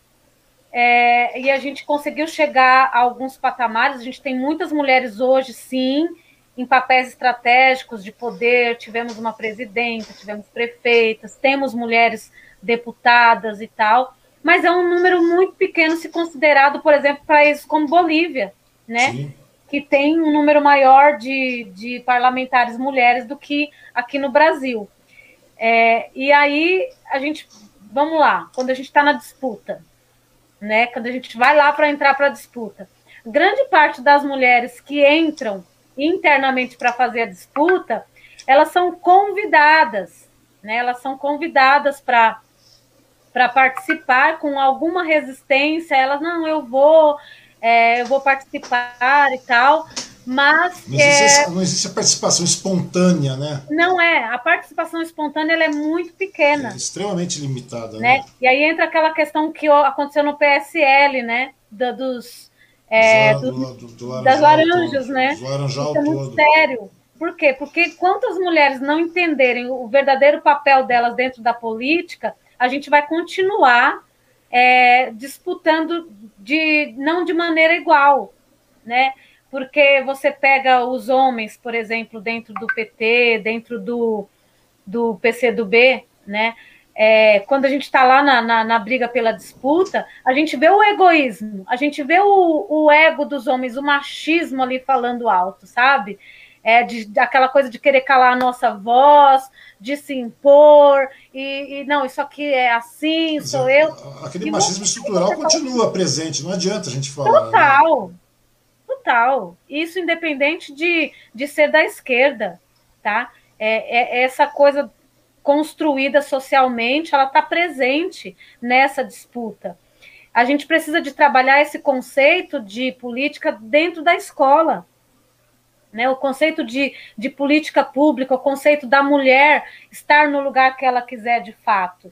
é, e a gente conseguiu chegar a alguns patamares. A gente tem muitas mulheres hoje, sim, em papéis estratégicos de poder. Tivemos uma presidenta, tivemos prefeitas, temos mulheres deputadas e tal mas é um número muito pequeno se considerado, por exemplo, países como Bolívia, né? Sim. Que tem um número maior de, de parlamentares mulheres do que aqui no Brasil. É, e aí a gente, vamos lá, quando a gente está na disputa, né? Quando a gente vai lá para entrar para a disputa, grande parte das mulheres que entram internamente para fazer a disputa, elas são convidadas, né? Elas são convidadas para para participar com alguma resistência, elas, não, eu vou, é, eu vou participar e tal, mas... Não existe, é, não existe, a participação espontânea, né? Não é, a participação espontânea ela é muito pequena. É extremamente limitada, né? né? E aí entra aquela questão que aconteceu no PSL, né, da, dos... É, do, do, do, das laranjas, todo, né? Laranjal Isso é muito sério. Por quê? Porque quantas mulheres não entenderem o verdadeiro papel delas dentro da política, a gente vai continuar é, disputando de não de maneira igual, né? Porque você pega os homens, por exemplo, dentro do PT, dentro do, do PCdoB, né? É, quando a gente está lá na, na, na, briga pela disputa, a gente vê o egoísmo, a gente vê o, o ego dos homens, o machismo ali falando alto, sabe? É, de, aquela coisa de querer calar a nossa voz, de se impor, e, e não, isso aqui é assim, sou eu. Aquele e machismo estrutural continua presente, não adianta a gente falar. Né? Total, né? total. Isso independente de, de ser da esquerda, tá? É, é essa coisa construída socialmente, ela está presente nessa disputa. A gente precisa de trabalhar esse conceito de política dentro da escola né? O conceito de, de política pública, o conceito da mulher estar no lugar que ela quiser de fato.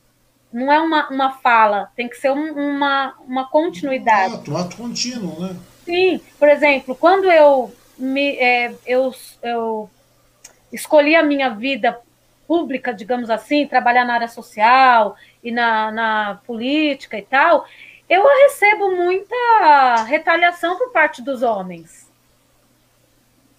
Não é uma, uma fala, tem que ser um, uma, uma continuidade. Um ato, um ato contínuo, né? Sim, por exemplo, quando eu, me, é, eu, eu escolhi a minha vida pública, digamos assim, trabalhar na área social e na, na política e tal, eu recebo muita retaliação por parte dos homens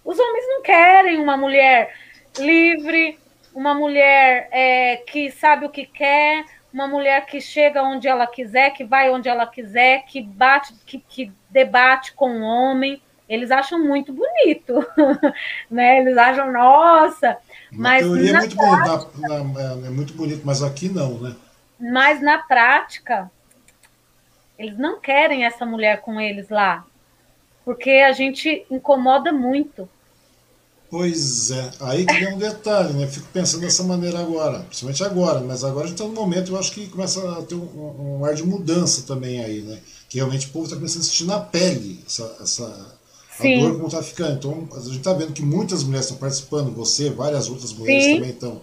os homens não querem uma mulher livre, uma mulher é, que sabe o que quer, uma mulher que chega onde ela quiser, que vai onde ela quiser, que bate, que, que debate com o homem. Eles acham muito bonito, [laughs] né? Eles acham, nossa, Na mas teoria é muito, prática, bonito, na, na, é muito bonito, mas aqui não, né? Mas na prática, eles não querem essa mulher com eles lá, porque a gente incomoda muito. Pois é, aí que vem um detalhe, né? Fico pensando dessa maneira agora, principalmente agora, mas agora a gente está no momento, eu acho que começa a ter um, um, ar de mudança também aí, né? Que realmente o povo está começando a sentir na pele essa, essa a dor como está ficando. Então a gente está vendo que muitas mulheres estão participando, você, várias outras mulheres Sim. também estão,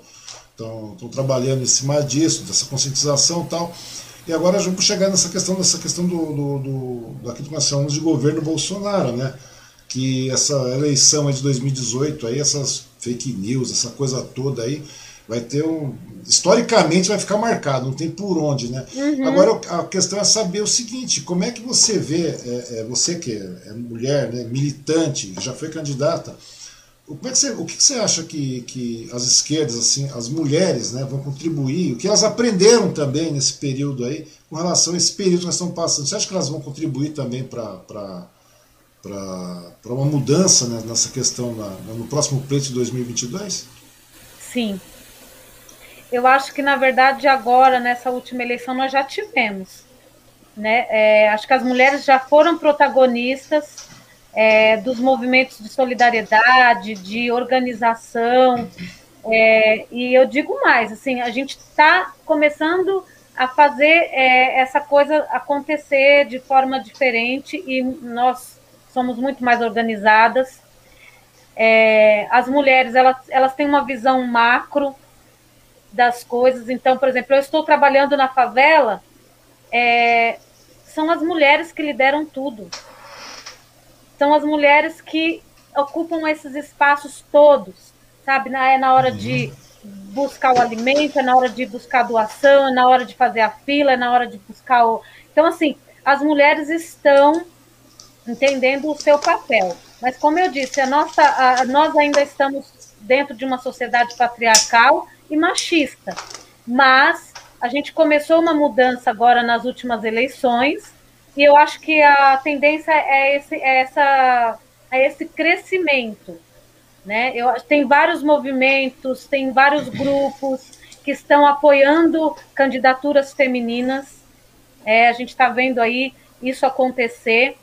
estão, estão trabalhando em cima disso, dessa conscientização e tal. E agora vamos chegar nessa questão, dessa questão do, do, do daquilo que nós chamamos de governo Bolsonaro, né? Que essa eleição de 2018 aí, essas fake news, essa coisa toda aí, vai ter um. Historicamente vai ficar marcado, não tem por onde, né? Uhum. Agora a questão é saber o seguinte: como é que você vê, é, é, você que é, é mulher, né, militante, já foi candidata, como é que você, o que você acha que, que as esquerdas, assim, as mulheres, né, vão contribuir? O que elas aprenderam também nesse período aí, com relação a esse período que nós estamos passando? Você acha que elas vão contribuir também para uma mudança né, nessa questão na, no próximo pleito de 2022? Sim. Eu acho que, na verdade, agora, nessa última eleição, nós já tivemos. Né? É, acho que as mulheres já foram protagonistas é, dos movimentos de solidariedade, de organização. É, e eu digo mais, assim, a gente está começando a fazer é, essa coisa acontecer de forma diferente e nós somos muito mais organizadas. É, as mulheres elas, elas têm uma visão macro das coisas. Então, por exemplo, eu estou trabalhando na favela, é, são as mulheres que lideram tudo são as mulheres que ocupam esses espaços todos, sabe? É na hora de buscar o alimento, é na hora de buscar a doação, é na hora de fazer a fila, é na hora de buscar o. Então, assim, as mulheres estão entendendo o seu papel. Mas, como eu disse, a nossa, a, nós ainda estamos dentro de uma sociedade patriarcal e machista. Mas a gente começou uma mudança agora nas últimas eleições e eu acho que a tendência é esse, é essa, é esse crescimento. Né? Eu, tem vários movimentos, tem vários grupos que estão apoiando candidaturas femininas. É, a gente está vendo aí isso acontecer.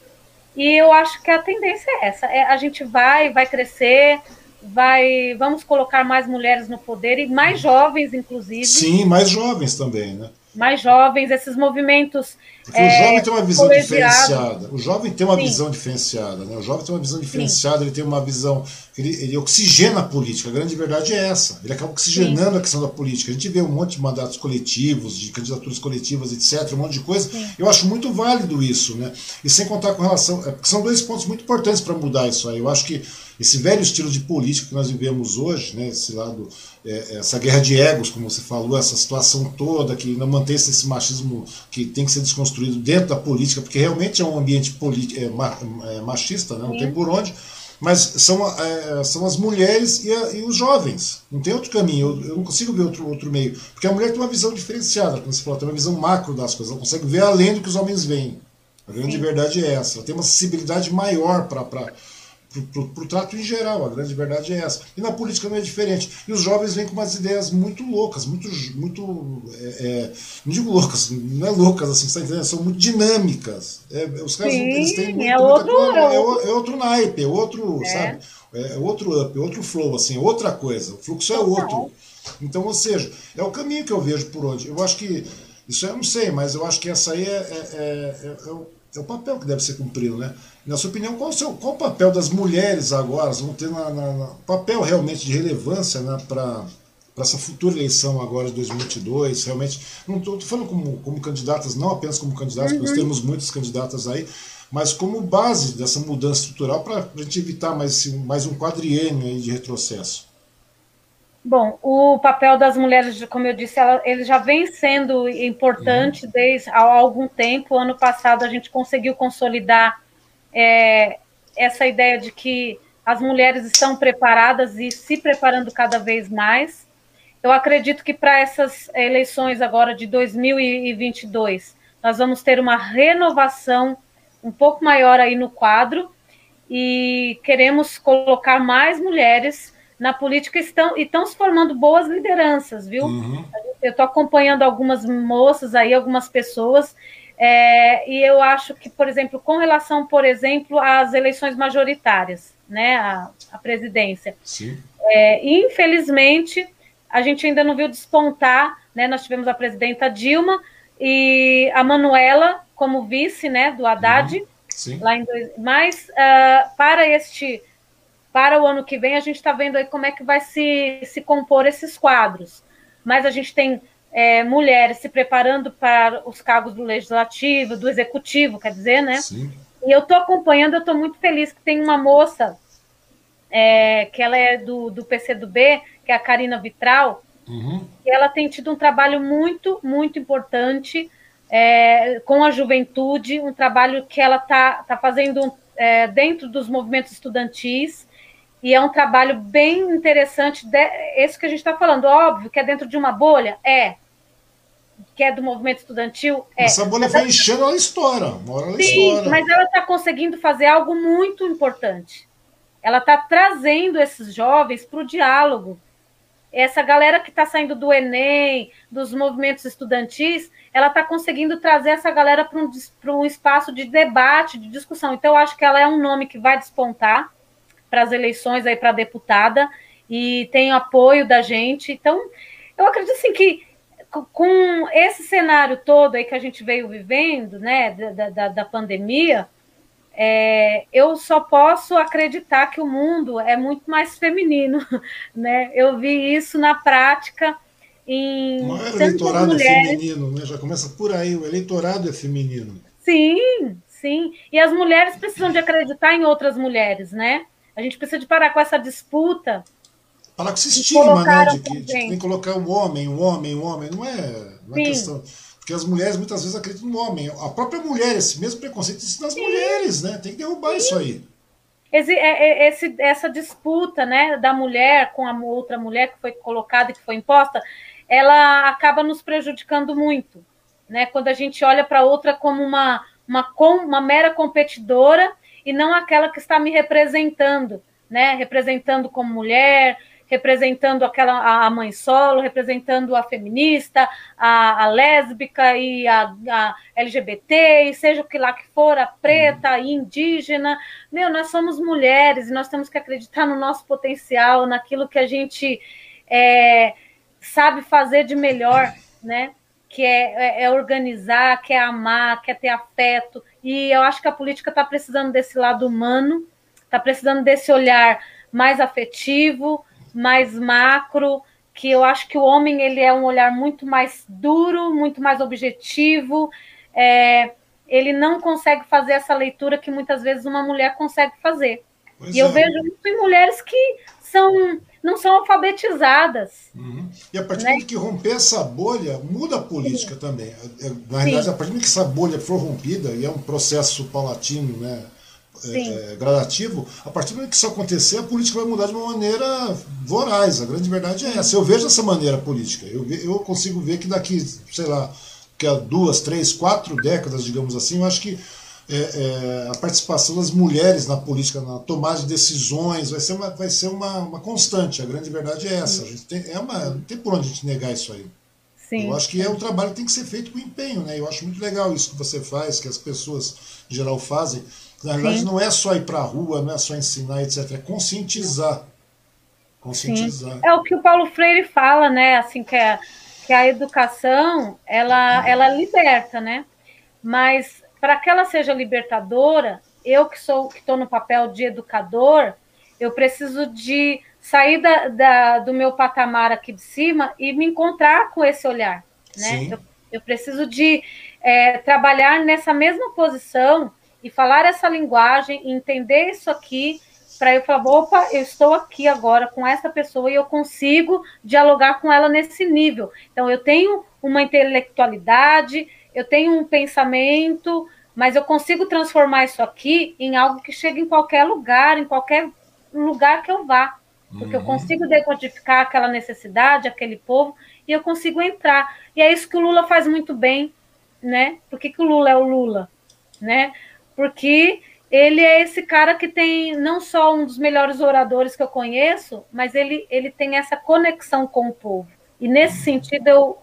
E eu acho que a tendência é essa. É, a gente vai, vai crescer, vai, vamos colocar mais mulheres no poder e mais jovens, inclusive. Sim, mais jovens também, né? mais jovens, esses movimentos. Porque é, o jovem tem uma visão diferenciada. O jovem tem uma Sim. visão diferenciada. Né? O jovem tem uma visão diferenciada, Sim. ele tem uma visão. Ele, ele oxigena a política. A grande verdade é essa. Ele acaba oxigenando Sim. a questão da política. A gente vê um monte de mandatos coletivos, de candidaturas coletivas, etc., um monte de coisa. Eu acho muito válido isso. Né? E sem contar com relação. É, são dois pontos muito importantes para mudar isso aí. Eu acho que esse velho estilo de política que nós vivemos hoje, né, esse lado, é, essa guerra de egos, como você falou, essa situação toda que não mantém esse machismo que tem que ser desconstruído dentro da política, porque realmente é um ambiente é, é, machista, né, não tem por onde, mas são, é, são as mulheres e, a, e, os jovens. Não tem outro caminho, eu, eu, não consigo ver outro, outro meio. Porque a mulher tem uma visão diferenciada, como você falou, tem uma visão macro das coisas, ela consegue ver além do que os homens veem. A grande Sim. verdade é essa, ela tem uma sensibilidade maior para para o trato em geral, a grande verdade é essa. E na política não é diferente. E os jovens vêm com umas ideias muito loucas, muito. muito é, é, não digo loucas, não é loucas assim, você tá entendendo? São muito dinâmicas. É, os caras Sim, eles têm muito, é outro, coisa, é, é, outro naipe, é outro, é. sabe? É outro up, é outro flow, assim, outra coisa. O fluxo é outro. Então, ou seja, é o caminho que eu vejo por onde. Eu acho que. Isso eu não sei, mas eu acho que essa aí é, é, é, é é o papel que deve ser cumprido, né? Na sua opinião, qual o, seu, qual o papel das mulheres agora? Vão ter na, na, na papel realmente de relevância né, para essa futura eleição agora de 2022? Realmente, não estou falando como, como candidatas, não apenas como candidatas, uhum. nós temos muitas candidatas aí, mas como base dessa mudança estrutural para a gente evitar mais, mais um quadriênio de retrocesso. Bom, o papel das mulheres, como eu disse, ela, ele já vem sendo importante uhum. desde há algum tempo. Ano passado a gente conseguiu consolidar é, essa ideia de que as mulheres estão preparadas e se preparando cada vez mais. Eu acredito que para essas eleições agora de 2022, nós vamos ter uma renovação um pouco maior aí no quadro e queremos colocar mais mulheres na política estão e estão se formando boas lideranças, viu? Uhum. Eu estou acompanhando algumas moças aí, algumas pessoas, é, e eu acho que, por exemplo, com relação, por exemplo, às eleições majoritárias, né, a, a presidência, é, infelizmente a gente ainda não viu despontar, né? Nós tivemos a presidenta Dilma e a Manuela como vice, né, do Haddad, uhum. lá em dois, mas uh, para este para o ano que vem, a gente está vendo aí como é que vai se, se compor esses quadros. Mas a gente tem é, mulheres se preparando para os cargos do legislativo, do executivo, quer dizer, né? Sim. E eu estou acompanhando, eu estou muito feliz que tem uma moça, é, que ela é do, do PCdoB, que é a Karina Vitral, uhum. e ela tem tido um trabalho muito, muito importante é, com a juventude, um trabalho que ela está tá fazendo é, dentro dos movimentos estudantis, e é um trabalho bem interessante, de, esse que a gente está falando, óbvio que é dentro de uma bolha, é, que é do movimento estudantil, é. Essa bolha foi enchendo, ela estoura, uma ela Sim, estoura. mas ela está conseguindo fazer algo muito importante. Ela está trazendo esses jovens para o diálogo. Essa galera que está saindo do Enem, dos movimentos estudantis, ela está conseguindo trazer essa galera para um, um espaço de debate, de discussão. Então, eu acho que ela é um nome que vai despontar para as eleições aí para deputada e tem apoio da gente. Então, eu acredito assim que com esse cenário todo aí que a gente veio vivendo, né, da, da, da pandemia, é, eu só posso acreditar que o mundo é muito mais feminino, [laughs] né? Eu vi isso na prática em o maior eleitorado é feminino, né? Já começa por aí, o eleitorado é feminino. Sim, sim. E as mulheres precisam de acreditar em outras mulheres, né? A gente precisa de parar com essa disputa. Parar com esse estigma, né? De que, de que tem que colocar um homem, um homem, um homem. Não é, não é questão. Porque as mulheres muitas vezes acreditam no homem. A própria mulher, esse mesmo preconceito existe nas Sim. mulheres, né? Tem que derrubar Sim. isso aí. Esse, é, é, esse, essa disputa né, da mulher com a outra mulher que foi colocada e que foi imposta, ela acaba nos prejudicando muito. Né? Quando a gente olha para outra como uma, uma, uma mera competidora e não aquela que está me representando, né? Representando como mulher, representando aquela a mãe solo, representando a feminista, a, a lésbica e a, a, LGBT, e seja o que lá que for, a preta, a indígena. Meu, nós somos mulheres e nós temos que acreditar no nosso potencial, naquilo que a gente é, sabe fazer de melhor, né? Que é, é, é organizar, que é amar, que é ter afeto, e eu acho que a política está precisando desse lado humano, está precisando desse olhar mais afetivo, mais macro, que eu acho que o homem ele é um olhar muito mais duro, muito mais objetivo. É, ele não consegue fazer essa leitura que muitas vezes uma mulher consegue fazer. Pois e é. eu vejo muito em mulheres que são não são alfabetizadas. Uhum. E a partir né? momento que romper essa bolha, muda a política Sim. também. É, na realidade, a partir do momento que essa bolha for rompida, e é um processo paulatino, né, é, é, gradativo, a partir do momento que isso acontecer, a política vai mudar de uma maneira voraz. A grande verdade é essa. Eu vejo dessa maneira política. Eu, eu consigo ver que daqui, sei lá, que há duas, três, quatro décadas, digamos assim, eu acho que é, é, a participação das mulheres na política, na tomada de decisões, vai ser uma, vai ser uma, uma constante. A grande verdade é essa. A gente tem, é uma, não tem por onde a gente negar isso aí. Sim. Eu acho que é um trabalho que tem que ser feito com empenho, né? Eu acho muito legal isso que você faz, que as pessoas em geral fazem. Na verdade, Sim. não é só ir para a rua, não é só ensinar, etc. É conscientizar. Conscientizar. Sim. É o que o Paulo Freire fala, né? Assim, que a, que a educação ela, ela liberta, né? Mas para que ela seja libertadora, eu que sou que estou no papel de educador, eu preciso de sair da, da, do meu patamar aqui de cima e me encontrar com esse olhar, né? Eu, eu, preciso de é, trabalhar nessa mesma posição e falar essa linguagem, entender isso aqui, para eu falar, opa, eu estou aqui agora com essa pessoa e eu consigo dialogar com ela nesse nível. Então, eu tenho uma intelectualidade, eu tenho um pensamento, mas eu consigo transformar isso aqui em algo que chegue em qualquer lugar, em qualquer lugar que eu vá. Porque uhum. eu consigo decodificar aquela necessidade, aquele povo, e eu consigo entrar. E é isso que o Lula faz muito bem, né? Por que, que o Lula é o Lula? Né? Porque ele é esse cara que tem não só um dos melhores oradores que eu conheço, mas ele, ele tem essa conexão com o povo. E nesse sentido, eu,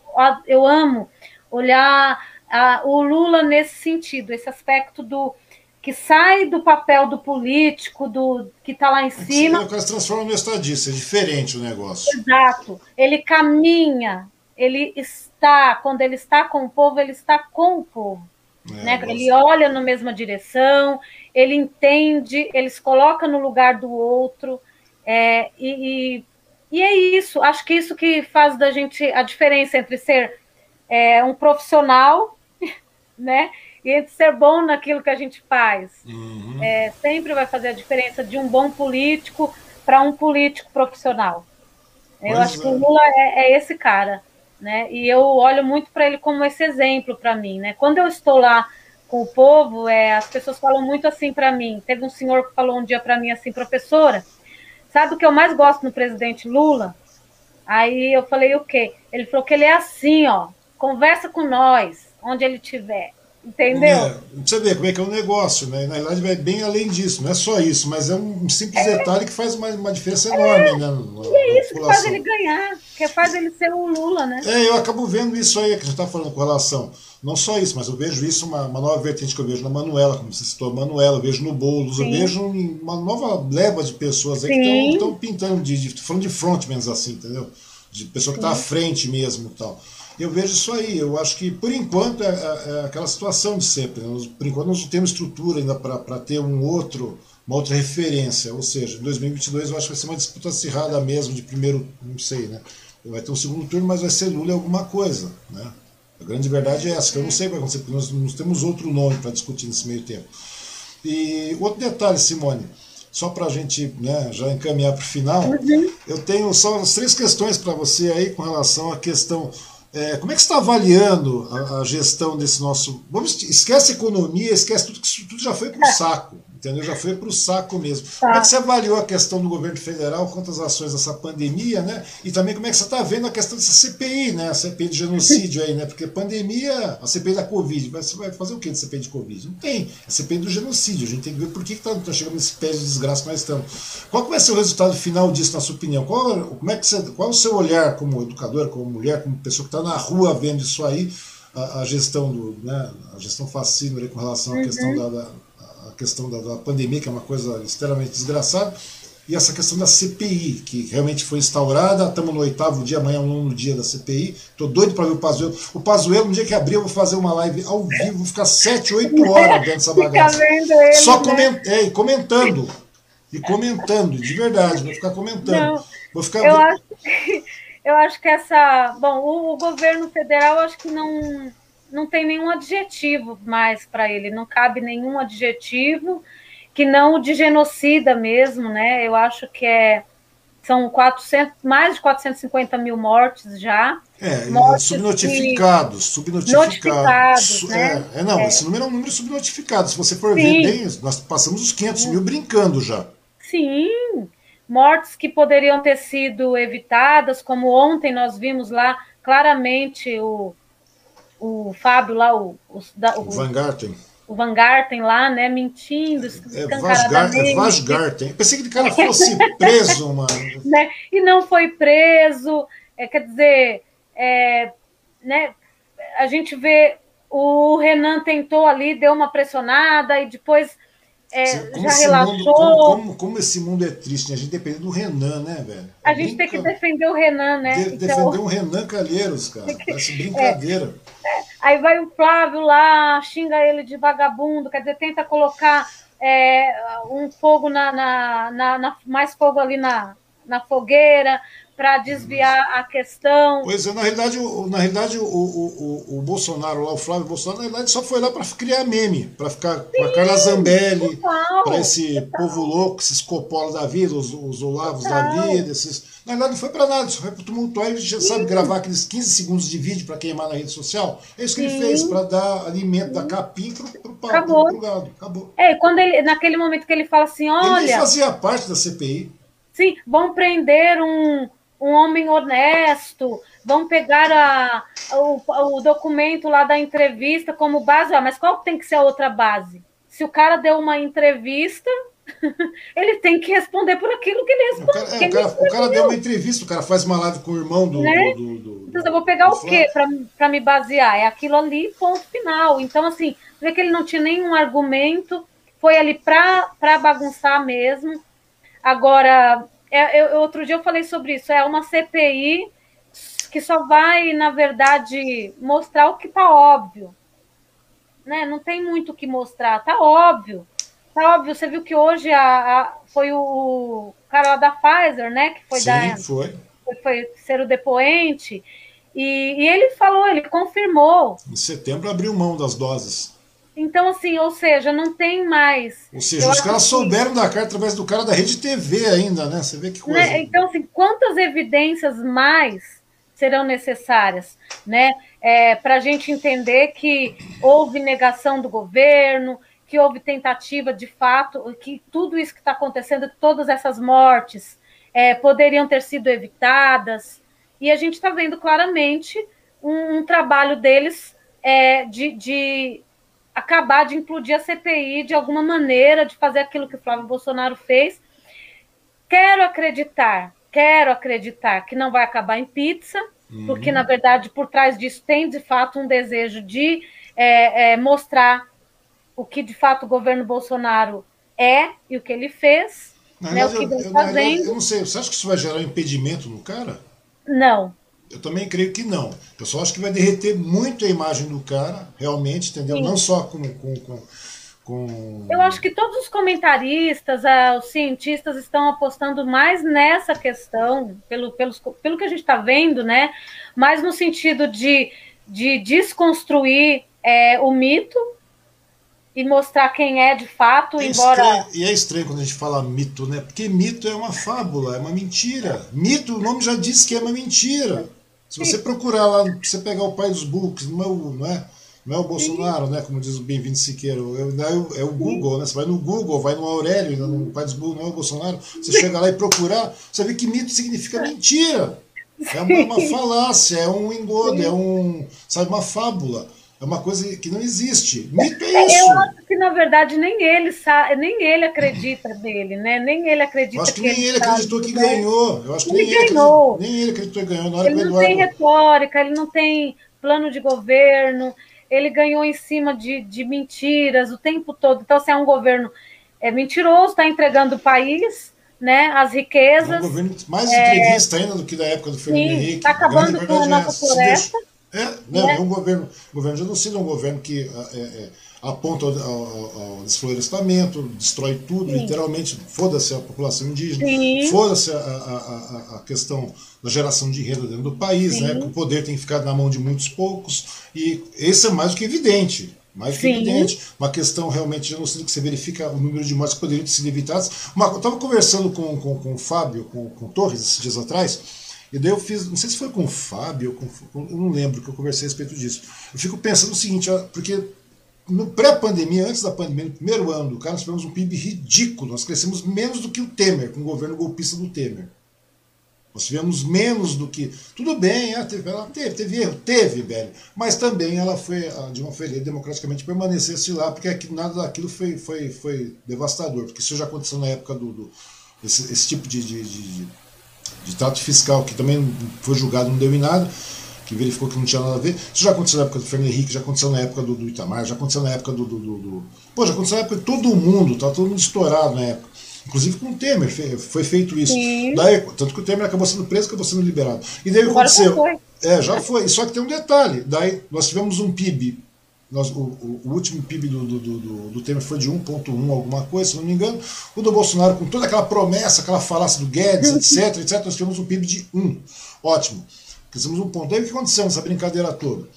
eu amo olhar a, o Lula nesse sentido, esse aspecto do que sai do papel do político, do que está lá em cima. Sim, se transforma no estadista, é diferente o negócio. Exato. Ele caminha, ele está, quando ele está com o povo, ele está com o povo. É, né? Ele olha na mesma direção, ele entende, ele se coloca no lugar do outro. É, e, e, é isso, acho que isso que faz da gente a diferença entre ser é, um profissional, [laughs] né? E entre ser bom naquilo que a gente faz. Uhum. É, sempre vai fazer a diferença de um bom político para um político profissional. Eu acho que o. Lula é, é esse cara né? E eu olho muito para ele como esse exemplo para mim, né? Quando eu estou lá com o povo, é, as pessoas falam muito assim para mim. Teve um senhor que falou um dia para mim assim, professora, sabe o que eu mais gosto no presidente Lula? Aí eu falei o quê? Ele falou que ele é assim, ó, conversa com nós, onde ele estiver. Entendeu? É, você vê como é que é o um negócio, né? Na verdade, vai bem além disso, não é só isso, mas é um simples é. detalhe que faz uma, uma diferença enorme, é. né? Na, e é isso que faz ele ganhar, que faz ele ser o Lula, né? É, eu acabo vendo isso aí que a gente está falando com relação. Não só isso, mas eu vejo isso, uma, uma nova vertente que eu vejo na Manuela, como você citou, a Manuela, eu vejo no Boulos, Sim. eu vejo uma nova leva de pessoas aí Sim. que estão pintando, de, de, falando de frontmans assim, entendeu? De pessoa que está à frente mesmo e tal. Eu vejo isso aí. Eu acho que, por enquanto, é, é, é aquela situação de sempre. Né? Por enquanto, nós não temos estrutura ainda para ter um outro, uma outra referência. Ou seja, em 2022 eu acho que vai ser uma disputa acirrada mesmo, de primeiro, não sei, né? Vai ter um segundo turno, mas vai ser Lula alguma coisa. Né? A grande verdade é essa, que eu não sei o que vai acontecer, porque nós não temos outro nome para discutir nesse meio tempo. E outro detalhe, Simone, só para a gente né, já encaminhar para o final, uhum. eu tenho só as três questões para você aí com relação à questão é, como é que você está avaliando a, a, gestão desse nosso. Vamos, esquece economia, esquece tudo, que isso tudo já foi para o é. saco entendeu? Já foi para o saco mesmo. Tá. Como é que você avaliou a questão do governo federal quanto às ações dessa pandemia, né? E também como é que você está vendo a questão dessa CPI, né? A CPI de genocídio aí, né? Porque pandemia, a CPI da Covid, você vai fazer o que de CPI de Covid? Não tem. É a CPI do genocídio. A gente tem que ver por que está tá chegando nesse pé de desgraça que nós estamos. Qual vai ser o resultado final disso, na sua opinião? Qual, como é que você, qual é o seu olhar como educador, como mulher, como pessoa que está na rua vendo isso aí? A, a, gestão do, né, a gestão fascínora com relação à uhum. questão da, da questão da, da, pandemia, que é uma coisa extremamente desgraçada, e essa questão da CPI, que realmente foi instaurada, estamos no oitavo dia, amanhã é o nono dia da CPI, estou doido para ver o Pazuello. O Pazuello, no dia que abrir, eu vou fazer uma live ao vivo, vou ficar sete, oito [laughs] horas dentro dessa bagaça. Ele, Só né? coment, é, comentando, e comentando, de verdade, vou ficar comentando. Não, vou ficar... Eu acho, [laughs] eu acho que essa... Bom, o, o governo federal, acho que não não tem nenhum adjetivo mais para ele, não cabe nenhum adjetivo que não o de genocida mesmo, né? Eu acho que é são 400, mais de 450 mil mortes já. É, mortes subnotificados, de... subnotificados. né? é, é, não, é. esse número é um número subnotificado. Se você for Sim. ver bem, nós passamos os 500 mil brincando já. Sim, mortes que poderiam ter sido evitadas, como ontem nós vimos lá claramente o, o Fábio lá, o, o, o, Van Garten. O Van Garten lá, né, mentindo, é, é Vasgarten. Eu pensei que o cara fosse preso, [laughs] mano. Né? E não foi preso. É, quer dizer, é, né, a gente vê o Renan tentou ali, deu uma pressionada e depois é, já relaxou. Mundo, como, como, como, esse mundo é triste, né? A gente depende do Renan, né, velho? A gente tem que defender o Renan, né? De, então... Defender um Renan Calheiros, cara. Parece brincadeira. É, aí vai o Flávio lá, xinga ele de vagabundo, quer dizer, tenta colocar é, um fogo na, na, na, na, mais fogo ali na, na fogueira para desviar a questão. Pois é, na realidade, o, na realidade o, o, o, o Bolsonaro lá, o Flávio Bolsonaro, na realidade só foi lá para criar meme, para ficar Sim, com a Carla Zambelli, para esse total. povo louco, esses copolas da vida, os, os Olavos total. da vida, esses. Na verdade, não foi para nada, só foi para tumultuar e já sabe gravar aqueles 15 segundos de vídeo para queimar na rede social. É isso que Sim. ele fez, para dar alimento Sim. da capim para o gado. Acabou. É, quando ele, naquele momento que ele fala assim: olha. Ele fazia parte da CPI. Sim, vão prender um um homem honesto, vão pegar a, o, o documento lá da entrevista como base, ah, mas qual tem que ser a outra base? Se o cara deu uma entrevista, [laughs] ele tem que responder por aquilo que ele respondeu. O cara, é, o cara, o cara deu uma entrevista, o cara faz uma live com o irmão do. Né? do, do, do então, eu vou pegar o quê para me basear? É aquilo ali, ponto final. Então, assim, vê que ele não tinha nenhum argumento, foi ali para bagunçar mesmo. Agora, é, eu, outro dia eu falei sobre isso, é uma CPI que só vai, na verdade, mostrar o que está óbvio. Né? Não tem muito o que mostrar, tá óbvio. Tá óbvio, você viu que hoje a, a foi o cara lá da Pfizer, né? Que foi Sim, da, foi. foi. Foi ser o depoente. E, e ele falou, ele confirmou. Em setembro abriu mão das doses. Então, assim, ou seja, não tem mais. Ou seja, os caras souberam da carta através do cara da Rede TV ainda, né? Você vê que coisa. Né? Então, assim, quantas evidências mais serão necessárias, né? É, Para a gente entender que houve negação do governo, que houve tentativa de fato, que tudo isso que está acontecendo, todas essas mortes, é, poderiam ter sido evitadas. E a gente está vendo claramente um, um trabalho deles é, de, de, acabar de implodir a CPI de alguma maneira, de fazer aquilo que o Flávio Bolsonaro fez. Quero acreditar, quero acreditar que não vai acabar em pizza, uhum. porque, na verdade, por trás disso tem de fato um desejo de é, é, mostrar o que de fato o governo Bolsonaro é e o que ele fez, né, o que vem fazendo. Eu não sei, você acha que isso vai gerar impedimento no cara? Não. Eu também creio que não. Eu só acho que vai derreter muito a imagem do cara, realmente, entendeu? Sim. Não só com, com, com, com, Eu acho que todos os comentaristas, ah, os cientistas estão apostando mais nessa questão, pelo, pelo, pelo que a gente está vendo, né? Mais no sentido de, de desconstruir é, o mito, e mostrar quem é de fato, é embora. Estranho, e é estranho quando a gente fala mito, né? Porque mito é uma fábula, é uma mentira. Mito, o nome já diz que é uma mentira. Se você procurar lá, você pegar o pai dos books, não é não é, não é o Bolsonaro, né? Como diz o Bem-vindo Siqueira, é, é, o Google, né? Você vai no Google, vai no Aurélio, no pai dos books, não é o Bolsonaro. Você chega lá e procurar, você vê que mito significa mentira. É uma, uma falácia, é um engodo, é um, sabe, uma fábula. É uma coisa que não existe. Mito é isso. Eu acho que, na verdade, nem ele sabe, nem ele acredita [laughs] nele, né? Nem ele acredita. Eu acho que, que nem ele acreditou que né? ganhou. Eu acho que ele nem ganhou. Ele nem ele acreditou que ganhou. Na hora ele não tem retórica, ele não tem plano de governo, ele ganhou em cima de, de mentiras o tempo todo. Então, se é um governo é mentiroso, está entregando o país, né? As riquezas. É um governo mais é... entreguista ainda do que da época do Fernando Henrique. Está acabando com a nossa floresta. É, não, é. é um governo, governo genocida, é um governo que é, é, aponta ao, ao, ao, desflorestamento, destrói tudo, Sim. literalmente, foda-se a população indígena, foda-se a, a, a, questão da geração de renda dentro do país, né, o poder tem ficado na mão de muitos poucos, e esse é mais do que evidente. Mais do que evidente. Uma questão realmente genocida que você verifica o número de mortes que poderiam ter sido evitadas. Uma, eu estava conversando com, com, com o Fábio, com, com Torres, esses dias atrás, e daí eu fiz, não sei se foi com o Fábio, com, eu não lembro que eu conversei a respeito disso. Eu fico pensando o seguinte, porque no pré-pandemia, antes da pandemia, no primeiro ano do cara, nós tivemos um PIB ridículo. Nós crescemos menos do que o Temer, com o governo golpista do Temer. Nós tivemos menos do que. Tudo bem, ela teve, ela teve, teve erro, teve, velho. Mas também ela foi, a Dilma Ferreira, democraticamente permanecesse lá, porque nada daquilo foi, foi, foi devastador. Porque isso já aconteceu na época do. do esse, esse tipo de, de, de de trato fiscal, que também foi julgado, não deu em nada, que verificou que não tinha nada a ver. Isso já aconteceu na época do Fernando Henrique, já aconteceu na época do, do Itamar, já aconteceu na época do, do, do. Pô, já aconteceu na época de todo mundo, tá todo mundo estourado na época. Inclusive com o Temer foi feito isso. Daí, tanto que o Temer acabou sendo preso, acabou sendo liberado. E daí Agora aconteceu. É, já foi. Só que tem um detalhe. Daí nós tivemos um PIB nós, o, o, último PIB do, do, do, do Temer foi de 1,1 alguma coisa, se não me engano. O do Bolsonaro, com toda aquela promessa, aquela falácia do Guedes, etc, etc, nós tivemos um PIB de 1. Ótimo. Crescemos um ponto. Aí o que aconteceu nessa brincadeira toda?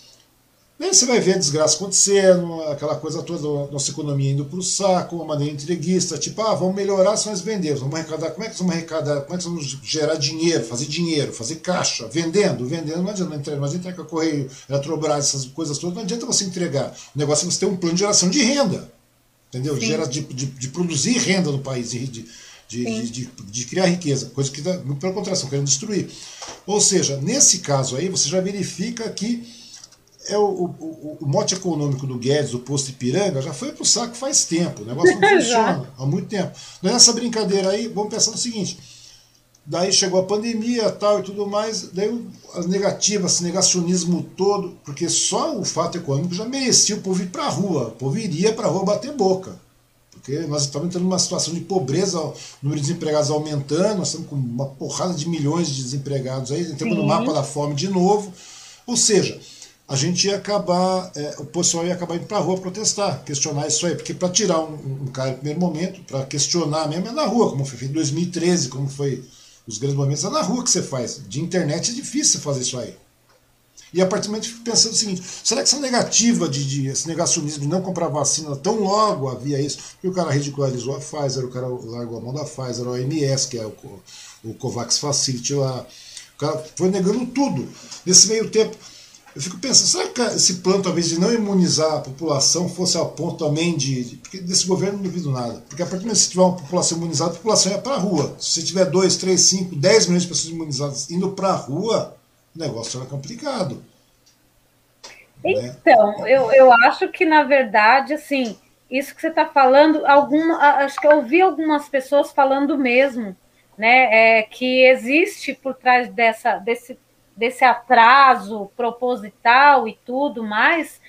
Aí você vai ver a desgraça acontecendo, aquela coisa toda, nossa economia indo para o saco, uma maneira entreguista, tipo, ah, vamos melhorar se nós vendermos, vamos arrecadar, como é que vamos arrecadar, como é que vamos gerar dinheiro, fazer dinheiro, fazer caixa, vendendo, vendendo, não adianta, não entrega, não adianta entregar correio, Eletrobras, essas coisas todas, não adianta você entregar. O negócio é você ter um plano de geração de renda, entendeu? De, de, de, de, produzir renda no país, de, de, de, de, criar riqueza, coisa que, pelo contrário, estão querendo destruir. Ou seja, nesse caso aí, você já verifica que é o, o, o, mote econômico do Guedes, do posto Ipiranga, já foi para o saco faz tempo. O negócio não [laughs] funciona há muito tempo. Nessa brincadeira aí, vamos pensar no seguinte: daí chegou a pandemia tal e tudo mais, daí as negativas, esse negacionismo todo, porque só o fato econômico já merecia o povo ir para a rua. O povo iria para a rua bater boca. Porque nós estamos entrando numa situação de pobreza, o número de desempregados aumentando, nós estamos com uma porrada de milhões de desempregados aí, entramos no mapa da fome de novo. Ou seja, a gente ia acabar, é, o pessoal ia acabar indo para a rua protestar, questionar isso aí, porque para tirar um, um, cara no primeiro momento, para questionar mesmo é na rua, como foi feito em 2013, como foi os grandes momentos, é na rua que você faz. De internet é difícil fazer isso aí. E a partir do momento eu fico pensando o seguinte: será que essa negativa de, de esse negacionismo de não comprar vacina tão logo havia isso? Porque o cara ridicularizou a Pfizer, o cara largou a mão da Pfizer, a OMS, que é o, o Covax Facility lá. O cara foi negando tudo. Nesse meio tempo, eu fico pensando, será que esse plano talvez de não imunizar a população fosse ao ponto também de. porque desse governo não duvido nada. Porque a partir do momento que você tiver uma população imunizada, a população ia para a rua. Se você tiver 2, 3, 5, 10 milhões de pessoas imunizadas indo para a rua, o negócio era complicado. Né? Então, né? eu, eu acho que, na verdade, assim, isso que você está falando, alguma, acho que eu ouvi algumas pessoas falando mesmo, né? É, que existe por trás dessa, desse desse atraso proposital e tudo mais,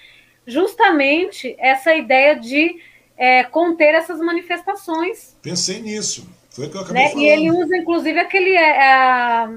justamente essa ideia de é, conter essas manifestações. Pensei nisso. Foi o que eu acabei né? falando. E ele usa, inclusive, aquele, é,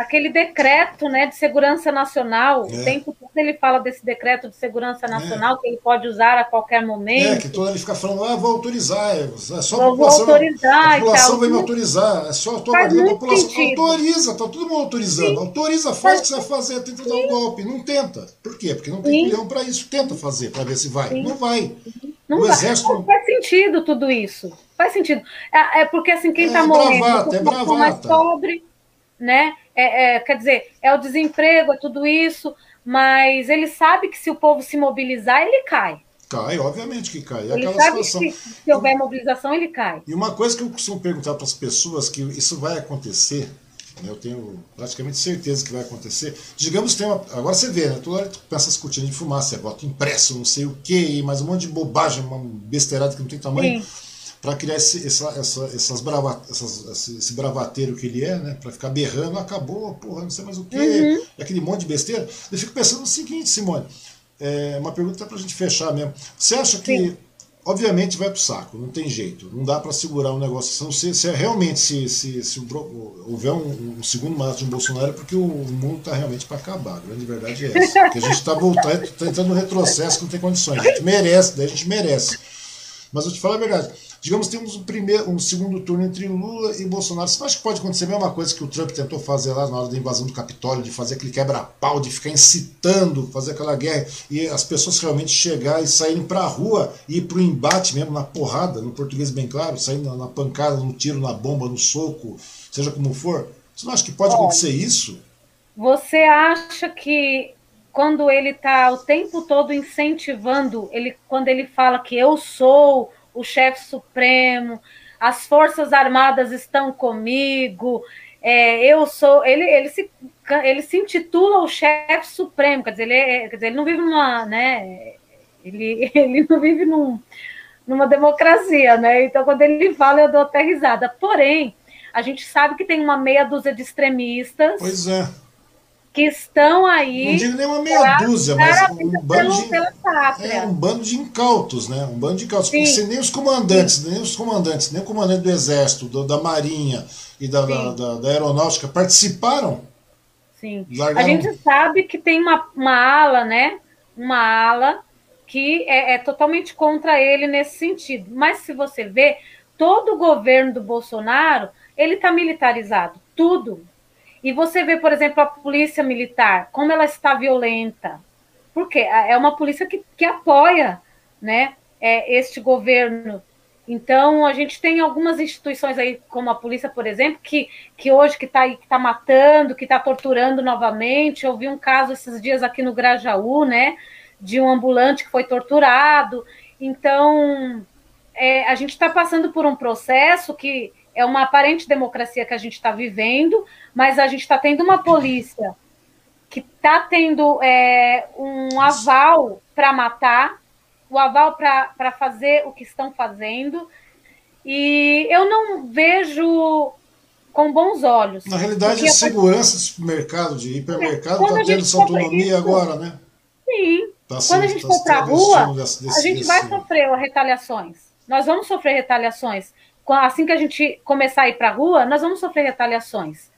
aquele decreto né, de segurança nacional. É. O tempo todo ele fala desse decreto de segurança é. nacional é. que ele pode usar a qualquer momento. É, que toda ele fica falando, ah, vou autorizar. É só a população, vou autorizar. A população vai me autorizar. É só a tua a população. Sentido. Autoriza, tá todo mundo autorizando. Sim. Autoriza, faz o que você vai fazer, tenta Sim. dar um golpe. Não tenta. Por quê? Porque não tem milhão para isso. Tenta fazer, para ver se vai. Sim. Não vai. Não exército não faz sentido tudo isso. Faz sentido. É, é porque assim, quem está é morrendo bravata, é bravata. mais pobre, né? É, é, quer dizer, é o desemprego, é tudo isso, mas ele sabe que se o povo se mobilizar, ele cai. Cai, obviamente que cai. É ele sabe situação. que se, houver mobilização, ele cai. E uma coisa que eu costumo perguntar para as pessoas, que isso vai acontecer, né, eu tenho praticamente certeza que vai acontecer. Digamos que tem uma. Agora você vê, né? Toda hora tu pensa essas cortinas de fumaça, é voto impresso, não sei o quê, mais um monte de bobagem, uma besteirada que não tem tamanho. Sim para criar esse, essa, essa, essas brava, essas, esse bravateiro que ele é, né? Para ficar berrando, acabou, porra, não sei mais o quê, uhum. aquele monte de besteira. Eu fico pensando no seguinte, Simone, é uma pergunta para a gente fechar mesmo. Você acha que, Sim. obviamente, vai para o saco, não tem jeito, não dá para segurar um negócio assim, se, se é realmente se, se, se houver um, um, segundo mandato de um Bolsonaro, é porque o, mundo está realmente para acabar. A grande verdade é essa. Porque a gente está voltando, está entrando no retrocesso que não tem condições. A gente merece, daí a gente merece. Mas eu te falo a verdade Digamos temos um, primeiro, um segundo turno entre Lula e Bolsonaro. Você não acha que pode acontecer a mesma coisa que o Trump tentou fazer lá na hora da invasão do Capitólio, de fazer aquele quebra-pau, de ficar incitando, fazer aquela guerra, e as pessoas realmente chegarem e saírem para a rua e ir para o embate mesmo, na porrada, no português bem claro, saindo na pancada, no tiro, na bomba, no soco, seja como for? Você não acha que pode acontecer isso? Você acha que quando ele está o tempo todo incentivando, ele, quando ele fala que eu sou o chefe supremo, as forças armadas estão comigo, é, eu sou. Ele, ele, se, ele se intitula o chefe supremo, quer dizer, ele, é, quer dizer, ele não vive numa. Né, ele, [laughs] ele não vive num, numa democracia, né? Então, quando ele fala, eu dou até risada. Porém, a gente sabe que tem uma meia dúzia de extremistas. Pois é que estão aí. Não digo nem uma meia dúzia, mas um bando, de, é, um bando de incautos, né? Um bando de incautos. Porque nem os comandantes, Sim. nem os comandantes, nem o comandante do Exército, do, da Marinha e da, da, da, da, Aeronáutica participaram. Sim. Largaram... A gente sabe que tem uma, uma ala, né? Uma ala que é, é totalmente contra ele nesse sentido. Mas se você vê, todo o governo do Bolsonaro ele está militarizado. Tudo, e você vê, por exemplo, a polícia militar, como ela está violenta. Porque é uma polícia que, que apoia né, é, este governo. Então, a gente tem algumas instituições aí, como a polícia, por exemplo, que, que hoje que está que tá matando, que está torturando novamente. Eu vi um caso esses dias aqui no Grajaú, né? De um ambulante que foi torturado. Então, é, a gente está passando por um processo que é uma aparente democracia que a gente está vivendo, mas a gente está tendo uma polícia que está tendo é, um aval para matar, o aval para fazer o que estão fazendo. E eu não vejo com bons olhos. Na realidade, a segurança do supermercado, de hipermercado, está tendo essa autonomia agora, né? Sim. Tá Quando a gente tá for para a rua, desse, a gente desse... vai sofrer retaliações. Nós vamos sofrer retaliações. Assim que a gente começar a ir para a rua, nós vamos sofrer retaliações.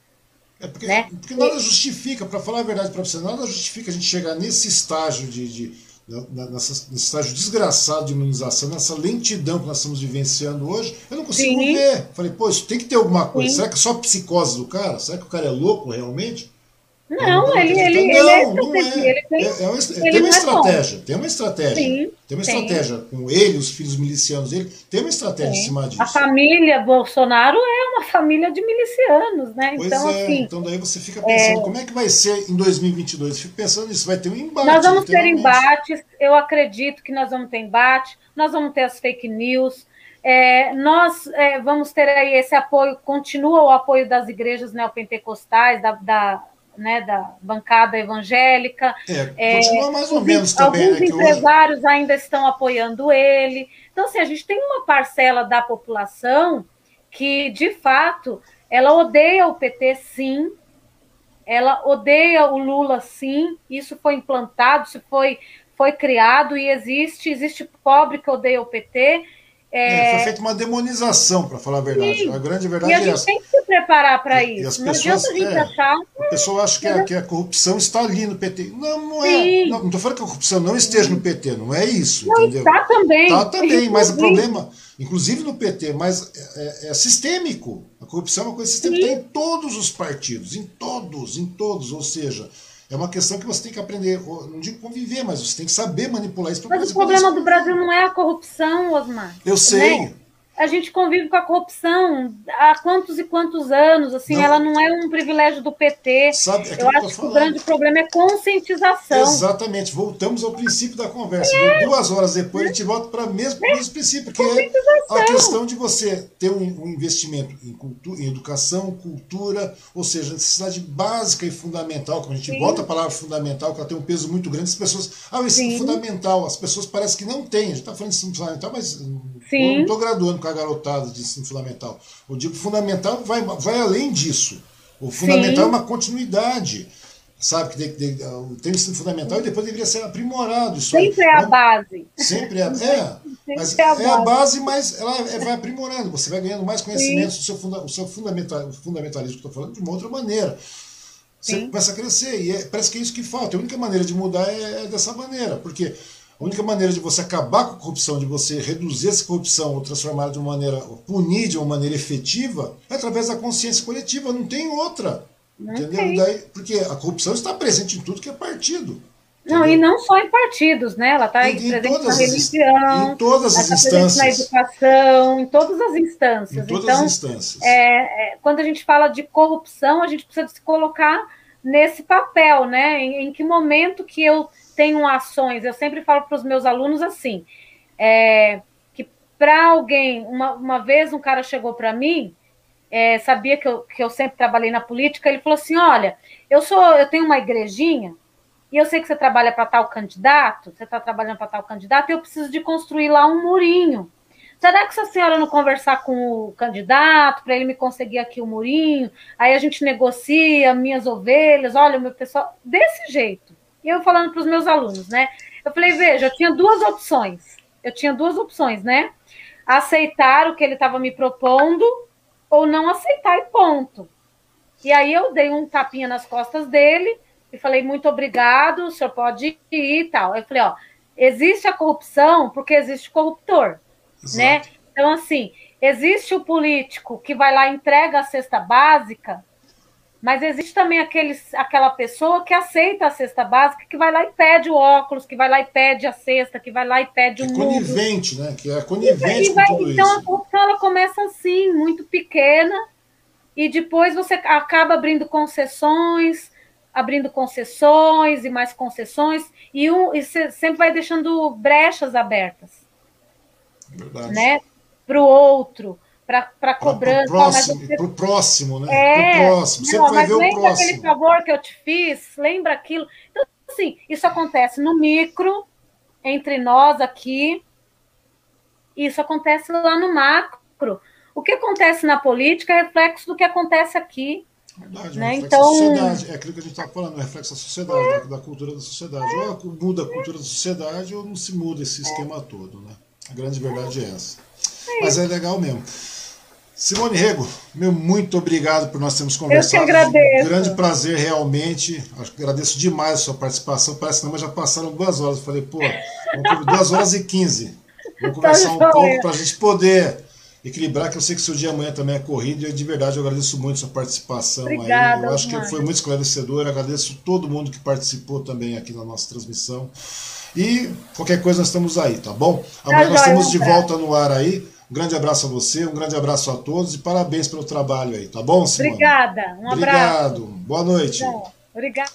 É porque, né? porque nada justifica, para falar a verdade para você, nada justifica a gente chegar nesse estágio de, de nessa, nesse estágio desgraçado de imunização, nessa lentidão que nós estamos vivenciando hoje, eu não consigo Sim. ver. Falei, pô, isso tem que ter alguma coisa. Sim. Será que é só psicose do cara? Será que o cara é louco realmente? Não, ele, ele, não, ele, não é. Ele tem, é, é uma, tem uma é estratégia, tem uma estratégia. Sim, tem uma estratégia tem. com ele, os filhos milicianos dele, tem uma estratégia Sim. em cima disso. A família Bolsonaro é uma família de milicianos, né? Pois então, é, assim, então daí você fica pensando, é... como é que vai ser em 2022? Eu fico pensando nisso, vai ter um embate. Nós vamos ter embates, eu acredito que nós vamos ter embate, nós vamos ter as fake news, é, nós é, vamos ter aí esse apoio, continua o apoio das igrejas neopentecostais, da, da né, da bancada evangélica. É, continua mais ou menos também. Alguns né, empresários hoje... ainda estão apoiando ele. Então, assim, a gente tem uma parcela da população que, de fato, ela odeia o PT, sim. Ela odeia o Lula, sim. Isso foi implantado, isso foi, foi criado e existe. Existe pobre que odeia o PT é... foi feita uma demonização, para falar a verdade. Sim. A grande verdade e a gente é essa. tem que se preparar para isso. Não pessoas, adianta a gente é. A pessoa acha que a, que a, corrupção está ali no PT. Não, não é. Não estou falando que a corrupção não esteja no PT, não é isso. Não, entendeu? Está também. Está também, mas o problema, inclusive no PT, mas é, é, é sistêmico. A corrupção é uma coisa sistêmica. Tem em todos os partidos, em todos, em todos. Ou seja, é uma questão que você tem que aprender, não digo conviver, mas você tem que saber manipular isso. Mas o problema do Brasil não é a corrupção, Osmar. Eu sei. Né? A gente convive com a corrupção há quantos e quantos anos, assim, não. ela não é um privilégio do PT. Sabe, é eu acho que o grande problema é conscientização. Exatamente, voltamos ao princípio da conversa. É. Duas horas depois a gente volta para o mesmo, é. mesmo princípio, que é a questão de você ter um, um investimento em, cultura, em educação, cultura, ou seja, necessidade básica e fundamental, como a gente Sim. volta a palavra fundamental, que ela tem um peso muito grande, as pessoas, ah, o ensino Sim. fundamental, as pessoas parecem que não têm, a gente está falando de ensino fundamental, mas Sim. não estou graduando com a garotada de ensino fundamental. Eu digo fundamental vai, vai além disso. O fundamental Sim. é uma continuidade. Sabe, que tem, tem o ensino fundamental e depois deveria ser aprimorado. Isso sempre é a base. Sempre é, [laughs] é mas é a, é a base, mas ela é, vai aprimorando. Você vai ganhando mais conhecimentos do seu, funda, o seu fundamental, fundamentalismo que estou falando de uma outra maneira. Você Sim. começa a crescer e é, parece que é isso que falta. A única maneira de mudar é, é dessa maneira, porque a única maneira de você acabar com a corrupção, de você reduzir essa corrupção ou transformá-la de uma maneira, punir de uma maneira efetiva, é através da consciência coletiva, não tem outra. Não entendeu? Tem. Daí, porque a corrupção está presente em tudo que é partido. Não, entendeu? e não só em partidos, né? Ela está presente na religião, em todas as tá instâncias. na educação, em todas as instâncias. Em todas então, as instâncias. É, é, quando a gente fala de corrupção, a gente precisa se colocar nesse papel, né? Em, em que momento que eu tenho ações, eu sempre falo para os meus alunos assim, é, que para alguém, uma, uma vez um cara chegou para mim, é, sabia que eu, que eu sempre trabalhei na política, ele falou assim, olha, eu sou, eu tenho uma igrejinha, e eu sei que você trabalha para tal candidato, você está trabalhando para tal candidato, e eu preciso de construir lá um murinho. Será que se a senhora não conversar com o candidato para ele me conseguir aqui o murinho? Aí a gente negocia minhas ovelhas, olha, meu pessoal. Desse jeito. E eu falando para os meus alunos, né? Eu falei, veja, eu tinha duas opções. Eu tinha duas opções, né? Aceitar o que ele estava me propondo ou não aceitar e ponto. E aí eu dei um tapinha nas costas dele e falei, muito obrigado, o senhor pode ir e tal. Eu falei, ó, existe a corrupção porque existe corruptor, Exato. né? Então, assim, existe o político que vai lá e entrega a cesta básica mas existe também aqueles, aquela pessoa que aceita a cesta básica, que vai lá e pede o óculos, que vai lá e pede a cesta, que vai lá e pede o é conivente, né? Que é conivente vai, com tudo então, isso. a corrupção ela começa assim, muito pequena, e depois você acaba abrindo concessões, abrindo concessões e mais concessões, e, um, e sempre vai deixando brechas abertas. Verdade. Né? Para o outro para cobrança. Para o próximo, você... pro próximo, né? É, pro próximo. Você não, vai ver o lembra próximo. aquele favor que eu te fiz? Lembra aquilo? Então, assim, isso acontece no micro, entre nós aqui, isso acontece lá no macro. O que acontece na política é reflexo do que acontece aqui. Verdade, né? reflexo Então... da sociedade. É aquilo que a gente está falando, é reflexo da sociedade, é. da, da, cultura da sociedade. Ou muda a cultura da sociedade ou não se muda esse esquema é. todo. Né? A grande verdade é essa. É Mas é legal mesmo. Simone Rego, meu muito obrigado por nós termos conversado. Eu que agradeço. Um grande prazer, realmente. Agradeço demais a sua participação. Parece que não, mas já passaram duas horas. Eu falei, pô, duas horas e quinze. Vamos tá conversar um pouco para a gente poder equilibrar, que eu sei que seu dia amanhã também é corrido, e de verdade eu agradeço muito a sua participação Obrigada, aí. Eu acho que foi muito esclarecedor, agradeço todo mundo que participou também aqui na nossa transmissão. E qualquer coisa nós estamos aí, tá bom? Amanhã tá nós estamos de volta no ar aí. Um grande abraço a você, um grande abraço a todos e parabéns pelo trabalho aí, tá bom, Simone? Obrigada, um abraço. Obrigado, boa noite. Obrigada.